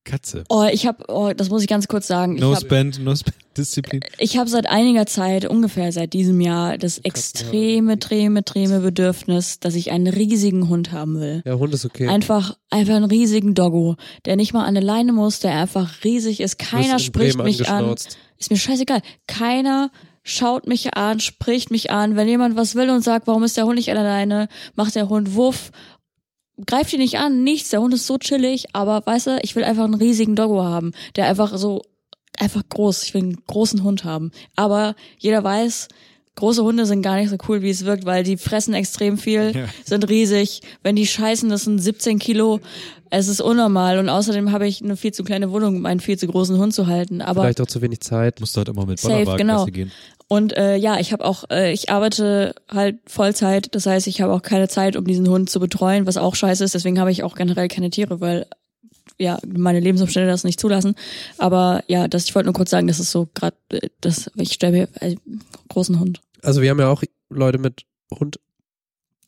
Katze. Oh, ich habe, oh, das muss ich ganz kurz sagen. No habe Spend, No Spend, [LAUGHS] Disziplin. ich hab seit einiger Zeit, ungefähr seit diesem Jahr, das extreme, extreme, extreme Bedürfnis, dass ich einen riesigen Hund haben will. ja, Hund ist okay. Einfach, einfach einen riesigen Doggo, der nicht mal an eine Leine muss, der einfach riesig ist. Keiner in spricht Bremen mich an. Ist mir scheißegal. Keiner schaut mich an, spricht mich an. Wenn jemand was will und sagt, warum ist der Hund nicht an der Leine, macht der Hund Wuff. Greift ihn nicht an, nichts. Der Hund ist so chillig, aber weißt du, ich will einfach einen riesigen Doggo haben, der einfach so, einfach groß. Ich will einen großen Hund haben. Aber jeder weiß, große Hunde sind gar nicht so cool, wie es wirkt, weil die fressen extrem viel, Ja. sind riesig. Wenn die scheißen, das sind 17 Kilo. Es ist unnormal. Und außerdem habe ich eine viel zu kleine Wohnung, um einen viel zu großen Hund zu halten. Aber Vielleicht auch zu wenig Zeit. Musst du halt immer mit Bollerwagen genau. Gehen. Und äh, ja, ich habe auch, äh, ich arbeite halt Vollzeit, das heißt, ich habe auch keine Zeit, um diesen Hund zu betreuen, was auch scheiße ist. Deswegen habe ich auch generell keine Tiere, weil ja meine Lebensumstände das nicht zulassen. Aber ja, das ich wollte nur kurz sagen, das ist so gerade, das ich stelle mir äh, großen Hund. Also wir haben ja auch Leute mit Hund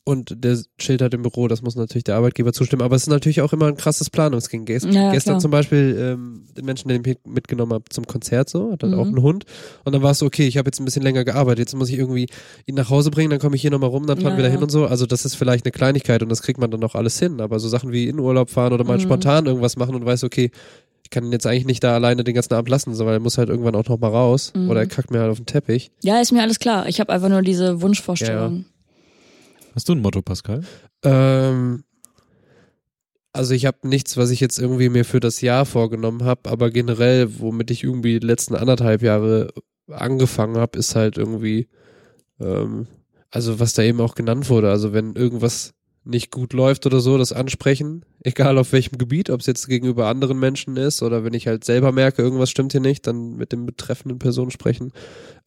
und der chillt halt im Büro, das muss natürlich der Arbeitgeber zustimmen, aber es ist natürlich auch immer ein krasses Planungsging. Gest Ja, ja, gestern klar. zum Beispiel ähm, den Menschen, den ich mitgenommen habe zum Konzert so, hat halt Mhm. auch einen Hund und dann war es so, okay, ich habe jetzt ein bisschen länger gearbeitet, jetzt muss ich irgendwie ihn nach Hause bringen, dann komme ich hier nochmal rum, dann fahren Ja, wir wieder ja. hin und so, also das ist vielleicht eine Kleinigkeit und das kriegt man dann auch alles hin, aber so Sachen wie in Urlaub fahren oder mal Mhm. spontan irgendwas machen und weiß, okay, ich kann ihn jetzt eigentlich nicht da alleine den ganzen Abend lassen, so, weil er muss halt irgendwann auch nochmal raus Mhm. oder er kackt mir halt auf den Teppich. Ja, ist mir alles klar. Ich habe einfach nur diese Wunschvorstellung. Hast du ein Motto, Pascal? Ähm, also ich habe nichts, was ich jetzt irgendwie mir für das Jahr vorgenommen habe, aber generell, womit ich irgendwie die letzten anderthalb Jahre angefangen habe, ist halt irgendwie, ähm, also was da eben auch genannt wurde, also wenn irgendwas nicht gut läuft oder so, das ansprechen, [LAUGHS] egal auf welchem Gebiet, ob es jetzt gegenüber anderen Menschen ist oder wenn ich halt selber merke, irgendwas stimmt hier nicht, dann mit dem betreffenden Person sprechen.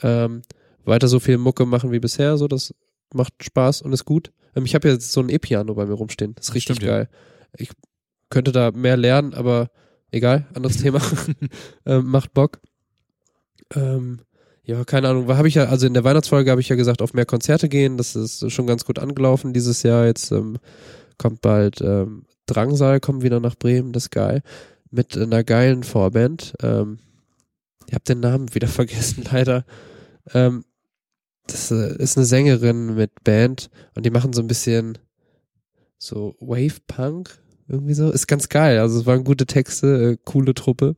Ähm, weiter so viel Mucke machen wie bisher, so das macht Spaß und ist gut. Ähm, ich habe jetzt so ein E-Piano bei mir rumstehen, das ist richtig stimmt, ja. geil. Ich könnte da mehr lernen, aber egal, anderes [LAUGHS] Thema. [LAUGHS] ähm, macht Bock. Ähm, ja, keine Ahnung, habe ich ja, also in der Weihnachtsfolge habe ich ja gesagt, auf mehr Konzerte gehen, das ist schon ganz gut angelaufen dieses Jahr. Jetzt ähm, kommt bald ähm, Drangsal, kommt wieder nach Bremen, das ist geil. Mit einer geilen Vorband. Ähm, ich habe den Namen wieder [LAUGHS] vergessen, leider. Ähm, das ist eine Sängerin mit Band und die machen so ein bisschen so Wave Punk, irgendwie so. Ist ganz geil. Also es waren gute Texte, äh, coole Truppe.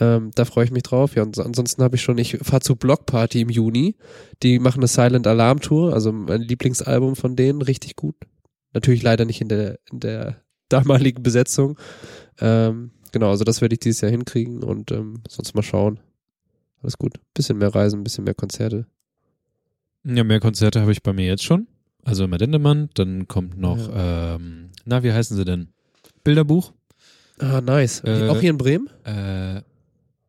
Ähm, da freue ich mich drauf. Ja, und so- ansonsten habe ich schon, ich fahre zu Block Party im Juni. Die machen eine Silent Alarm Tour, also mein Lieblingsalbum von denen, richtig gut. Natürlich leider nicht in der, in der damaligen Besetzung. Ähm, genau, also das werde ich dieses Jahr hinkriegen und ähm, sonst mal schauen. Alles gut. Bisschen mehr Reisen, bisschen mehr Konzerte. Ja, mehr Konzerte habe ich bei mir jetzt schon. Also immer Dendemann, dann kommt noch, ähm, na, wie heißen sie denn? Bilderbuch? Ah, nice. Äh, Auch hier in Bremen? Äh,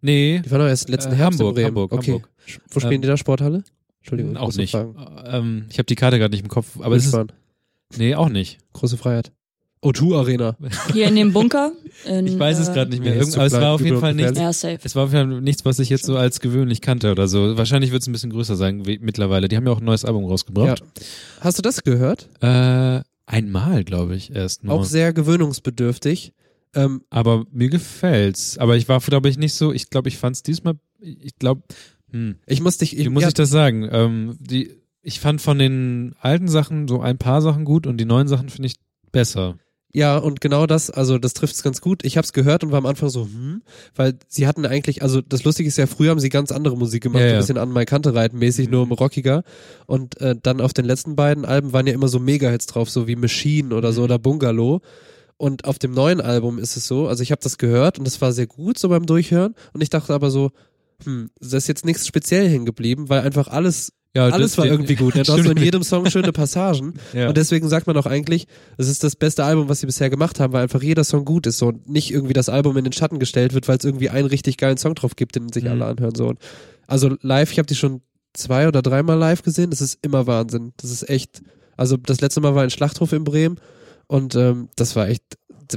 nee, Die waren doch erst letzten Äh, Herbst Hamburg, in Bremen. Hamburg, okay. Hamburg. Wo spielen Ähm, die da? Sporthalle? Entschuldigung. auch nicht. Fragen. Ähm, ich habe die Karte gerade nicht im Kopf, aber es ist, nee, auch nicht. Große Freiheit. O2 Arena. Hier in dem Bunker. In, [LAUGHS] Ich weiß es äh, gerade nicht mehr. nee, Irgend, aber es war auf jeden Fall nichts. Ja, safe. Es war auf jeden Fall nichts, was ich jetzt so als gewöhnlich kannte oder so. Wahrscheinlich wird es ein bisschen größer sein wie, mittlerweile. Die haben ja auch ein neues Album Ja. rausgebracht. Hast du das gehört? Äh, einmal, glaube ich, erst nur. Auch sehr gewöhnungsbedürftig. Ähm, aber mir gefällt's. Aber ich war, glaube ich, nicht so, ich glaube, ich fand's diesmal, ich glaube, hm, ich muss dich, ich, wie muss ja, ich das sagen? Ähm, die, ich fand von den alten Sachen so ein paar Sachen gut und die neuen Sachen finde ich besser. Ja, und genau das, also das trifft es ganz gut. Ich habe es gehört und war am Anfang so, hm, weil sie hatten eigentlich, also das Lustige ist ja, früher haben sie ganz andere Musik gemacht, Ja, ein ja. bisschen an Mai Kante reiten mäßig, nur rockiger. Und äh, dann auf den letzten beiden Alben waren ja immer so Mega-Hits drauf, so wie Machine oder so oder Bungalow. Und auf dem neuen Album ist es so, also ich habe das gehört und das war sehr gut so beim Durchhören. Und ich dachte aber so, hm, da ist jetzt nichts speziell hängen geblieben, weil einfach alles Ja, alles das- war irgendwie gut. [LAUGHS] Ne? Du hast in jedem Song schöne Passagen. [LAUGHS] Ja. Und deswegen sagt man auch eigentlich, es ist das beste Album, was sie bisher gemacht haben, weil einfach jeder Song gut ist so und nicht irgendwie das Album in den Schatten gestellt wird, weil es irgendwie einen richtig geilen Song drauf gibt, den sich Mhm. alle anhören so. Und also live, ich habe die schon zwei oder dreimal live gesehen. Das ist immer Wahnsinn. Das ist echt. Also das letzte Mal war ein Schlachthof in Bremen und ähm, das war echt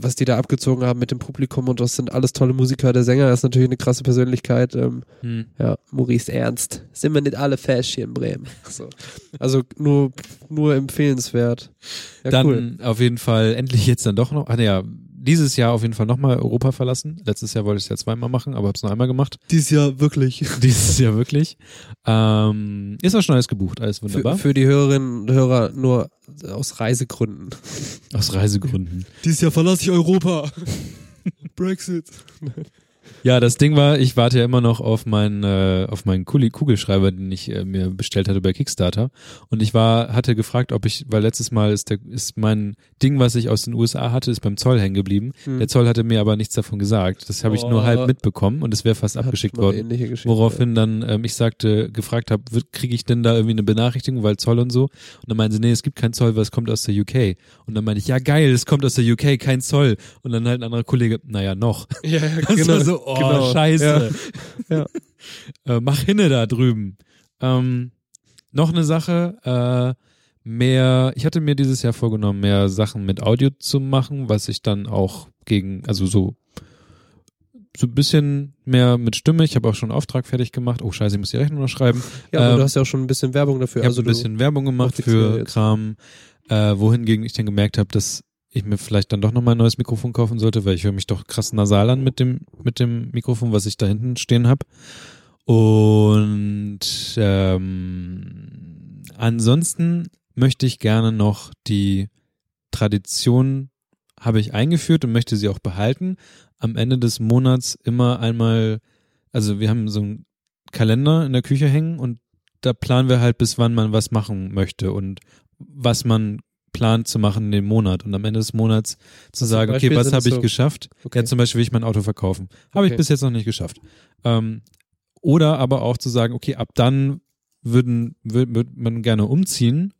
was die da abgezogen haben mit dem Publikum und das sind alles tolle Musiker. Der Sänger ist natürlich eine krasse Persönlichkeit. Ähm, Hm. ja, Maurice Ernst. Sind wir nicht alle fesch hier in Bremen. [LAUGHS] So. Also nur, nur empfehlenswert. Ja, dann cool. auf jeden Fall endlich jetzt dann doch noch, ach ja, dieses Jahr auf jeden Fall nochmal Europa verlassen. Letztes Jahr wollte ich es ja zweimal machen, aber habe es nur einmal gemacht. Dieses Jahr wirklich. [LAUGHS] Dieses Jahr wirklich. Ähm, ist auch schon alles gebucht, alles wunderbar. Für, für die Hörerinnen und Hörer nur aus Reisegründen. Aus Reisegründen. Dieses Jahr verlasse ich Europa. [LAUGHS] Brexit. Ja, das Ding war, ich warte ja immer noch auf meinen äh, auf meinen Kuli- Kugelschreiber, den ich äh, mir bestellt hatte bei Kickstarter. Und ich war hatte gefragt, ob ich, weil letztes Mal ist der ist mein Ding, was ich aus den USA hatte, ist beim Zoll hängen geblieben. Hm. Der Zoll hatte mir aber nichts davon gesagt. Das habe ich nur Oh. halb mitbekommen und es wäre fast abgeschickt Hat worden. Woraufhin dann ähm, ich sagte, gefragt habe, kriege ich denn da irgendwie eine Benachrichtigung, weil Zoll und so? Und dann meinen sie, nee, es gibt keinen Zoll, weil es kommt aus der UK. Und dann meinte ich, ja geil, es kommt aus der UK, kein Zoll. Und dann halt ein anderer Kollege, naja, noch. Ja, ja, [LAUGHS] genau. war so, oh, genau. scheiße. [LAUGHS] Ja. Äh, mach hinne da drüben. Ähm, noch eine Sache, äh, mehr, ich hatte mir dieses Jahr vorgenommen, mehr Sachen mit Audio zu machen, was ich dann auch gegen, also so, so ein bisschen mehr mit Stimme. Ich habe auch schon einen Auftrag fertig gemacht. Oh scheiße, ich muss die Rechnung noch schreiben. Ja, aber Ähm, du hast ja auch schon ein bisschen Werbung dafür. Ich habe also ein bisschen Werbung gemacht für. Kram, äh, wohingegen ich dann gemerkt habe, dass ich mir vielleicht dann doch nochmal ein neues Mikrofon kaufen sollte, weil ich höre mich doch krass nasal an mit dem, mit dem Mikrofon, was ich da hinten stehen habe. Und ähm, ansonsten möchte ich gerne noch die Tradition habe ich eingeführt und möchte sie auch behalten. Am Ende des Monats immer einmal, also wir haben so einen Kalender in der Küche hängen und da planen wir halt, bis wann man was machen möchte und was man plant zu machen in dem Monat und am Ende des Monats zu zum sagen, okay, was habe ich so- geschafft? Okay. Ja, zum Beispiel will ich mein Auto verkaufen. Habe ich Okay. bis jetzt noch nicht geschafft. Ähm, oder aber auch zu sagen, okay, ab dann würden, würde würd man gerne umziehen.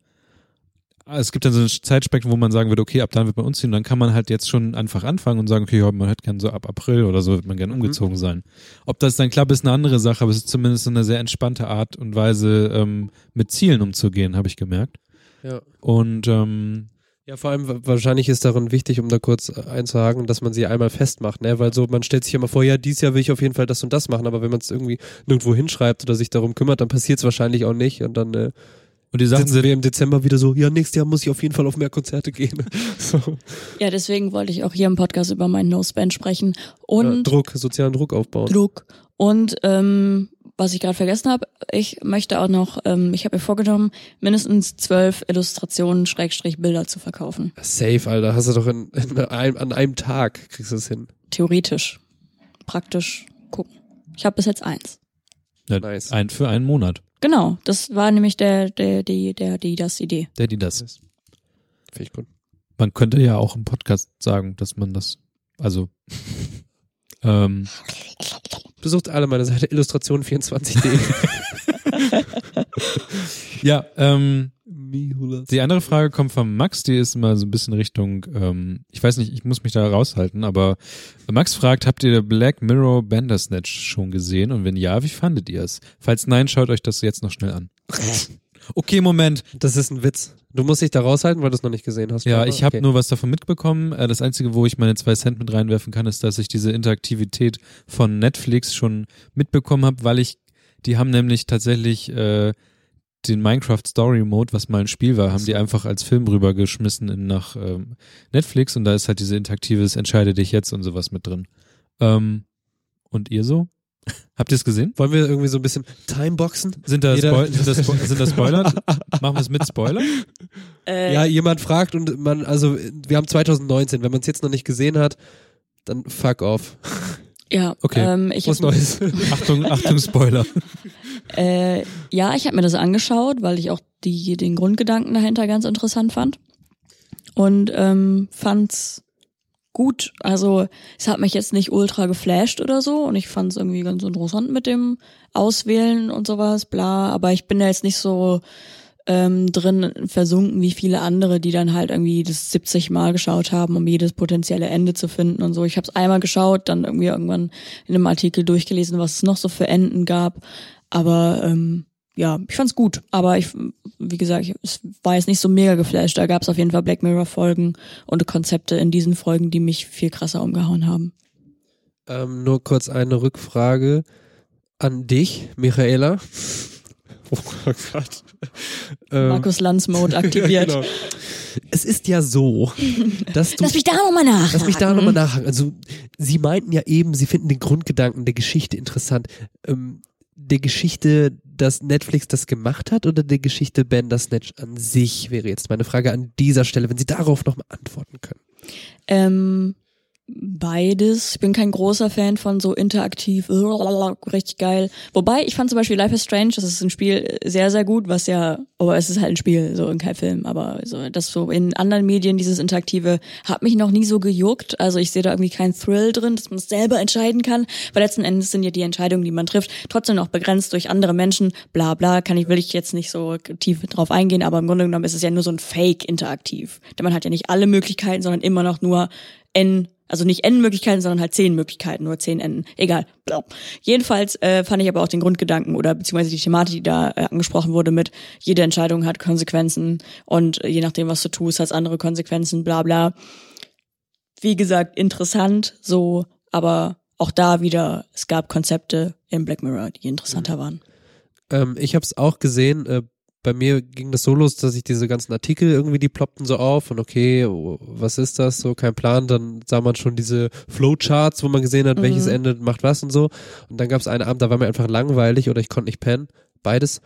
Es gibt dann so ein Zeitspektrum, wo man sagen würde, okay, ab dann wird man umziehen. Dann kann man halt jetzt schon einfach anfangen und sagen, okay, man hätte gern so ab April oder so wird man gern Mhm. umgezogen sein. Ob das dann klappt, ist eine andere Sache, aber es ist zumindest so eine sehr entspannte Art und Weise, ähm, mit Zielen umzugehen, habe ich gemerkt. Ja. Und ähm, Ja, vor allem wa- wahrscheinlich ist darin wichtig, um da kurz äh, einzuhaken, dass man sie einmal festmacht, ne? Weil so, man stellt sich immer vor, ja, dieses Jahr will ich auf jeden Fall das und das machen, aber wenn man es irgendwie nirgendwo hinschreibt oder sich darum kümmert, dann passiert es wahrscheinlich auch nicht und dann äh, und die Sachen sind wir im Dezember wieder so, ja, nächstes Jahr muss ich auf jeden Fall auf mehr Konzerte gehen. [LAUGHS] so. Ja, deswegen wollte ich auch hier im Podcast über meinen No-Spend sprechen. Und ja, Druck, sozialen Druck aufbauen. Druck. Und ähm, was ich gerade vergessen habe, ich möchte auch noch, ähm, ich habe mir vorgenommen, mindestens zwölf Illustrationen, Schrägstrich Bilder zu verkaufen. Safe, Alter, hast du doch in, in einem, an einem Tag kriegst du es hin. Theoretisch. Praktisch gucken. Ich habe bis jetzt eins. ja, Nice. ein für einen Monat. Genau, das war nämlich der, der, die, der, die, das Idee. Der, die das. Finde ich gut. Man könnte ja auch im Podcast sagen, dass man das, also [LAUGHS] ähm, Besucht alle meine Seite illustration24.de. [LAUGHS] ja, ähm, die andere Frage kommt von Max, die ist mal so ein bisschen Richtung, ähm, ich weiß nicht, ich muss mich da raushalten, aber Max fragt, habt ihr Black Mirror Bandersnatch schon gesehen und wenn ja, wie fandet ihr es? Falls nein, schaut euch das jetzt noch schnell an. [LAUGHS] Okay, Moment. Das ist ein Witz. Du musst dich da raushalten, weil du es noch nicht gesehen hast. Ja, oder? ich habe Okay. nur was davon mitbekommen. Äh, Das Einzige, wo ich meine zwei Cent mit reinwerfen kann, ist, dass ich diese Interaktivität von Netflix schon mitbekommen habe, weil ich, die haben nämlich tatsächlich äh, den Minecraft Story Mode, was mal ein Spiel war, haben die einfach als Film rübergeschmissen in, nach ähm, Netflix und da ist halt diese interaktives Entscheide dich jetzt und sowas mit drin. Ähm, und ihr so? Habt ihr es gesehen? Wollen wir irgendwie so ein bisschen Timeboxen? Sind da, Jeder- Spoil sind da, Spo sind da Spoiler? [LAUGHS] Machen wir es mit Spoiler? Äh, Ja, jemand fragt und man, also wir haben 2019, wenn man es jetzt noch nicht gesehen hat, dann fuck off. ja Okay. ähm, ich Was Neues. [LAUGHS] Achtung, Achtung, Spoiler. Äh, ja, ich habe mir das angeschaut, weil ich auch die, den Grundgedanken dahinter ganz interessant fand. Und ähm, fand's gut. Also es hat mich jetzt nicht ultra geflasht oder so und ich fand's irgendwie ganz interessant mit dem Auswählen und sowas, bla. Aber ich bin da jetzt nicht so ähm, drin versunken wie viele andere, die dann halt irgendwie das 70 Mal geschaut haben, um jedes potenzielle Ende zu finden und so. Ich habe es einmal geschaut, dann irgendwie irgendwann in einem Artikel durchgelesen, was es noch so für Enden gab. Aber ähm, ja, ich fand's gut. Aber ich, wie gesagt, ich, es war jetzt nicht so mega geflasht. Da gab's auf jeden Fall Black Mirror Folgen und Konzepte in diesen Folgen, die mich viel krasser umgehauen haben. Ähm, nur kurz eine Rückfrage an dich, Michaela. [LAUGHS] Oh Gott. Ähm, Markus Lanz Mode [LAUGHS] aktiviert. genau. Es ist ja so, [LAUGHS] dass du Lass mich da nochmal nach. Lass mich da nochmal nachhaken. Also, Sie meinten ja eben, Sie finden den Grundgedanken der Geschichte interessant. Ähm, der Geschichte, dass Netflix das gemacht hat oder der Geschichte Bandersnatch an sich wäre jetzt meine Frage an dieser Stelle, wenn Sie darauf nochmal antworten können. Ähm, beides. Ich bin kein großer Fan von so interaktiv, richtig geil. Wobei, ich fand zum Beispiel Life is Strange, das ist ein Spiel sehr, sehr gut, was ja, aber es ist halt ein Spiel, so kein Film, aber so, das so in anderen Medien, dieses Interaktive, hat mich noch nie so gejuckt. Also ich sehe da irgendwie keinen Thrill drin, dass man es selber entscheiden kann, weil letzten Endes sind ja die Entscheidungen, die man trifft, trotzdem noch begrenzt durch andere Menschen, bla bla, kann ich, will ich jetzt nicht so tief drauf eingehen, aber im Grunde genommen ist es ja nur so ein Fake-Interaktiv. Denn man hat ja nicht alle Möglichkeiten, sondern immer noch nur N also nicht N-Möglichkeiten, sondern halt zehn Möglichkeiten, nur zehn Enden. Egal. Blau. Jedenfalls äh, fand ich aber auch den Grundgedanken oder beziehungsweise die Thematik, die da äh, angesprochen wurde mit jede Entscheidung hat Konsequenzen und äh, je nachdem, was du tust, hat andere Konsequenzen, bla bla. Wie gesagt, interessant so, aber auch da wieder, es gab Konzepte im Black Mirror, die interessanter waren. Ähm, ich habe es auch gesehen. Äh, bei mir ging das so los, dass ich diese ganzen Artikel irgendwie, die ploppten so auf und okay, oh, was ist das? So kein Plan. Dann sah man schon diese Flowcharts, wo man gesehen hat, welches Mhm. Ende macht was und so. Und dann gab es einen Abend, da war mir einfach langweilig oder ich konnte nicht pennen. Beides.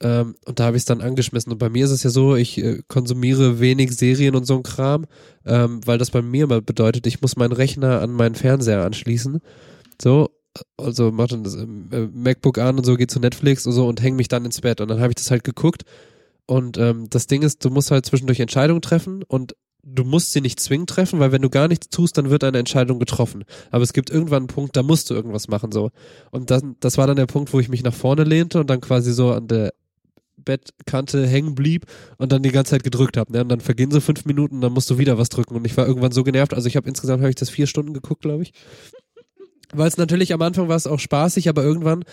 Ähm, und da habe ich es dann angeschmissen. Und bei mir ist es ja so, ich äh, konsumiere wenig Serien und so ein Kram, ähm, weil das bei mir immer bedeutet, ich muss meinen Rechner an meinen Fernseher anschließen. So, also mach dann das äh, MacBook an und so, geh zu Netflix und so und häng mich dann ins Bett. Und dann habe ich das halt geguckt. Und ähm, das Ding ist, du musst halt zwischendurch Entscheidungen treffen und du musst sie nicht zwingend treffen, weil wenn du gar nichts tust, dann wird eine Entscheidung getroffen. Aber es gibt irgendwann einen Punkt, da musst du irgendwas machen so. Und dann, das war dann der Punkt, wo ich mich nach vorne lehnte und dann quasi so an der Bettkante hängen blieb und dann die ganze Zeit gedrückt habe. Ne? Und dann vergehen so fünf Minuten, dann musst du wieder was drücken. Und ich war irgendwann so genervt. Also ich habe insgesamt habe ich das vier Stunden geguckt, glaube ich. Weil es natürlich am Anfang war es auch spaßig, aber irgendwann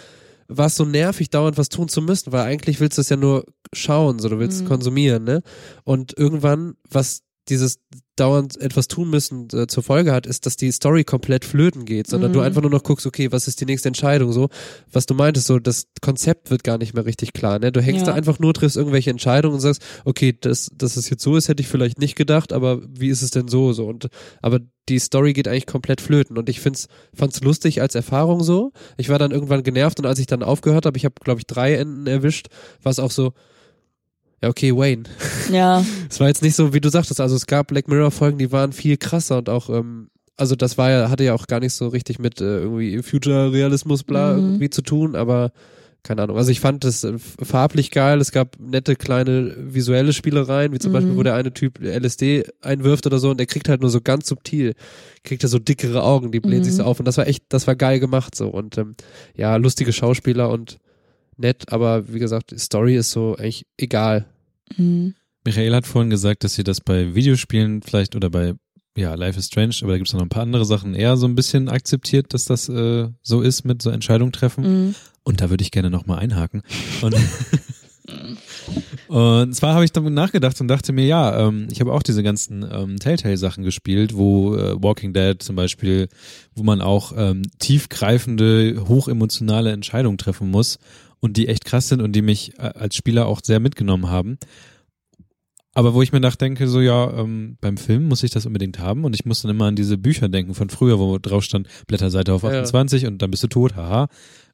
war es so nervig, dauernd was tun zu müssen, weil eigentlich willst du es ja nur schauen, so du willst Mhm. konsumieren, ne? Und irgendwann, was dieses dauernd etwas tun müssen äh, zur Folge hat, ist, dass die Story komplett flöten geht, sondern du Mhm. einfach nur noch guckst, okay, was ist die nächste Entscheidung, so, was du meintest, so, das Konzept wird gar nicht mehr richtig klar, ne? Du hängst Ja. da einfach nur, triffst irgendwelche Entscheidungen und sagst, okay, das, dass es jetzt so ist, hätte ich vielleicht nicht gedacht, aber wie ist es denn so, so, und, aber die Story geht eigentlich komplett flöten und ich find's, fand's lustig als Erfahrung so. Ich war dann irgendwann genervt und als ich dann aufgehört habe, ich habe, glaube ich, drei Enden erwischt, war es auch so, ja, okay, Wayne. Ja, [LAUGHS] Es war jetzt nicht so, wie du sagtest, also es gab Black Mirror Folgen, die waren viel krasser und auch, ähm, also das war ja, hatte ja auch gar nicht so richtig mit äh, irgendwie Future Realismus bla Mhm. irgendwie zu tun, aber keine Ahnung. Also ich fand es äh, farblich geil, es gab nette kleine visuelle Spielereien, wie zum Mhm. Beispiel, wo der eine Typ LSD einwirft oder so und der kriegt halt nur so ganz subtil, kriegt er so dickere Augen, die blähen Mhm. sich so auf und das war echt, das war geil gemacht so und ähm, ja, lustige Schauspieler und nett, aber wie gesagt, die Story ist so eigentlich egal. mhm. Michael hat vorhin gesagt, dass sie das bei Videospielen vielleicht oder bei ja, Life is Strange, aber da gibt es noch ein paar andere Sachen, eher so ein bisschen akzeptiert, dass das äh, so ist mit so Entscheidungen treffen. Mhm. Und da würde ich gerne nochmal einhaken. Und, [LAUGHS] [LAUGHS] und zwar habe ich damit nachgedacht und dachte mir, ja, ähm, ich habe auch diese ganzen ähm, Telltale-Sachen gespielt, wo äh, Walking Dead zum Beispiel, wo man auch ähm, tiefgreifende, hochemotionale Entscheidungen treffen muss und die echt krass sind und die mich äh, als Spieler auch sehr mitgenommen haben. Aber wo ich mir nachdenke, so ja, ähm, beim Film muss ich das unbedingt haben und ich muss dann immer an diese Bücher denken von früher, wo drauf stand, Blätterseite auf Ja. 28 und dann bist du tot, haha.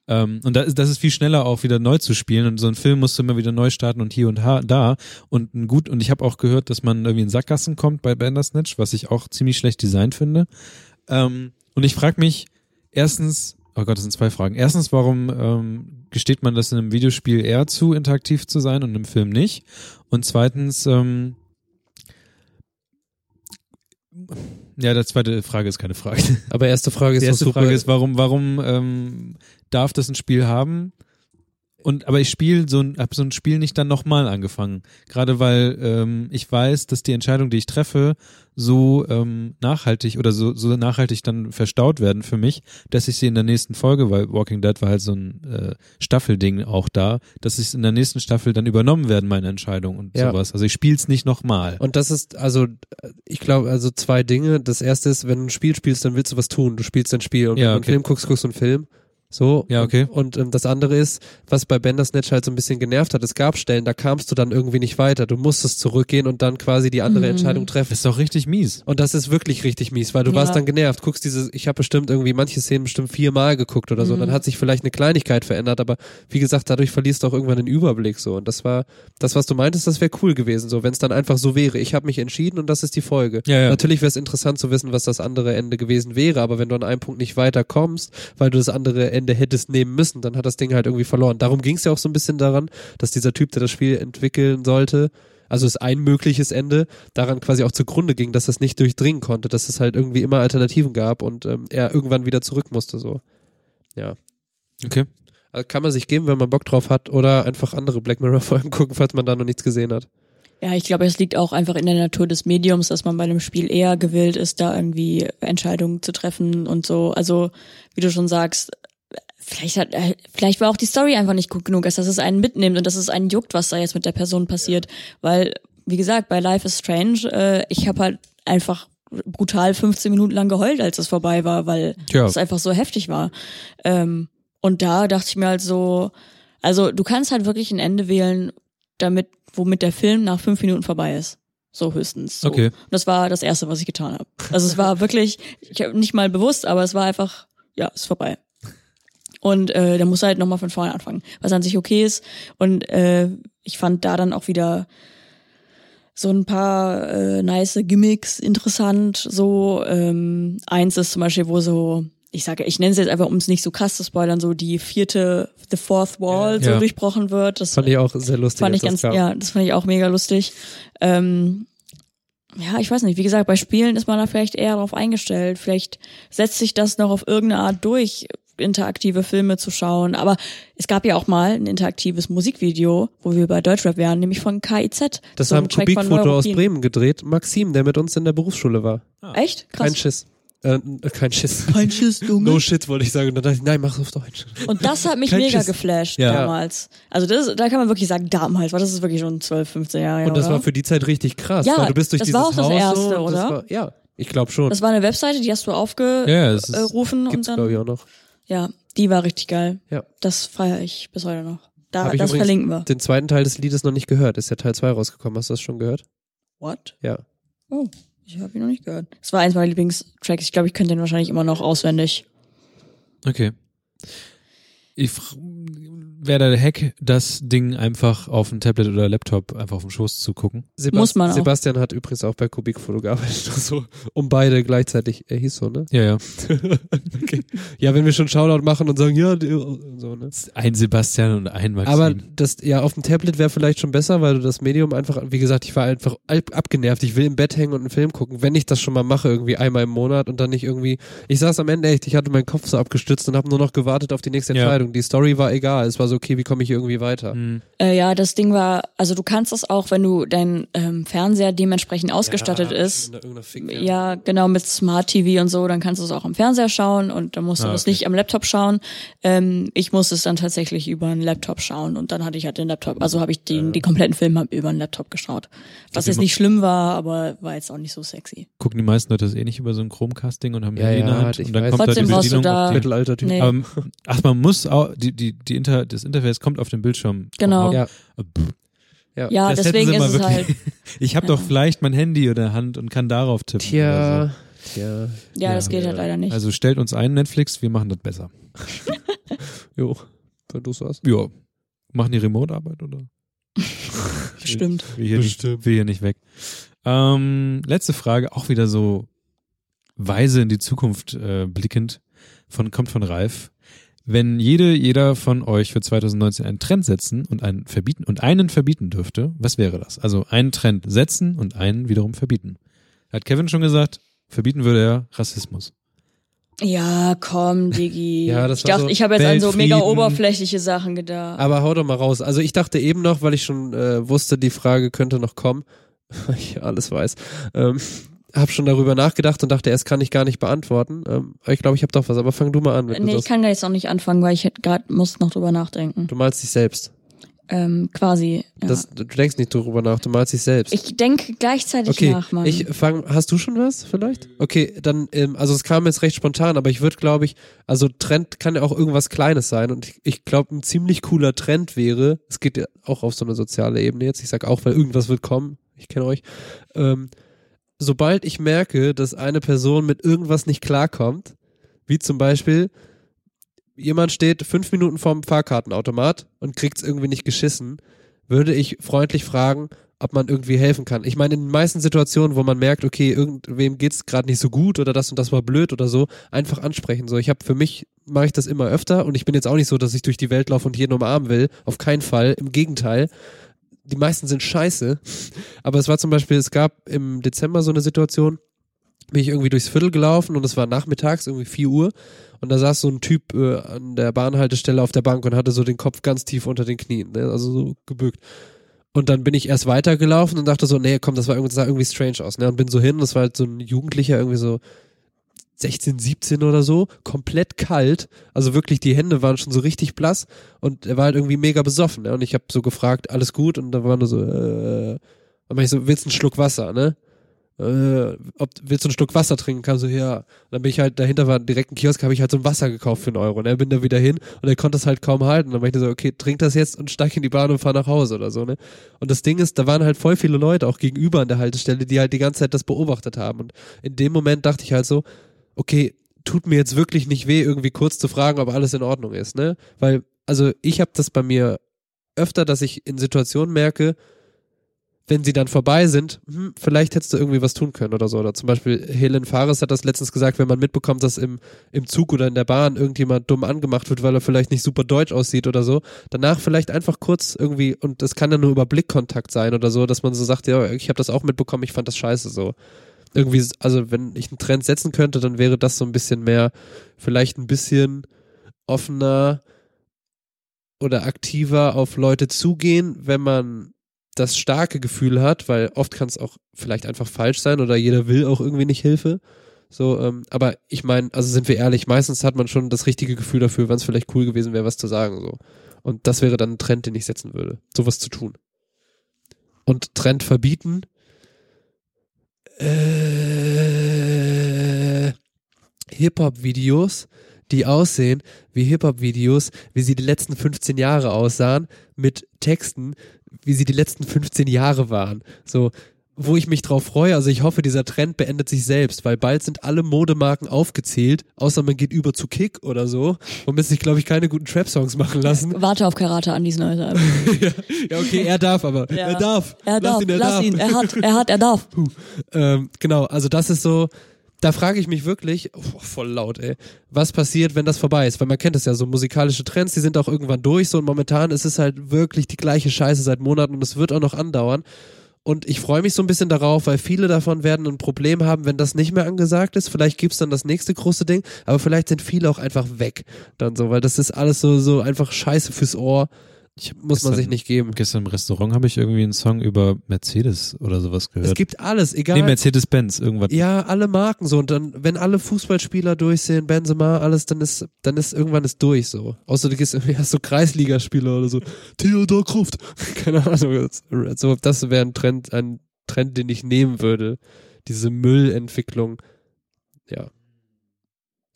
Ähm, und da ist, das ist viel schneller auch wieder neu zu spielen und so ein Film musst du immer wieder neu starten und hier und da und ein gut und ich habe auch gehört, dass man irgendwie in Sackgassen kommt bei Bandersnatch, was ich auch ziemlich schlecht designt finde. Ähm, und ich frage mich erstens, oh Gott, das sind zwei Fragen. Erstens, warum ähm, gesteht man das in einem Videospiel eher zu, interaktiv zu sein und im Film nicht? Und zweitens, ähm, ja, die zweite Frage ist keine Frage. Aber erste Frage ist Die erste. Frage ist, warum, warum ähm, darf das ein Spiel haben? Und aber ich spiele so ein, hab so ein Spiel nicht dann nochmal angefangen. Gerade weil ähm, ich weiß, dass die Entscheidungen, die ich treffe, so ähm, nachhaltig oder so, so nachhaltig dann verstaut werden für mich, dass ich sie in der nächsten Folge, weil Walking Dead war halt so ein äh, Staffelding auch da, dass ich in der nächsten Staffel dann übernommen werden, meine Entscheidungen und Ja. sowas. Also ich spiele es nicht nochmal. Und das ist, also, ich glaube, also zwei Dinge. Das erste ist, wenn du ein Spiel spielst, dann willst du was tun. Du spielst ein Spiel. Und Ja, wenn du einen okay. Film guckst, guckst du einen Film. So. Ja, okay. Und ähm, das andere ist, was bei Bandersnatch halt so ein bisschen genervt hat, es gab Stellen, da kamst du dann irgendwie nicht weiter. Du musstest zurückgehen und dann quasi die andere Mhm. Entscheidung treffen. Das ist doch richtig mies. Und das ist wirklich richtig mies, weil du Ja. warst dann genervt. Guckst diese, ich habe bestimmt irgendwie manche Szenen bestimmt viermal geguckt oder so. Mhm. Dann hat sich vielleicht eine Kleinigkeit verändert, aber wie gesagt, dadurch verlierst du auch irgendwann den Überblick so. Und das war, das, was du meintest, das wäre cool gewesen, so, wenn es dann einfach so wäre. Ich habe mich entschieden und das ist die Folge. Ja, ja. Natürlich wäre es interessant zu wissen, was das andere Ende gewesen wäre, aber wenn du an einem Punkt nicht weiterkommst, weil du das andere Ende hättest nehmen müssen, dann hat das Ding halt irgendwie verloren. Darum ging es ja auch so ein bisschen daran, dass dieser Typ, der das Spiel entwickeln sollte, also ist ein mögliches Ende, daran quasi auch zugrunde ging, dass es nicht durchdringen konnte, dass es halt irgendwie immer Alternativen gab und ähm, er irgendwann wieder zurück musste, so. Ja. Okay. Also kann man sich geben, wenn man Bock drauf hat, oder einfach andere Black Mirror-Folgen [LAUGHS] gucken, falls man da noch nichts gesehen hat. Ja, ich glaube, es liegt auch einfach in der Natur des Mediums, dass man bei einem Spiel eher gewillt ist, da irgendwie Entscheidungen zu treffen und so. Also, wie du schon sagst, vielleicht hat, äh, vielleicht war auch die Story einfach nicht gut genug, dass es einen mitnimmt und dass es einen juckt, was da jetzt mit der Person passiert. Weil, wie gesagt, bei Life is Strange, äh, ich habe halt einfach brutal 15 Minuten lang geheult, als es vorbei war, weil Tja. es einfach so heftig war. Ähm, und da dachte ich mir halt so, also du kannst halt wirklich ein Ende wählen, damit, womit der Film nach fünf Minuten vorbei ist. So höchstens. So. Okay. Und das war das Erste, was ich getan habe. Also es war wirklich, ich hab nicht mal bewusst, aber es war einfach, ja, ist vorbei. Und äh, da muss er halt nochmal von vorne anfangen, was an sich okay ist. Und äh, ich fand da dann auch wieder so ein paar äh, nice Gimmicks interessant. So ähm, eins ist zum Beispiel, wo so, ich sage, ich nenne es jetzt einfach, um es nicht so krass zu spoilern, so die vierte, the fourth wall so Ja. durchbrochen wird. Das Fand ich auch sehr lustig. fand ich das ganz, kam. ja, das fand ich auch mega lustig. Ähm, ja, ich weiß nicht, wie gesagt, bei Spielen ist man da vielleicht eher darauf eingestellt. Vielleicht setzt sich das noch auf irgendeine Art durch, interaktive Filme zu schauen. Aber es gab ja auch mal ein interaktives Musikvideo, wo wir bei Deutschrap wären, nämlich von KIZ. Das so ein haben Track von Kubikfoto aus. Bremen gedreht. Maxim, der mit uns in der Berufsschule war. Echt? Kein Krass. Schiss. Äh, äh, kein Schiss. Kein Schiss, Junge. No shit, wollte ich sagen. Und dann dachte ich, nein, mach's auf Deutsch. Und das hat mich Kein mega Schiss. geflasht Ja. damals. Also das, da kann man wirklich sagen damals, weil das ist wirklich schon 12, 15 Jahre her, Und das oder? war für die Zeit richtig krass, Ja, weil du bist durch das dieses war auch das Haus Erste, so, und das oder? War, ja, ich glaube schon. Das war eine Webseite, die hast du Ja, es ist, aufgerufen und dann glaube ich auch noch. Ja, die war richtig geil. Ja. Das feiere ich bis heute noch. Da, Hab ich das verlinken wir. Den zweiten Teil des Liedes noch nicht gehört. Ist ja Teil 2 rausgekommen. Hast du das schon gehört? What? Ja. Oh, ich habe ihn noch nicht gehört. Das war eins meiner Lieblingstracks. Ich glaube, ich könnte den wahrscheinlich immer noch auswendig. Okay. Ich wäre der Hack, das Ding einfach auf dem Tablet oder Laptop einfach auf dem Schoß zu gucken. Sebast Muss man auch. Sebastian hat übrigens auch bei Kubikfoto gearbeitet. [LAUGHS] so, um beide gleichzeitig. Er hieß so, ne? Ja, ja. [LAUGHS] okay. Ja, wenn wir schon Shoutout machen und sagen, ja, so, ne? Ein Sebastian und ein Maxim. Aber das, ja, auf dem Tablet wäre vielleicht schon besser, weil du das Medium einfach, wie gesagt, ich war einfach ab- abgenervt. Ich will im Bett hängen und einen Film gucken. Wenn ich das schon mal mache, irgendwie einmal im Monat und dann nicht irgendwie, ich saß am Ende echt, ich hatte meinen Kopf so abgestützt und habe nur noch gewartet auf die nächste Ja. Entscheidung. Die Story war egal. Es war so, okay, wie komme ich hier irgendwie weiter? Hm. Äh, ja, das Ding war, also du kannst das auch, wenn du dein ähm, Fernseher dementsprechend ausgestattet ist. Irgendeiner Fick- Ja, genau, mit Smart TV und so, dann kannst du es auch am Fernseher schauen und dann musst du Ah, das okay. nicht am Laptop schauen. Ähm, ich musste es dann tatsächlich über einen Laptop schauen und dann hatte ich halt den Laptop, also habe ich den, die kompletten Filme über einen Laptop geschaut. Was jetzt nicht schlimm war, aber war jetzt auch nicht so sexy. Gucken die meisten Leute das eh nicht über so ein Chromecasting und haben Ja, Handy in der ja, Hand ich und dann weiß. kommt Trotzdem da diese du Bedienung da- auf den Mittelalter-Typ. Nee. Aber, ach, man muss auch, die, die, die Inter, das Interface kommt auf dem Bildschirm. Genau. Ja. Ja. Ja, Das deswegen ist es halt. [LAUGHS] Ich habe doch vielleicht mein Handy in der Hand und kann darauf tippen. oder Tja, tja, Ja, das geht halt leider so. nicht. Also stellt uns ein, Netflix, wir machen das besser. [LAUGHS] jo, wenn du sagst. Ja. Machen die Remote-Arbeit oder? [LAUGHS] Stimmt. Wir hier, Bestimmt. Nicht, hier nicht weg. Ähm, letzte Frage, auch wieder so weise in die Zukunft äh, blickend, von, kommt von Ralf. Wenn jede, jeder von euch für 2019 einen Trend setzen und einen verbieten und einen verbieten dürfte, was wäre das? Also einen Trend setzen und einen wiederum verbieten. Hat Kevin schon gesagt, verbieten würde er Rassismus. Ja, komm, Digi. [LAUGHS] Ja, das ich dachte, so ich habe jetzt an so mega oberflächliche Sachen gedacht. Aber hau doch mal raus. Also ich dachte eben noch, weil ich schon äh, wusste, die Frage könnte noch kommen, [LAUGHS] ich alles weiß, ähm, habe schon darüber nachgedacht und dachte, erst kann ich gar nicht beantworten. Ähm, ich glaube, ich habe doch was. Aber fang du mal an. Wenn nee, ich kann da jetzt noch nicht anfangen, weil ich gerade muss noch drüber nachdenken. du malst dich selbst. Ähm, quasi. Ja. Das, du denkst nicht drüber nach, du malst dich selbst. ich denke gleichzeitig Okay, nach, Mann. ich fang, hast du schon was vielleicht? Okay, dann, ähm, also es kam jetzt recht spontan, aber ich würde, glaube ich, also Trend kann ja auch irgendwas Kleines sein und ich, ich glaube, ein ziemlich cooler Trend wäre, es geht ja auch auf so eine soziale Ebene jetzt, ich sag auch, weil irgendwas wird kommen, ich kenne euch, ähm, sobald ich merke, dass eine Person mit irgendwas nicht klarkommt, wie zum Beispiel, jemand steht fünf Minuten vorm Fahrkartenautomat und kriegt's irgendwie nicht geschissen, würde ich freundlich fragen, ob man irgendwie helfen kann. Ich meine, in den meisten Situationen, wo man merkt, okay, irgendwem geht's gerade nicht so gut oder das und das war blöd oder so, einfach ansprechen. So, ich habe für mich mache ich das immer öfter und ich bin jetzt auch nicht so, dass ich durch die Welt laufe und jeden umarmen will. Auf keinen Fall. Im Gegenteil. Die meisten sind scheiße. Aber es war zum Beispiel, es gab im Dezember so eine Situation, bin ich irgendwie durchs Viertel gelaufen und es war nachmittags, irgendwie 4 Uhr. Und da saß so ein Typ äh, an der Bahnhaltestelle auf der Bank und hatte so den Kopf ganz tief unter den Knien, ne? also so gebückt. Und dann bin ich erst weitergelaufen und dachte so, nee, komm, das war irgendwie, sah irgendwie strange aus, ne? Und bin so hin, das war halt so ein Jugendlicher, irgendwie so 16, 17 oder so, komplett kalt. Also wirklich, die Hände waren schon so richtig blass und er war halt irgendwie mega besoffen, ne? Und ich habe so gefragt, alles gut? Und da war nur so, äh, dann mach ich so, willst du einen Schluck Wasser, ne? Äh, ob, willst du einen Schluck Wasser trinken? Kam so, ja. Und dann bin ich halt, dahinter war direkt ein Kiosk, habe ich halt so ein Wasser gekauft für einen Euro. Und er bin da wieder hin und er konnte es halt kaum halten. Dann meinte ich so, okay, trink das jetzt und steig in die Bahn und fahr nach Hause oder so, ne? Und das Ding ist, da waren halt voll viele Leute auch gegenüber an der Haltestelle, die halt die ganze Zeit das beobachtet haben. Und in dem Moment dachte ich halt so, okay, tut mir jetzt wirklich nicht weh, irgendwie kurz zu fragen, ob alles in Ordnung ist, ne? Weil, also ich habe das bei mir öfter, dass ich in Situationen merke, wenn sie dann vorbei sind, hm, vielleicht hättest du irgendwie was tun können oder so. Oder zum Beispiel Helen Fares hat das letztens gesagt, wenn man mitbekommt, dass im, im Zug oder in der Bahn irgendjemand dumm angemacht wird, weil er vielleicht nicht super deutsch aussieht oder so, danach vielleicht einfach kurz irgendwie, und das kann ja nur über Blickkontakt sein oder so, dass man so sagt, ja, ich habe das auch mitbekommen, ich fand das scheiße so. Irgendwie, also wenn ich einen Trend setzen könnte, dann wäre das so ein bisschen mehr, vielleicht ein bisschen offener oder aktiver auf Leute zugehen, wenn man das starke Gefühl hat, weil oft kann es auch vielleicht einfach falsch sein oder jeder will auch irgendwie nicht Hilfe. So, ähm, aber ich meine, also sind wir ehrlich, meistens hat man schon das richtige Gefühl dafür, wann es vielleicht cool gewesen wäre, was zu sagen. So. Und das wäre dann ein Trend, den ich setzen würde, sowas zu tun. Und Trend verbieten. Äh, Hip-Hop-Videos, die aussehen wie Hip-Hop-Videos, wie sie die letzten 15 Jahre aussahen, mit Texten, wie sie die letzten 15 Jahre waren. So, wo ich mich drauf freue, also ich hoffe, dieser Trend beendet sich selbst, weil bald sind alle Modemarken aufgezählt, außer man geht über zu Kick oder so, womit sich, glaube ich, keine guten Trap-Songs machen lassen. [LAUGHS] Warte auf Karate an dieses neue Album. ja, [LAUGHS] ja, okay, er darf aber. Ja. Er darf. Er Lass darf, ihn, er lass darf. ihn, er hat, er hat, er darf. Ähm, genau, also das ist so, da frage ich mich wirklich, oh, voll laut, ey, was passiert, wenn das vorbei ist? Weil man kennt es ja, so musikalische Trends, die sind auch irgendwann durch, so und momentan ist es halt wirklich die gleiche Scheiße seit Monaten und es wird auch noch andauern. Und ich freue mich so ein bisschen darauf, weil viele davon werden ein Problem haben, wenn das nicht mehr angesagt ist. Vielleicht gibt's dann das nächste große Ding, aber vielleicht sind viele auch einfach weg dann so, weil das ist alles so, so einfach Scheiße fürs Ohr. Ich, muss man Gestern- sich nicht geben. Gestern im Restaurant habe ich irgendwie einen Song über Mercedes oder sowas Es gehört. gibt alles, egal. nee, Mercedes-Benz, irgendwas. Ja, alle Marken so. Und dann, wenn alle Fußballspieler durch sind, Benzema, alles, dann ist, dann ist irgendwann ist durch so. Außer du gehst irgendwie, hast so Kreisligaspieler oder so. [LAUGHS] Theodor Kruft. [LAUGHS] Keine Ahnung. So, das wäre ein Trend, ein Trend, den ich nehmen würde. Diese Müllentwicklung. Ja.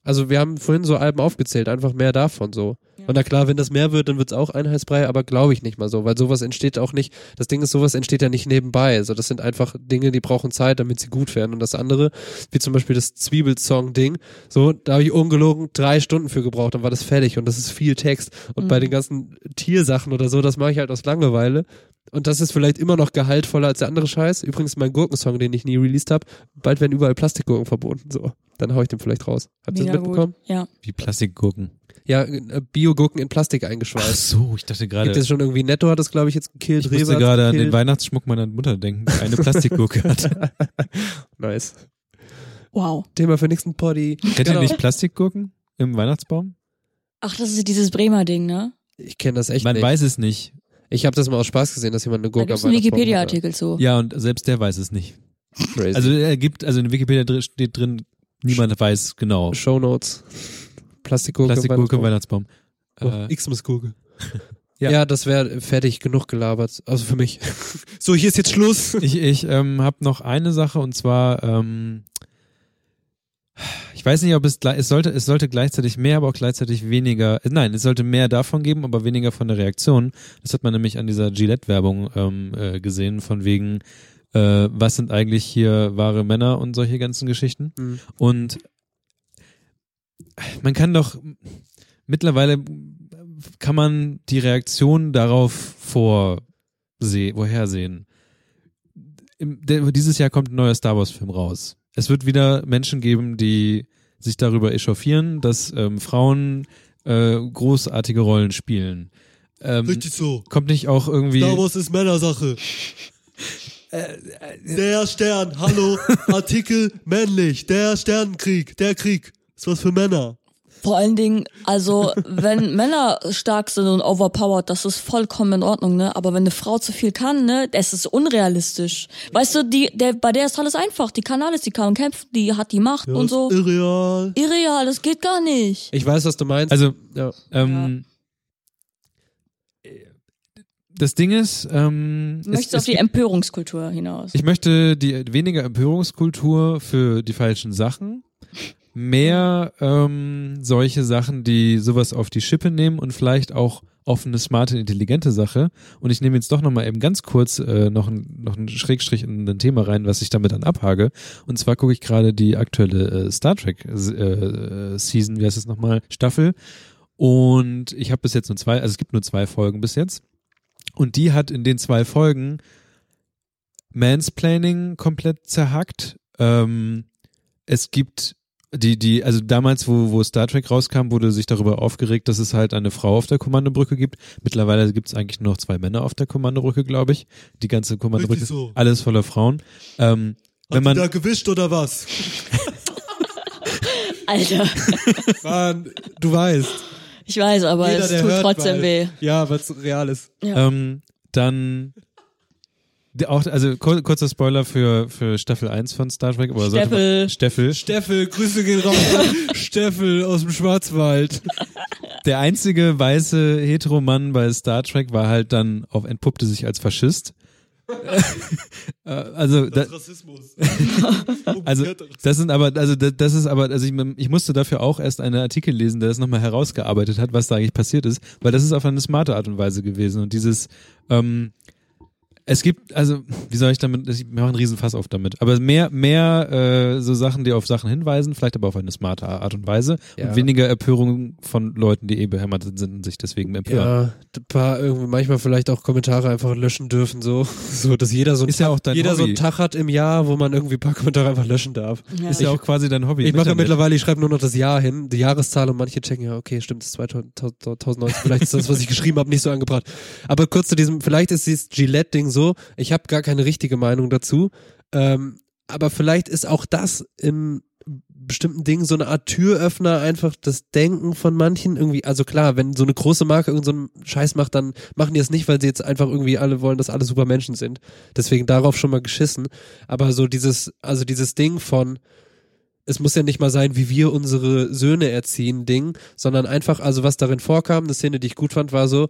Also wir haben vorhin so Alben aufgezählt, einfach mehr davon so. Ja. Und na klar, wenn das mehr wird, dann wird's auch Einheitsbrei, aber glaube ich nicht mal so, weil sowas entsteht auch nicht, das Ding ist, sowas entsteht ja nicht nebenbei. Also das sind einfach Dinge, die brauchen Zeit, damit sie gut werden. Und das andere, wie zum Beispiel das Zwiebelsong-Ding, so, da habe ich ungelogen drei Stunden für gebraucht, dann war das fertig und das ist viel Text. Und Mhm. bei den ganzen Tiersachen oder so, das mache ich halt aus Langeweile. Und das ist vielleicht immer noch gehaltvoller als der andere Scheiß. Übrigens mein Gurkensong, den ich nie released habe, bald werden überall Plastikgurken verboten. So, dann hau ich den vielleicht raus. Habt ihr das mitbekommen? gut. Ja. Wie Plastikgurken. Ja, äh, Biogurken in Plastik Ach eingeschweißt. so, ich dachte gerade, Gibt es schon irgendwie Netto hat das, glaube ich, jetzt gekillt. ich Rewe musste gerade an den. Weihnachtsschmuck meiner Mutter denken, die eine Plastikgurke hat. [LAUGHS] Nice. Wow. Thema für nächsten Poddy. Kennt ihr Genau. nicht Plastikgurken im Weihnachtsbaum? Ach, das ist dieses Bremer Ding, ne? Ich kenne das echt Man nicht. weiß es nicht. Ich habe das mal aus Spaß gesehen, dass jemand eine Da Gurke gibt's am einen Weihnachtsbaum Wikipedia-Artikel zu. Ja, und selbst der weiß es nicht. Crazy. Also er gibt, also in Wikipedia drin- steht drin, niemand weiß genau. Shownotes. Plastikgurke. Plastikgurke, Weihnachtsbaum. Weihnachtsbaum. Oh, Äh, Xmas-Gurke. [LAUGHS] Ja. Ja. das wäre fertig genug gelabert. Also für mich. [LAUGHS] so, hier ist jetzt Schluss. ich ich ähm, habe noch eine Sache und zwar, ähm, ich weiß nicht, ob es es sollte, es sollte gleichzeitig mehr, aber auch gleichzeitig weniger, nein, es sollte mehr davon geben, aber weniger von der Reaktion. Das hat man nämlich an dieser Gillette-Werbung ähm, äh, gesehen, von wegen, äh, was sind eigentlich hier wahre Männer und solche ganzen Geschichten. Mhm. Und man kann doch mittlerweile kann man die Reaktion darauf vorsehen, vorhersehen. Im, der, dieses Jahr kommt ein neuer Star Wars Film raus. Es wird wieder Menschen geben, die sich darüber echauffieren, dass ähm, Frauen äh, großartige Rollen spielen. Ähm, so. kommt nicht auch irgendwie Wars ist Männersache. [LAUGHS] Der Stern, hallo, [LAUGHS] Artikel männlich, der Sternenkrieg, der Krieg, ist was für Männer. Vor allen Dingen, also wenn [LAUGHS] Männer stark sind und overpowered, das ist vollkommen in Ordnung, ne? Aber wenn eine Frau zu viel kann, ne, es ist unrealistisch. Weißt du, die, der, bei der ist alles einfach. Die kann alles, die kann kämpfen, die hat die Macht und so. Irreal. Irreal, das geht gar nicht. Ich weiß, was du meinst. Also, ja. ähm, das Ding ist, ähm, Du es- möchtest es auf die Empörungskultur hinaus. Ich möchte die weniger Empörungskultur für die falschen Sachen, mehr ähm, solche Sachen, die sowas auf die Schippe nehmen und vielleicht auch auf eine smarte, intelligente Sache. Und ich nehme jetzt doch nochmal eben ganz kurz äh, noch, ein, noch einen Schrägstrich in ein Thema rein, was ich damit dann abhage. Und zwar gucke ich gerade die aktuelle äh, Star Trek äh, Season, wie heißt es nochmal, Staffel. Und ich habe bis jetzt nur zwei, also es gibt nur zwei Folgen bis jetzt. Und die hat in den zwei Folgen Mansplaining komplett zerhackt. Ähm, es gibt die, die, also damals, wo, wo Star Trek rauskam, wurde sich darüber aufgeregt, dass es halt eine Frau auf der Kommandobrücke gibt. Mittlerweile gibt es eigentlich nur noch zwei Männer auf der Kommandobrücke, glaube ich. Die ganze Kommandobrücke so. ist alles voller Frauen. Ähm, wenn man, gewischt oder was? [LAUGHS] Alter, Mann, du weißt. ich weiß, aber Jeder, es tut hört, trotzdem weiß. weh. Ja, weil es real ist. Ja. ähm, dann auch, also kur kurzer Spoiler für, für Staffel 1 von Star Trek, aber sollte man, Steffel. Steffel. Steffel, Grüße gehen raus. [LAUGHS] Steffel aus dem Schwarzwald. Der einzige weiße Heteromann bei Star Trek war halt dann auf entpuppte sich als Faschist. [LAUGHS] Äh, also da, Rassismus. [LAUGHS] also das sind aber also das, das ist aber also ich, ich musste dafür auch erst einen Artikel lesen, der das nochmal herausgearbeitet hat, was da eigentlich passiert ist, weil das ist auf eine smarte Art und Weise gewesen und dieses ähm, es gibt, also, wie soll ich damit, ich mache einen Riesenfass auf damit, aber mehr, mehr äh, so Sachen, die auf Sachen hinweisen, vielleicht aber auf eine smarte Art und Weise Ja. und weniger Empörung von Leuten, die eh behämmert sind und sich deswegen empören. Ja, ein paar irgendwie manchmal vielleicht auch Kommentare einfach löschen dürfen, so. [LAUGHS] So, dass jeder so, einen Ist ja auch dein jeder so Hobby. einen Tag hat im Jahr, wo man irgendwie ein paar Kommentare einfach löschen darf. Ja. Ist ja auch quasi dein Hobby. Ich mache ja mittlerweile, ich schreibe nur noch das Jahr hin, die Jahreszahl und manche checken, ja, okay, stimmt, das ist 2019, vielleicht ist das, was ich geschrieben habe, nicht so angebracht. Aber kurz zu diesem, vielleicht ist dieses Gillette-Ding so, ich habe gar keine richtige Meinung dazu, ähm, aber vielleicht ist auch das in bestimmten Dingen so eine Art Türöffner, einfach das Denken von manchen irgendwie, also klar, wenn so eine große Marke irgendeinen so Scheiß macht, dann machen die es nicht, weil sie jetzt einfach irgendwie alle wollen, dass alle super Menschen sind. Deswegen darauf schon mal geschissen. Aber so dieses, also dieses Ding von, es muss ja nicht mal sein, wie wir unsere Söhne erziehen, Ding, sondern einfach, also was darin vorkam, eine Szene, die ich gut fand, war so,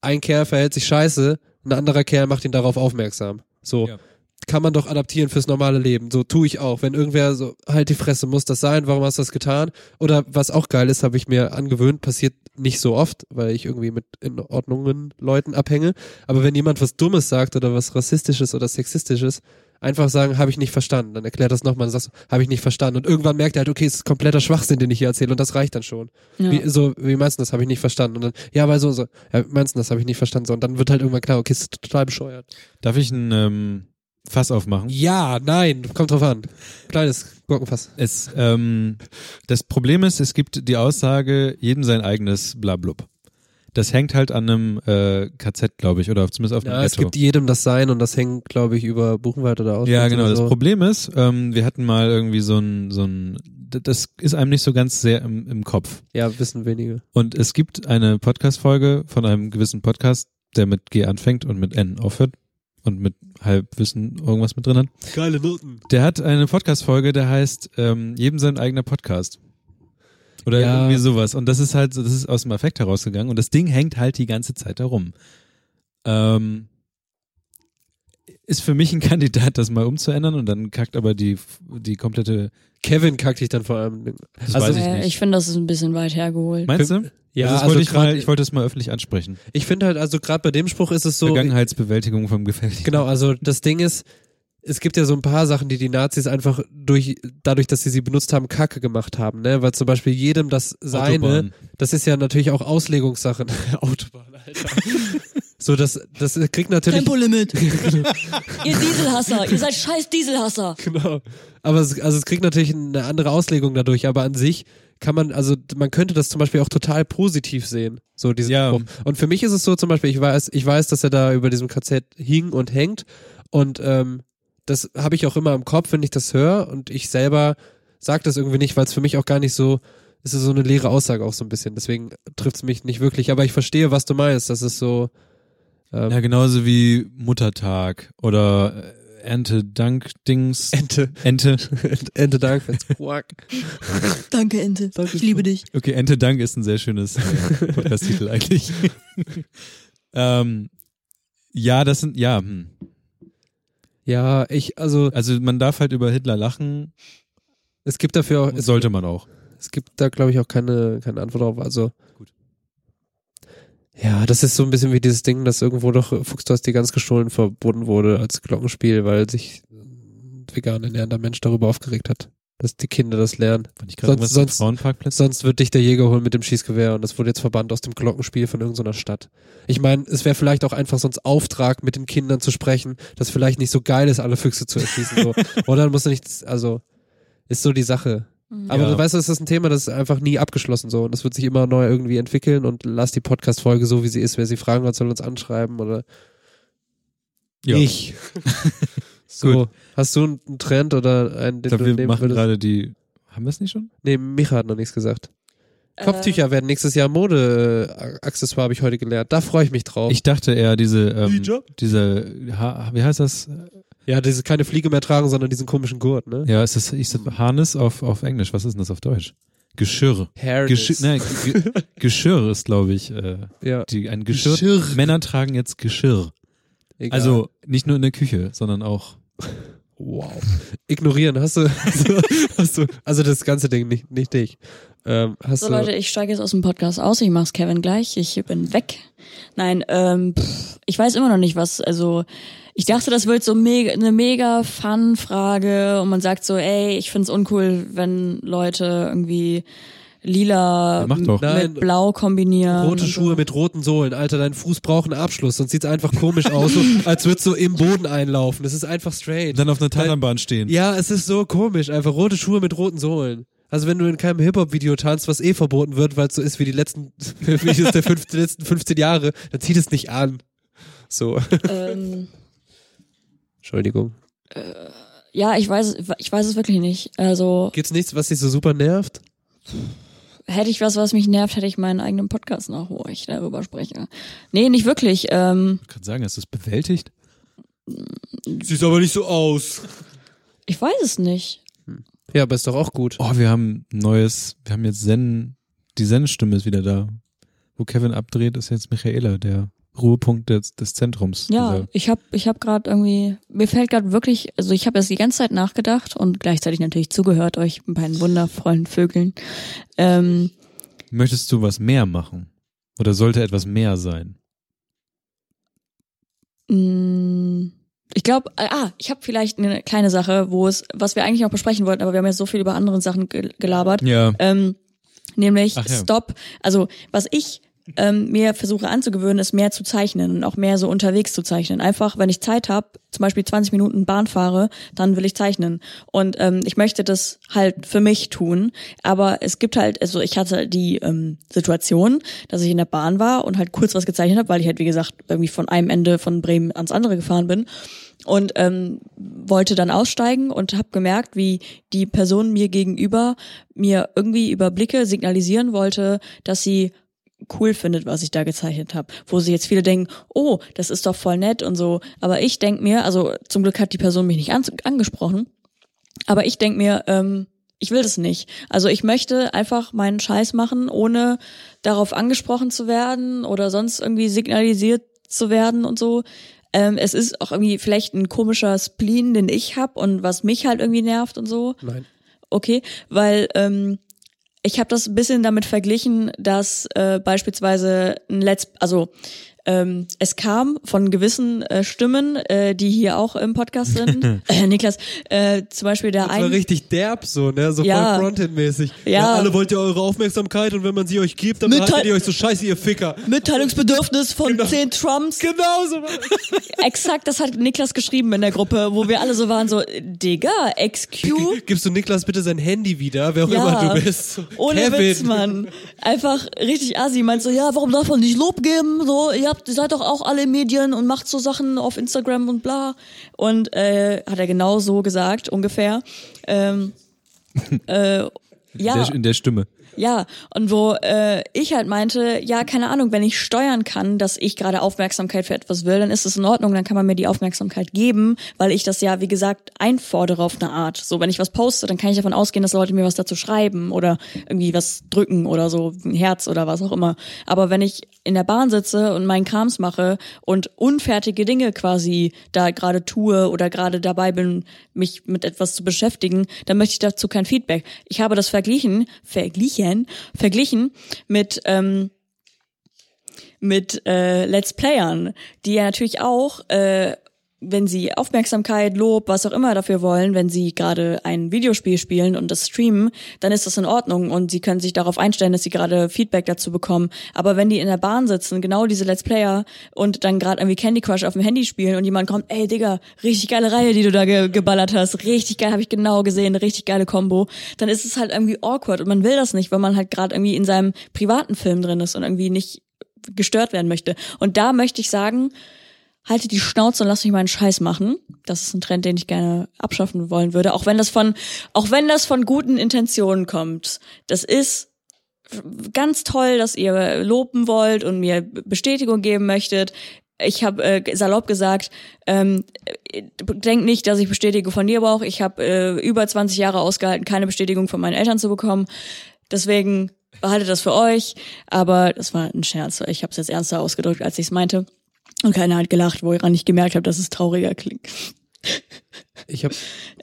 ein Kerl verhält sich scheiße, ein anderer Kerl macht ihn darauf aufmerksam. So. Ja. kann man doch adaptieren fürs normale Leben. So tue ich auch. Wenn irgendwer so, halt die Fresse, muss das sein, warum hast du das getan? Oder was auch geil ist, habe ich mir angewöhnt, passiert nicht so oft, weil ich irgendwie mit in Ordnungen Leuten abhänge. Aber wenn jemand was Dummes sagt oder was Rassistisches oder Sexistisches, einfach sagen, habe ich nicht verstanden. Dann erklärt das nochmal und sagst, habe ich nicht verstanden. Und irgendwann merkt er halt, okay, es ist kompletter Schwachsinn, den ich hier erzähle und das reicht dann schon. Ja. Wie, so, wie meinst du das, habe ich nicht verstanden. Und dann, ja, weil so, so, ja, meinst du das, habe ich nicht verstanden. So, und dann wird halt irgendwann klar, okay, es ist total bescheuert. Darf ich ein ähm, Fass aufmachen? Ja, nein, kommt drauf an. Kleines Gurkenfass. Es, ähm, das Problem ist, es gibt die Aussage, jedem sein eigenes Blablub. Das hängt halt an einem äh, KZ, glaube ich, oder zumindest auf einem Ja, es Ghetto. gibt jedem das Sein und das hängt, glaube ich, über Buchenwald oder Auschwitz. Ja, genau. oder Das so. Problem ist, ähm, wir hatten mal irgendwie so ein, so ein, das ist einem nicht so ganz sehr im, im Kopf. Ja, wissen wenige. Und es gibt eine Podcast-Folge von einem gewissen Podcast, der mit G anfängt und mit N aufhört und mit Halbwissen irgendwas mit drin hat. Geile Noten. Der hat eine Podcast-Folge, der heißt ähm, jedem sein eigener Podcast. Oder Ja. irgendwie sowas. Und das ist halt, so, das ist aus dem Affekt herausgegangen und das Ding hängt halt die ganze Zeit herum. Ähm, ist für mich ein [LAUGHS] Kandidat, das mal umzuändern und dann kackt aber die, die komplette, Kevin kackt dich dann vor allem. das Also, weiß ich Äh, ich finde, das ist ein bisschen weit hergeholt. Meinst du? Ja, also das also wollte ich, grad- mal, ich wollte es mal öffentlich ansprechen. Ich finde halt, also gerade bei dem Spruch ist es so. Vergangenheitsbewältigung vom Gefälligen. Genau, also das Ding ist, es gibt ja so ein paar Sachen, die die Nazis einfach durch, dadurch, dass sie sie benutzt haben, Kacke gemacht haben, ne? Weil zum Beispiel jedem das Seine, Autobahn. das ist ja natürlich auch Auslegungssache. [LAUGHS] Autobahn, Alter. so, das, das kriegt natürlich. Tempolimit. [LAUGHS] ihr Dieselhasser, ihr seid scheiß Dieselhasser. Genau. Aber es, also es kriegt natürlich eine andere Auslegung dadurch, aber an sich kann man, also man könnte das zum Beispiel auch total positiv sehen, so diesen Ja. Spruch. Und für mich ist es so zum Beispiel, ich weiß, ich weiß, dass er da über diesem KZ hing und hängt und ähm, das habe ich auch immer im Kopf, wenn ich das höre und ich selber sage das irgendwie nicht, weil es für mich auch gar nicht so, es ist so eine leere Aussage auch so ein bisschen, deswegen trifft es mich nicht wirklich, aber ich verstehe, was du meinst, das ist so, ähm, Ja, genauso wie Muttertag oder äh, Erntedank-Dings. Ente, Ente. [LAUGHS] Ente Dankfest, Quack. [LAUGHS] Danke, Ente. Danke. Ich liebe dich. Okay, Erntedank ist ein sehr schönes äh, [LAUGHS] Podcast-Titel eigentlich. ähm, ja, das sind, ja, hm. Ja, ich, also also man darf halt über Hitler lachen, es gibt dafür auch, es sollte man auch. Es gibt da, glaube ich, auch keine, keine Antwort drauf. Also. Gut. Ja, das ist so ein bisschen wie dieses Ding, dass irgendwo doch Fuchstos die ganz gestohlen verboten wurde als Glockenspiel, weil sich vegan ernährender Mensch darüber aufgeregt hat, dass die Kinder das lernen. Sonst- sonst-? Sonst wird dich der Jäger holen mit dem Schießgewehr und das wurde jetzt verbannt aus dem Glockenspiel von irgendeiner Stadt. Ich meine, es wäre vielleicht auch einfach sonst Auftrag, mit den Kindern zu sprechen, dass vielleicht nicht so geil ist, alle Füchse zu erschießen. So. [LAUGHS] Oder du nicht, also, ist so die Sache. Aber Ja. du weißt, das ist ein Thema, das ist einfach nie abgeschlossen so und das wird sich immer neu irgendwie entwickeln und lass die Podcast-Folge so, wie sie ist. Wer sie fragen hat, soll uns anschreiben oder Ja. ich. [LAUGHS] so, hast du einen Trend oder einen, Ich den glaube, du wir nehmen machen würdest? gerade die, haben wir es nicht schon? Nee, Micha hat noch nichts gesagt. Äh, Kopftücher werden nächstes Jahr Mode-Accessoire, habe ich heute gelernt. Da freue ich mich drauf. Ich dachte eher diese, ähm, diese, ha, wie heißt das? ja, diese keine Fliege mehr tragen, sondern diesen komischen Gurt, ne? Ja, ist das, ich sag Harness auf, auf Englisch. Was ist denn das auf Deutsch? Geschirr. Geschirr, nein, Ge [LAUGHS] Geschirr ist, glaube ich, äh, Ja, die, ein Geschirr. Geschirr. Männer tragen jetzt Geschirr. egal. Also nicht nur in der Küche, sondern auch. Wow. Ignorieren, hast du, hast [LAUGHS] du, hast du also das ganze Ding, nicht, nicht dich. Ähm, So Leute, ich steige jetzt aus dem Podcast aus. Ich mach's Kevin gleich. Ich bin weg. Nein, ähm, pff, ich weiß immer noch nicht was. Also ich dachte, das wird so mega, eine mega Fun-Frage und man sagt so, ey, ich find's uncool, wenn Leute irgendwie lila Ja, doch. Nein. mit blau kombinieren. rote und Schuhe so. mit roten Sohlen, Alter, dein Fuß braucht einen Abschluss, sonst sieht's einfach komisch aus, so, [LAUGHS] als würdest du im Boden einlaufen. Das ist einfach strange. Dann auf einer Tatanbahn stehen. Ja, es ist so komisch, einfach rote Schuhe mit roten Sohlen. Also wenn du in keinem Hip-Hop-Video tanzt, was eh verboten wird, weil es so ist wie die letzten [LAUGHS] Videos der fünf, die letzten 15 Jahre, dann zieh es nicht an. So. Ähm, [LAUGHS] Entschuldigung. ja, ich weiß, ich weiß es wirklich nicht. Also Gibt's nichts, was dich so super nervt? Hätte ich was, was mich nervt, hätte ich meinen eigenen Podcast noch, wo ich darüber spreche. Nee, nicht wirklich. Ähm, Ich kann sagen, hast du es bewältigt? Sieht aber nicht so aus. ich weiß es nicht. Ja, aber ist doch auch gut. Oh, wir haben ein neues, wir haben jetzt Zen, die Zen-Stimme ist wieder da. Wo Kevin abdreht, ist jetzt Michaela, der Ruhepunkt des, des Zentrums. Ja, ich habe ich hab gerade irgendwie, mir fällt gerade wirklich, also ich habe jetzt die ganze Zeit nachgedacht und gleichzeitig natürlich zugehört, euch beiden wundervollen Vögeln. Ähm, Möchtest du was mehr machen? Oder sollte etwas mehr sein? mh, ich glaube, ah, ich habe vielleicht eine kleine Sache, wo es, was wir eigentlich noch besprechen wollten, aber wir haben jetzt so viel über andere Sachen ge gelabert. Ja. Ähm, nämlich ja. Stop. Also was ich ähm, mir versuche anzugewöhnen, ist mehr zu zeichnen und auch mehr so unterwegs zu zeichnen. Einfach, wenn ich Zeit habe, zum Beispiel 20 Minuten Bahn fahre, dann will ich zeichnen. Und ähm, ich möchte das halt für mich tun. Aber es gibt halt, also ich hatte die ähm, Situation, dass ich in der Bahn war und halt kurz was gezeichnet habe, weil ich halt, wie gesagt, irgendwie von einem Ende von Bremen ans andere gefahren bin und ähm, wollte dann aussteigen und habe gemerkt, wie die Person mir gegenüber mir irgendwie über Blicke signalisieren wollte, dass sie cool findet, was ich da gezeichnet habe. Wo sie jetzt viele denken, oh, das ist doch voll nett und so. Aber ich denk mir, also zum Glück hat die Person mich nicht an, angesprochen, aber ich denk mir, ähm, ich will das nicht. Also ich möchte einfach meinen Scheiß machen, ohne darauf angesprochen zu werden oder sonst irgendwie signalisiert zu werden und so. Ähm, es ist auch irgendwie vielleicht ein komischer Spleen, den ich hab und was mich halt irgendwie nervt und so. Nein. Okay, weil ähm, ich habe das ein bisschen damit verglichen, dass äh, beispielsweise ein Let's, also ähm, es kam von gewissen äh, Stimmen, äh, die hier auch im Podcast sind. [LAUGHS] äh, Niklas, äh, zum Beispiel der Das war richtig derb so, ne? So Ja. voll Frontend-mäßig. Ja. alle wollt ihr eure Aufmerksamkeit und wenn man sie euch gibt, dann behaltet ihr euch so scheiße, ihr Ficker. Mitteilungsbedürfnis von Genau. zehn Trumps. Genau so. [LAUGHS] Exakt, das hat Niklas geschrieben in der Gruppe, wo wir alle so waren, so, Digga, XQ. Gibst du Niklas bitte sein Handy wieder, wer auch immer du bist. Ohne Kevin. Witz, Mann. Einfach richtig assi. Meint so, ja, warum darf man nicht Lob geben? So, ihr habt, ihr seid doch auch alle Medien und macht so Sachen auf Instagram und bla. Und äh, hat er genau so gesagt, ungefähr. Ähm, [LAUGHS] äh, ja. In, der, in der Stimme. Ja, und wo äh, ich halt meinte, ja, keine Ahnung, wenn ich steuern kann, dass ich gerade Aufmerksamkeit für etwas will, dann ist es in Ordnung, dann kann man mir die Aufmerksamkeit geben, weil ich das ja, wie gesagt, einfordere auf eine Art. So, wenn ich was poste, dann kann ich davon ausgehen, dass Leute mir was dazu schreiben oder irgendwie was drücken oder so, ein Herz oder was auch immer. Aber wenn ich in der Bahn sitze und meinen Krams mache und unfertige Dinge quasi da gerade tue oder gerade dabei bin, mich mit etwas zu beschäftigen, dann möchte ich dazu kein Feedback. Ich habe das verglichen, verglichen, verglichen mit ähm, mit äh, Let's Playern, die ja natürlich auch äh, wenn sie Aufmerksamkeit, Lob, was auch immer dafür wollen, wenn sie gerade ein Videospiel spielen und das streamen, dann ist das in Ordnung und sie können sich darauf einstellen, dass sie gerade Feedback dazu bekommen. Aber wenn die in der Bahn sitzen, genau diese Let's Player und dann gerade irgendwie Candy Crush auf dem Handy spielen und jemand kommt, ey Digga, richtig geile Reihe, die du da ge geballert hast, richtig geil, habe ich genau gesehen, richtig geile Combo, dann ist es halt irgendwie awkward und man will das nicht, weil man halt gerade irgendwie in seinem privaten Film drin ist und irgendwie nicht gestört werden möchte. Und da möchte ich sagen, halte die Schnauze und lass mich meinen Scheiß machen. Das ist ein Trend, den ich gerne abschaffen wollen würde. Auch wenn das von, auch wenn das von guten Intentionen kommt. Das ist ganz toll, dass ihr loben wollt und mir Bestätigung geben möchtet. Ich habe äh, salopp gesagt, ähm, äh, denk nicht, dass ich Bestätigung von dir brauche. Ich habe äh, über 20 Jahre ausgehalten, keine Bestätigung von meinen Eltern zu bekommen. Deswegen behaltet das für euch. Aber das war ein Scherz. Ich habe es jetzt ernster ausgedrückt, als ich es meinte. Und keiner hat gelacht, woran ich gemerkt habe, dass es trauriger klingt. Ich hab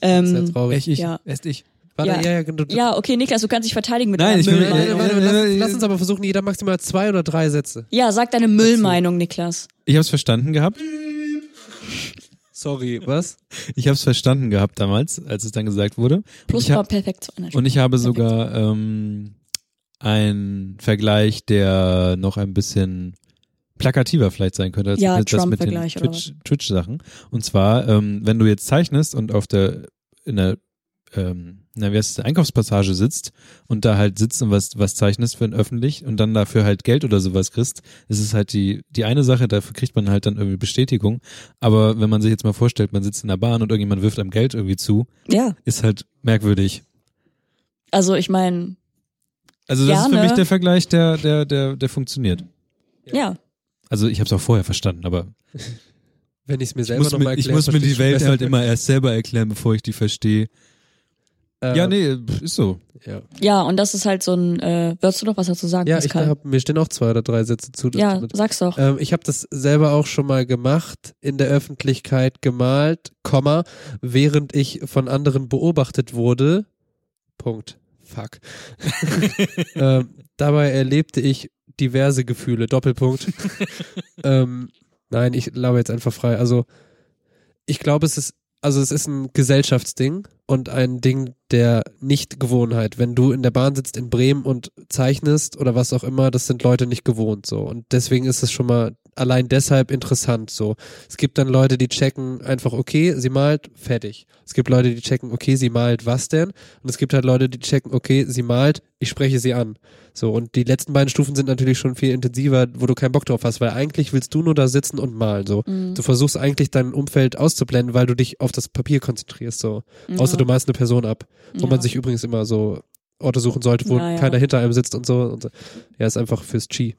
Ähm, sehr traurig. Ich, ich, Ja. erst ich. Warte, ja. ja, ja, du, du, ja, okay, Niklas, du kannst dich verteidigen mit Nein, deiner ich will- Müllmeinung. Warte, warte, Äh, lass, lass uns aber versuchen, jeder maximal zwei oder drei Sätze. Ja, sag deine Müllmeinung, Niklas. Ich habe es verstanden gehabt. Sorry, was? Ich habe es verstanden gehabt damals, als es dann gesagt wurde. Plus ich hab- war perfekt. Und ich habe sogar ähm, einen Vergleich, der noch ein bisschen plakativer vielleicht sein könnte als Ja, als das mit den Twitch- Twitch-Sachen. und zwar, ähm, wenn du jetzt zeichnest und auf der in der ähm, na, wie heißt es, Einkaufspassage sitzt und da halt sitzt und was, was zeichnest für ein öffentlich und dann dafür halt Geld oder sowas kriegst, ist es halt die, die eine Sache, dafür kriegt man halt dann irgendwie Bestätigung. Aber wenn man sich jetzt mal vorstellt, man sitzt in der Bahn und irgendjemand wirft einem Geld irgendwie zu, Ja, ist halt merkwürdig. also ich meine, Also das ist für mich der Vergleich, der, der, der, der funktioniert. ja. Also ich habe es auch vorher verstanden, aber [LAUGHS] Wenn ich es mir selber muss, noch mir, mal ich erkläre, muss mir die Welt halt immer erst selber erklären, bevor ich die verstehe. Äh, Ja, nee, ist so. Ja, Ja, und das ist halt so ein, äh, würdest du doch was dazu sagen, ja ich hab, mir stehen auch zwei oder drei Sätze zu. ja, sag's doch. Ähm, ich habe das selber auch schon mal gemacht, in der Öffentlichkeit gemalt, Komma, während ich von anderen beobachtet wurde. Punkt. Fuck. [LAUGHS] ähm, dabei erlebte ich diverse Gefühle. Doppelpunkt. [LAUGHS] ähm, nein, ich laber jetzt einfach frei. Also ich glaube, es ist also es ist ein Gesellschaftsding und ein Ding der Nicht-Gewohnheit. Wenn du in der Bahn sitzt in Bremen und zeichnest oder was auch immer, das sind Leute nicht gewohnt so. Und deswegen ist es schon mal allein deshalb interessant so. Es gibt dann Leute, die checken einfach, okay, sie malt, fertig. Es gibt Leute, die checken, okay, sie malt, was denn? Und es gibt halt Leute, die checken, okay, sie malt, ich spreche sie an. So, und die letzten beiden Stufen sind natürlich schon viel intensiver, wo du keinen Bock drauf hast, weil eigentlich willst du nur da sitzen und malen, so. Mhm. Du versuchst eigentlich dein Umfeld auszublenden, weil du dich auf das Papier konzentrierst, so. Außer du malst eine Person ab, wo Ja. man sich übrigens immer so Orte suchen sollte, wo Ja, keiner hinter einem sitzt und so. Und so. Ja, ist einfach fürs Chi.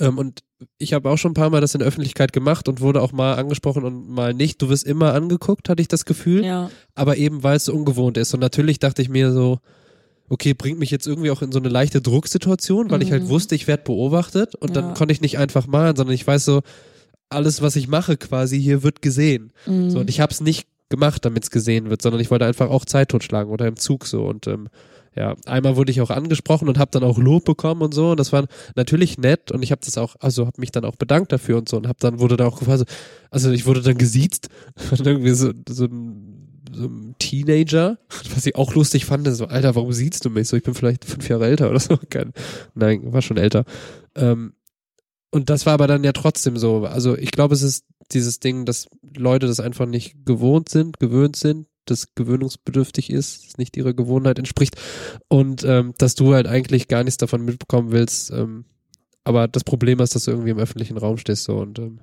Ähm, und ich habe auch schon ein paar Mal das in der Öffentlichkeit gemacht und wurde auch mal angesprochen und mal nicht. Du wirst immer angeguckt, hatte ich das Gefühl Ja, aber eben weil es so ungewohnt ist. Und natürlich dachte ich mir so, okay, bringt mich jetzt irgendwie auch in so eine leichte Drucksituation, weil ich halt Mhm. wusste, ich werde beobachtet und Ja. dann konnte ich nicht einfach malen, sondern ich weiß so, alles, was ich mache quasi hier wird gesehen. mhm. So, und ich habe es nicht gemacht, damit es gesehen wird, sondern ich wollte einfach auch Zeit totschlagen oder im Zug so und ähm, ja, einmal wurde ich auch angesprochen und habe dann auch Lob bekommen und so und das war natürlich nett und ich habe das auch, also habe mich dann auch bedankt dafür und so und habe dann wurde da auch gefragt, so, also ich wurde dann gesiezt [LAUGHS] von irgendwie so, so ein so ein Teenager, [LAUGHS] was ich auch lustig fand, so, Alter, warum siehst du mich so? Ich bin vielleicht fünf Jahre älter oder so. [LAUGHS] Kein, nein, war schon älter. Ähm, und das war aber dann ja trotzdem so. Also ich glaube, es ist dieses Ding, dass Leute das einfach nicht gewohnt sind, gewöhnt sind, das gewöhnungsbedürftig ist, das nicht ihrer Gewohnheit entspricht und ähm, dass du halt eigentlich gar nichts davon mitbekommen willst. Ähm, aber das Problem ist, dass du irgendwie im öffentlichen Raum stehst so und ähm,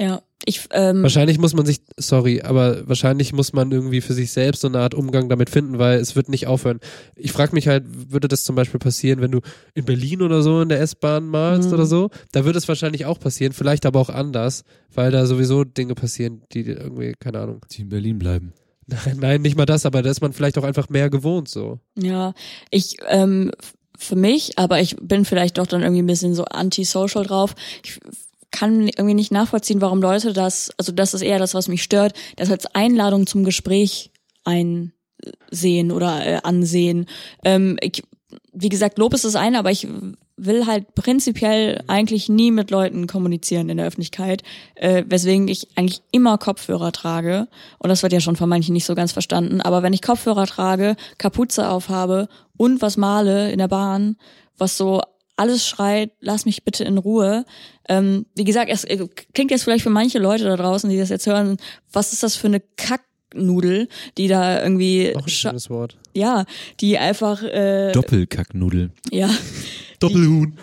ja. Ich, ähm, Wahrscheinlich muss man sich, sorry, aber wahrscheinlich muss man irgendwie für sich selbst so eine Art Umgang damit finden, weil es wird nicht aufhören. Ich frage mich halt, würde das zum Beispiel passieren, wenn du in Berlin oder so in der S-Bahn malst Mhm. oder so? Da würde es wahrscheinlich auch passieren, vielleicht aber auch anders, weil da sowieso Dinge passieren, die irgendwie, keine Ahnung. Die in Berlin bleiben. [LAUGHS] Nein, nein, nicht mal das, aber da ist man vielleicht auch einfach mehr gewohnt so. Ja, ich, ähm, für mich, aber ich bin vielleicht doch dann irgendwie ein bisschen so antisocial drauf. Ich kann irgendwie nicht nachvollziehen, warum Leute das, also das ist eher das, was mich stört, das als Einladung zum Gespräch einsehen oder äh, ansehen. Ähm, ich, wie gesagt, Lob ist das eine, aber ich will halt prinzipiell eigentlich nie mit Leuten kommunizieren in der Öffentlichkeit, äh, weswegen ich eigentlich immer Kopfhörer trage. Und das wird ja schon von manchen nicht so ganz verstanden. Aber wenn ich Kopfhörer trage, Kapuze aufhabe und was male in der Bahn, was so alles schreit, lass mich bitte in Ruhe. Ähm, wie gesagt, es äh, klingt jetzt vielleicht für manche Leute da draußen, die das jetzt hören, was ist das für eine Kacknudel, die da irgendwie, Auch ein schönes Wort. ja, die einfach, äh, Doppelkacknudel. ja, [LAUGHS] Doppelhuhn.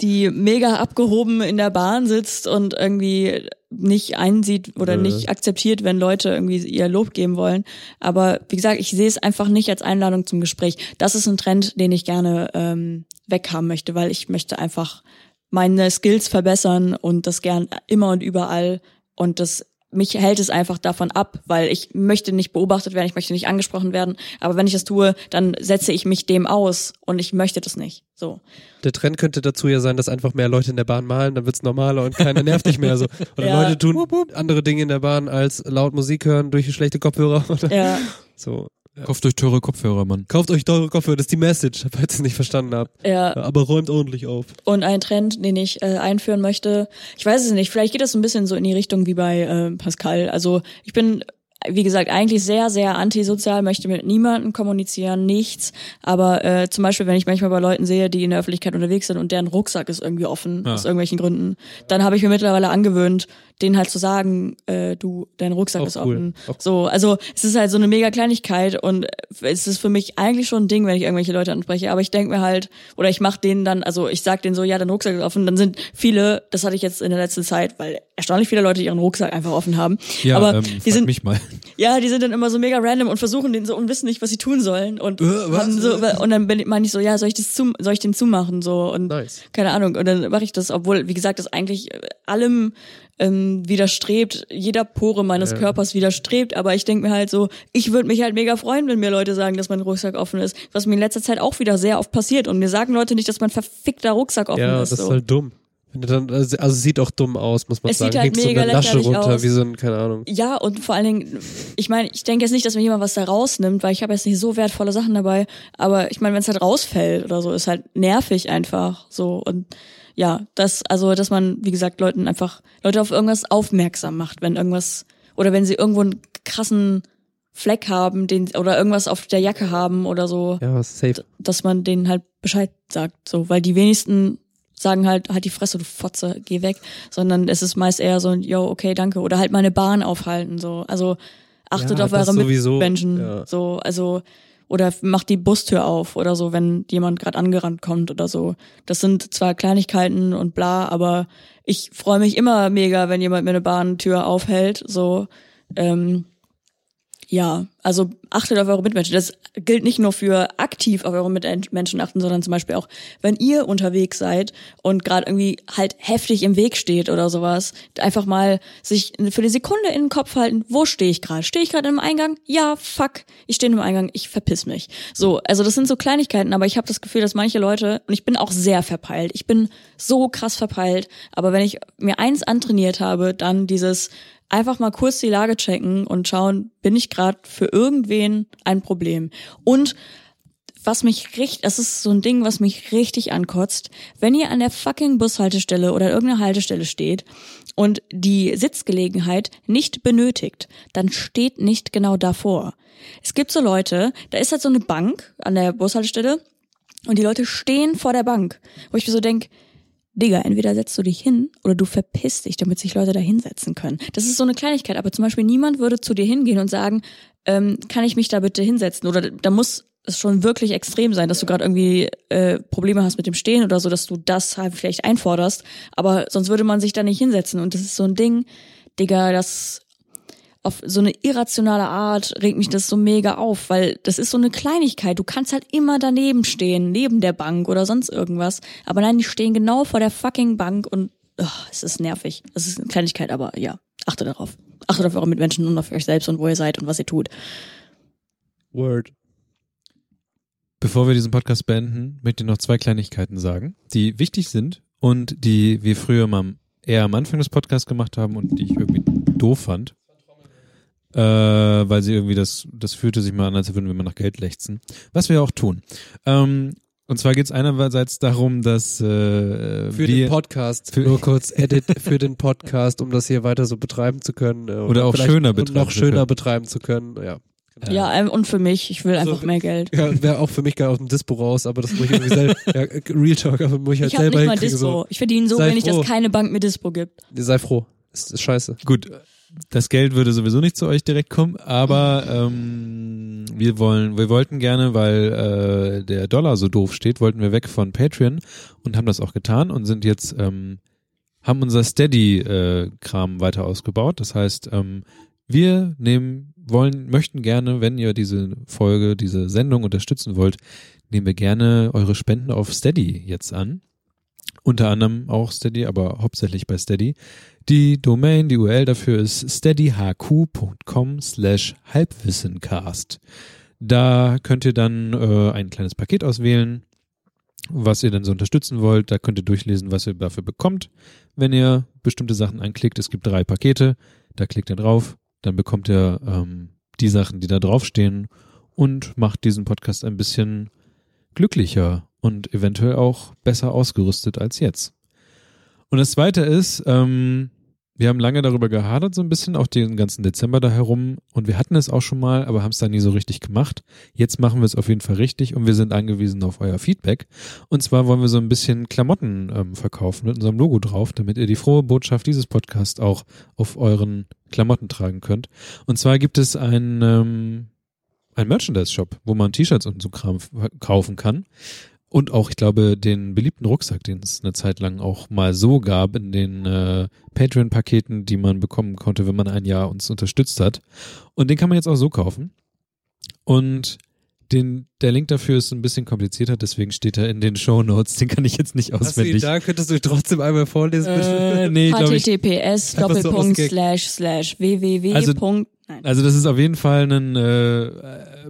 die mega abgehoben in der Bahn sitzt und irgendwie nicht einsieht oder Nö. nicht akzeptiert, wenn Leute irgendwie ihr Lob geben wollen. Aber wie gesagt, ich sehe es einfach nicht als Einladung zum Gespräch. Das ist ein Trend, den ich gerne ähm, weghaben möchte, weil ich möchte einfach meine Skills verbessern und das gern immer und überall. Und das mich hält es einfach davon ab, weil ich möchte nicht beobachtet werden, ich möchte nicht angesprochen werden. Aber wenn ich das tue, dann setze ich mich dem aus und ich möchte das nicht. So. Der Trend könnte dazu ja sein, dass einfach mehr Leute in der Bahn malen, dann wird's normaler und keiner nervt dich mehr so. [LAUGHS] Oder Ja. Leute tun andere Dinge in der Bahn als laut Musik hören durch schlechte Kopfhörer [LAUGHS] oder Ja. so. Kauft euch teure Kopfhörer, Mann. Kauft euch teure Kopfhörer, das ist die Message, [LAUGHS] falls ihr es nicht verstanden habt. Ja. Aber räumt ordentlich auf. Und ein Trend, den ich äh, einführen möchte, ich weiß es nicht, vielleicht geht das so ein bisschen so in die Richtung wie bei äh, Pascal. Also ich bin, wie gesagt, eigentlich sehr, sehr antisozial, möchte mit niemandem kommunizieren, nichts. Aber äh, zum Beispiel, wenn ich manchmal bei Leuten sehe, die in der Öffentlichkeit unterwegs sind und deren Rucksack ist irgendwie offen, Ja. aus irgendwelchen Gründen, dann habe ich mir mittlerweile angewöhnt, denen halt zu sagen, äh, du, dein Rucksack Auch ist cool. offen. Auch- So, also es ist halt so eine mega Kleinigkeit und es ist für mich eigentlich schon ein Ding, wenn ich irgendwelche Leute anspreche. Aber ich denke mir halt, oder ich mache denen dann, also ich sag denen so, ja, dein Rucksack ist offen. Dann sind viele, das hatte ich jetzt in der letzten Zeit, weil erstaunlich viele Leute ihren Rucksack einfach offen haben. Ja, aber ähm, die sind mich mal. Ja, die sind dann immer so mega random und versuchen den so und wissen nicht, was sie tun sollen. Und, Äh, haben so, und dann bin ich- meine ich so, ja, soll ich das zu, soll ich den zumachen? So und Nice. keine Ahnung. Und dann mache ich das, obwohl, wie gesagt, das eigentlich äh, allem ähm, widerstrebt, jeder Pore meines Ja. Körpers widerstrebt. Aber ich denke mir halt so, ich würde mich halt mega freuen, wenn mir Leute sagen, dass mein Rucksack offen ist. Was mir in letzter Zeit auch wieder sehr oft passiert. Und mir sagen Leute nicht, dass mein verfickter Rucksack offen Ja, ist. das so. ist halt dumm. Dann, also also es sieht auch dumm aus, muss man Es sagen. sieht halt Hängt so mega eine Lasche lächerlich runter, aus. wie so ein, keine Ahnung. Ja, und vor allen Dingen, ich meine, ich denke jetzt nicht, dass mir jemand was da rausnimmt, weil ich habe jetzt nicht so wertvolle Sachen dabei. Aber ich meine, wenn es halt rausfällt oder so, ist halt nervig einfach so. Und ja, das, also, dass man, wie gesagt, Leuten einfach, Leute auf irgendwas aufmerksam macht, wenn irgendwas, oder wenn sie irgendwo einen krassen Fleck haben, den, oder irgendwas auf der Jacke haben oder so, Ja, safe. dass man denen halt Bescheid sagt, so, weil die wenigsten sagen halt, halt die Fresse, du Fotze, geh weg, sondern es ist meist eher so, ein, yo, okay, danke, oder halt meine Bahn aufhalten, so, also achtet Ja, auf eure sowieso, Mitmenschen, ja. so, also, oder macht die Bustür auf oder so, wenn jemand gerade angerannt kommt oder so. Das sind zwar Kleinigkeiten und bla, aber ich freue mich immer mega, wenn jemand mir eine Bahntür aufhält, so, ähm, ja, also achtet auf eure Mitmenschen. Das gilt nicht nur für aktiv auf eure Mitmenschen achten, sondern zum Beispiel auch, wenn ihr unterwegs seid und gerade irgendwie halt heftig im Weg steht oder sowas, einfach mal sich für eine Sekunde in den Kopf halten, wo stehe ich gerade? Stehe ich gerade im Eingang? Ja, fuck, ich stehe im Eingang, ich verpiss mich. So, also das sind so Kleinigkeiten, aber ich habe das Gefühl, dass manche Leute, und ich bin auch sehr verpeilt, ich bin so krass verpeilt, aber wenn ich mir eins antrainiert habe, dann dieses einfach mal kurz die Lage checken und schauen, bin ich gerade für irgendwen ein Problem. Und was mich richtig, das ist so ein Ding, was mich richtig ankotzt, wenn ihr an der fucking Bushaltestelle oder irgendeiner Haltestelle steht und die Sitzgelegenheit nicht benötigt, dann steht nicht genau davor. Es gibt so Leute, da ist halt so eine Bank an der Bushaltestelle und die Leute stehen vor der Bank, wo ich mir so denk, Digga, entweder setzt du dich hin oder du verpisst dich, damit sich Leute da hinsetzen können. Das ist so eine Kleinigkeit, aber zum Beispiel niemand würde zu dir hingehen und sagen, ähm, kann ich mich da bitte hinsetzen? Oder da muss es schon wirklich extrem sein, dass du gerade irgendwie äh, Probleme hast mit dem Stehen oder so, dass du das halt vielleicht einforderst. Aber sonst würde man sich da nicht hinsetzen. Und das ist so ein Ding, Digga, das auf so eine irrationale Art regt mich das so mega auf, weil das ist so eine Kleinigkeit. Du kannst halt immer daneben stehen, neben der Bank oder sonst irgendwas. Aber nein, die stehen genau vor der fucking Bank und ugh, es ist nervig. Es ist eine Kleinigkeit, aber ja, achtet darauf. Achtet auf eure Mitmenschen und auf euch selbst und wo ihr seid und was ihr tut. Word. Bevor wir diesen Podcast beenden, möchte ich noch zwei Kleinigkeiten sagen, die wichtig sind und die wir früher mal eher am Anfang des Podcasts gemacht haben und die ich irgendwie doof fand. Äh, weil sie irgendwie das, das fühlte sich mal an, als würden wir mal nach Geld lechzen. Was wir auch tun. Ähm, und zwar geht es einerseits darum, dass äh, Für wir den Podcast, für- nur kurz Edit für den Podcast, um das hier weiter so betreiben zu können. äh, Oder auch schöner und betreiben noch zu schöner können. betreiben zu können, ja. Ja, ähm, und für mich, ich will Also, einfach mehr Geld. Ja, wäre auch für mich geil aus dem Dispo raus, aber das muss ich irgendwie selber, [LAUGHS] ja, Real Talk, aber muss ich halt Ich habe selber nicht mal. Dispo. So. Ich verdiene so Sei wenig, dass froh. keine Bank mir Dispo gibt. Sei froh. Ist, ist scheiße. Gut, das Geld würde sowieso nicht zu euch direkt kommen, aber ähm, wir wollen, wir wollten gerne, weil äh, der Dollar so doof steht, wollten wir weg von Patreon und haben das auch getan und sind jetzt ähm, haben unser Steady-Kram weiter ausgebaut. Das heißt, ähm, wir nehmen, wollen, möchten gerne, wenn ihr diese Folge, diese Sendung unterstützen wollt, nehmen wir gerne eure Spenden auf Steady jetzt an. Unter anderem auch Steady, aber hauptsächlich bei Steady. Die Domain, die URL dafür ist steadyhq.com slash halbwissencast. Da könnt ihr dann äh, ein kleines Paket auswählen, was ihr dann so unterstützen wollt. Da könnt ihr durchlesen, was ihr dafür bekommt. Wenn ihr bestimmte Sachen anklickt, es gibt drei Pakete, da klickt ihr drauf, dann bekommt ihr ähm, die Sachen, die da draufstehen und macht diesen Podcast ein bisschen glücklicher und eventuell auch besser ausgerüstet als jetzt. Und das zweite ist, ähm, wir haben lange darüber gehadert, so ein bisschen, auch den ganzen Dezember da herum. Und wir hatten es auch schon mal, aber haben es dann nie so richtig gemacht. Jetzt machen wir es auf jeden Fall richtig und wir sind angewiesen auf euer Feedback. Und zwar wollen wir so ein bisschen Klamotten ähm, verkaufen mit unserem Logo drauf, damit ihr die frohe Botschaft dieses Podcasts auch auf euren Klamotten tragen könnt. Und zwar gibt es ein, ähm, ein Merchandise-Shop, wo man T-Shirts und so Kram kaufen kann. Und auch, ich glaube, den beliebten Rucksack, den es eine Zeit lang auch mal so gab in den äh, Patreon-Paketen, die man bekommen konnte, wenn man ein Jahr uns unterstützt hat. Und den kann man jetzt auch so kaufen. Und den, der Link dafür ist ein bisschen komplizierter, deswegen steht er in den Show Notes. Den kann ich jetzt nicht Hast du ihn auswendig. da? Könntest du ihn trotzdem einmal vorlesen? bitte? Äh, nee, https Doppelpunkt slash slash www. Also- Nein. Also das ist auf jeden Fall ein, äh,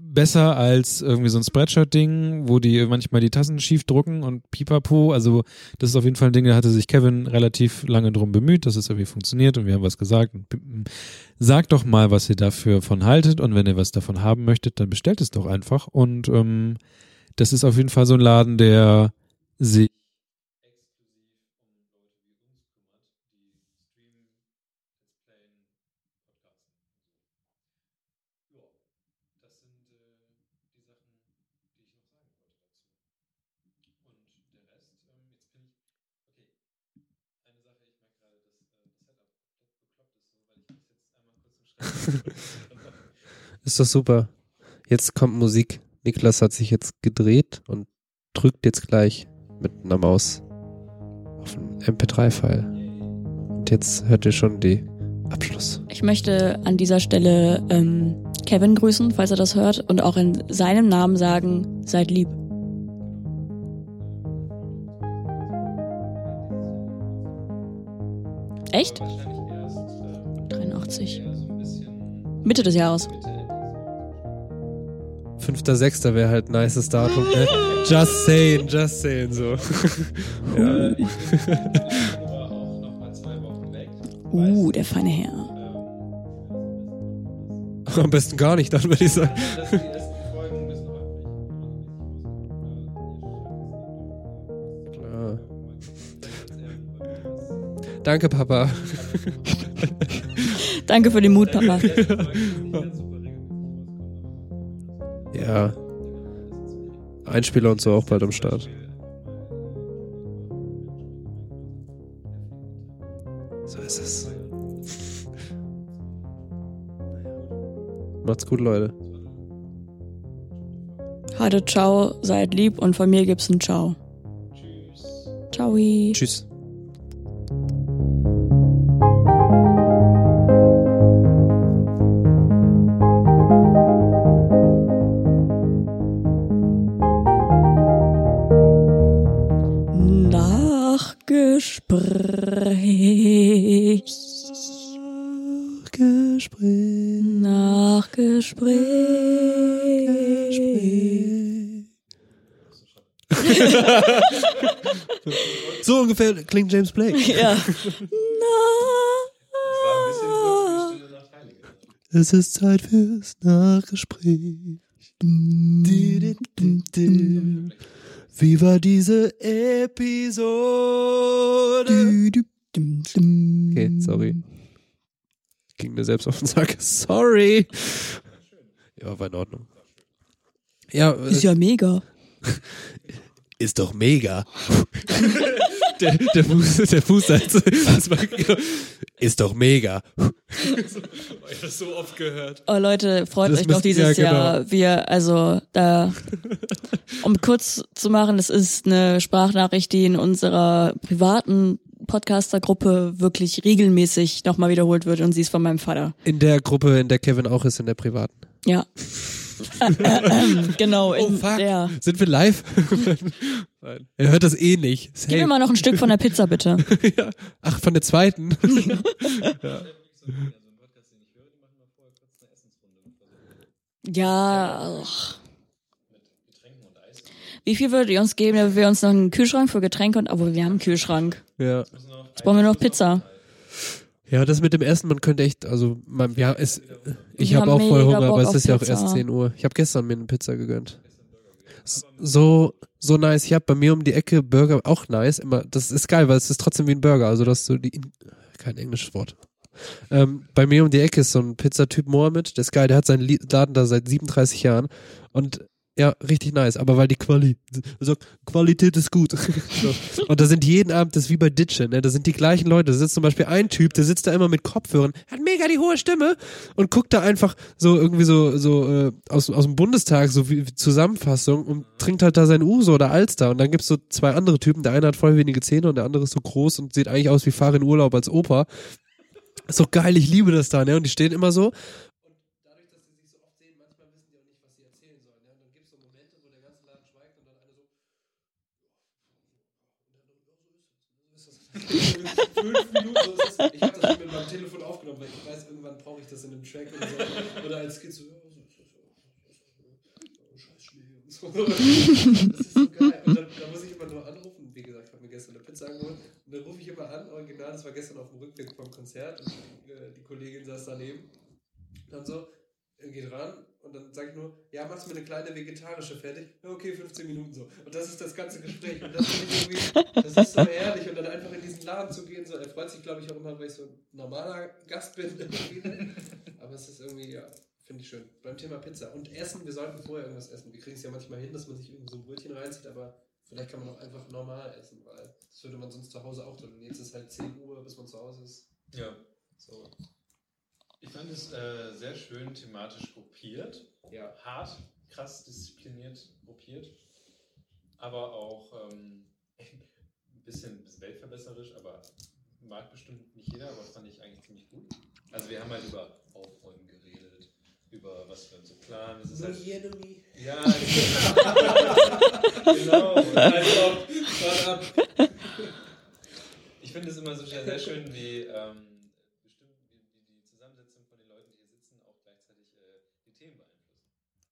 besser als irgendwie so ein Spreadshirt-Ding, wo die manchmal die Tassen schief drucken und pipapo. Also das ist auf jeden Fall ein Ding, da hatte sich Kevin relativ lange drum bemüht, dass es irgendwie funktioniert und wir haben was gesagt. Sagt doch mal, was ihr dafür von haltet und wenn ihr was davon haben möchtet, dann bestellt es doch einfach. Und ähm, das ist auf jeden Fall so ein Laden, der sich [LAUGHS] Ist doch super. Jetzt kommt Musik. Niklas hat sich jetzt gedreht und drückt jetzt gleich mit einer Maus auf einen MP3-File. Und jetzt hört ihr schon die Abschluss. Ich möchte an dieser Stelle ähm, Kevin grüßen, falls er das hört, und auch in seinem Namen sagen, seid lieb. Echt? 83. Mitte des Jahres. 5.6. wäre halt ein nices Datum. Ne? Just saying, just saying so. [LAUGHS] ja. Uh, der feine Herr. Am besten gar nicht, dann würde ich sagen. Klar. Danke, Papa. [LAUGHS] Danke für den Mut, Papa. [LAUGHS] Ja. Einspieler und so auch bald am Start. So ist es. Macht's gut, Leute. Hatte ciao, seid lieb und von mir gibt's ein Ciao. Ciao. Tschüss. [LAUGHS] So ungefähr klingt James Blake. [LAUGHS] Ja. Es ist Zeit fürs Nachgespräch. Wie war diese Episode? Okay, sorry. Ging mir selbst auf den Sack. Sorry. Ja, war in Ordnung. Ja, Ist ja mega. [LAUGHS] ist doch mega. [LAUGHS] der, der Fuß, der Fuß das war, ist doch mega. ich das so oft gehört. Oh Leute, freut Das euch doch müsst- dieses ja, genau. Jahr. Wir, also da, um kurz zu machen, es ist eine Sprachnachricht, die in unserer privaten Podcaster-Gruppe wirklich regelmäßig nochmal wiederholt wird und sie ist von meinem Vater. In der Gruppe, in der Kevin auch ist, in der privaten. Ja. [LAUGHS] genau, in der. Sind wir live? [LAUGHS] Nein. Er hört das eh nicht. Gib mir mal noch ein Stück von der Pizza, bitte. [LAUGHS] ja. Ach, von der zweiten. Ja. Ach. Wie viel würdet ihr uns geben, wenn wir uns noch einen Kühlschrank für Getränke und, obwohl wir haben einen Kühlschrank. ja. Jetzt brauchen wir noch Pizza. Ja, das mit dem Essen, man könnte echt, also man, ja, es, ich habe haben auch voll Hunger, Bock aber es ist ja auch erst 10 Uhr. Ich habe gestern mir eine Pizza gegönnt. So, so nice. Ich habe bei mir um die Ecke Burger, auch nice. Immer, das ist geil, weil es ist trotzdem wie ein Burger. Also, dass du die, kein englisches Wort. Ähm, bei mir um die Ecke ist so ein Pizzatyp Mohammed, der ist geil, der hat seinen Laden da seit 37 Jahren und Ja, richtig nice, aber weil die Quali, also Qualität ist gut. [LAUGHS] so. Und da sind jeden Abend, das ist wie bei Ditsche, ne? Da sind die gleichen Leute. Da sitzt zum Beispiel ein Typ, der sitzt da immer mit Kopfhörern, hat mega die hohe Stimme und guckt da einfach so irgendwie so, so äh, aus, aus dem Bundestag, so wie, wie Zusammenfassung und trinkt halt da sein Uso oder Alster. Und dann gibt's so zwei andere Typen, der eine hat voll wenige Zähne und der andere ist so groß und sieht eigentlich aus wie Fahr in Urlaub als Opa. Ist doch geil, ich liebe das da, ne? Und die stehen immer so Minuten. Ich habe das mit meinem Telefon aufgenommen, weil ich weiß, irgendwann brauche ich das in einem Track oder so. Oder als Skizze. Scheiß Schnee und so. Das ist so geil. Und dann, muss ich immer nur anrufen. Wie gesagt, ich habe mir gestern eine Pizza angeholt. Und dann rufe ich immer an, original, das war gestern auf dem Rückweg vom Konzert. Und die Kollegin saß daneben. Und dann so, geht ran und dann sage ich nur, ja, machst du mir eine kleine vegetarische fertig? Ja, okay, 15 Minuten so. Und das ist das ganze Gespräch. Und das finde ich irgendwie, das ist so ehrlich. Und dann einfach in diesen Laden zu gehen, so, er freut sich, glaube ich, auch immer, weil ich so ein normaler Gast bin. [LAUGHS] Aber es ist irgendwie, ja, finde ich schön. Beim Thema Pizza. Und Essen, wir sollten vorher irgendwas essen. Wir kriegen es ja manchmal hin, dass man sich irgendwie so ein Brötchen reinzieht, aber vielleicht kann man auch einfach normal essen, weil das würde man sonst zu Hause auch tun. Und jetzt ist halt 10 Uhr, bis man zu Hause ist. Ja. So. Ich fand es äh, sehr schön thematisch gruppiert. Ja. Hart, krass diszipliniert gruppiert. Aber auch ähm, ein bisschen weltverbesserisch, aber mag bestimmt nicht jeder, aber fand ich eigentlich ziemlich gut. Also wir haben halt über Aufräumen geredet, über was wir uns so planen. Es ist halt, enemy. ja, [LAUGHS] genau. Also, ich finde es immer so sehr, sehr schön, wie ähm,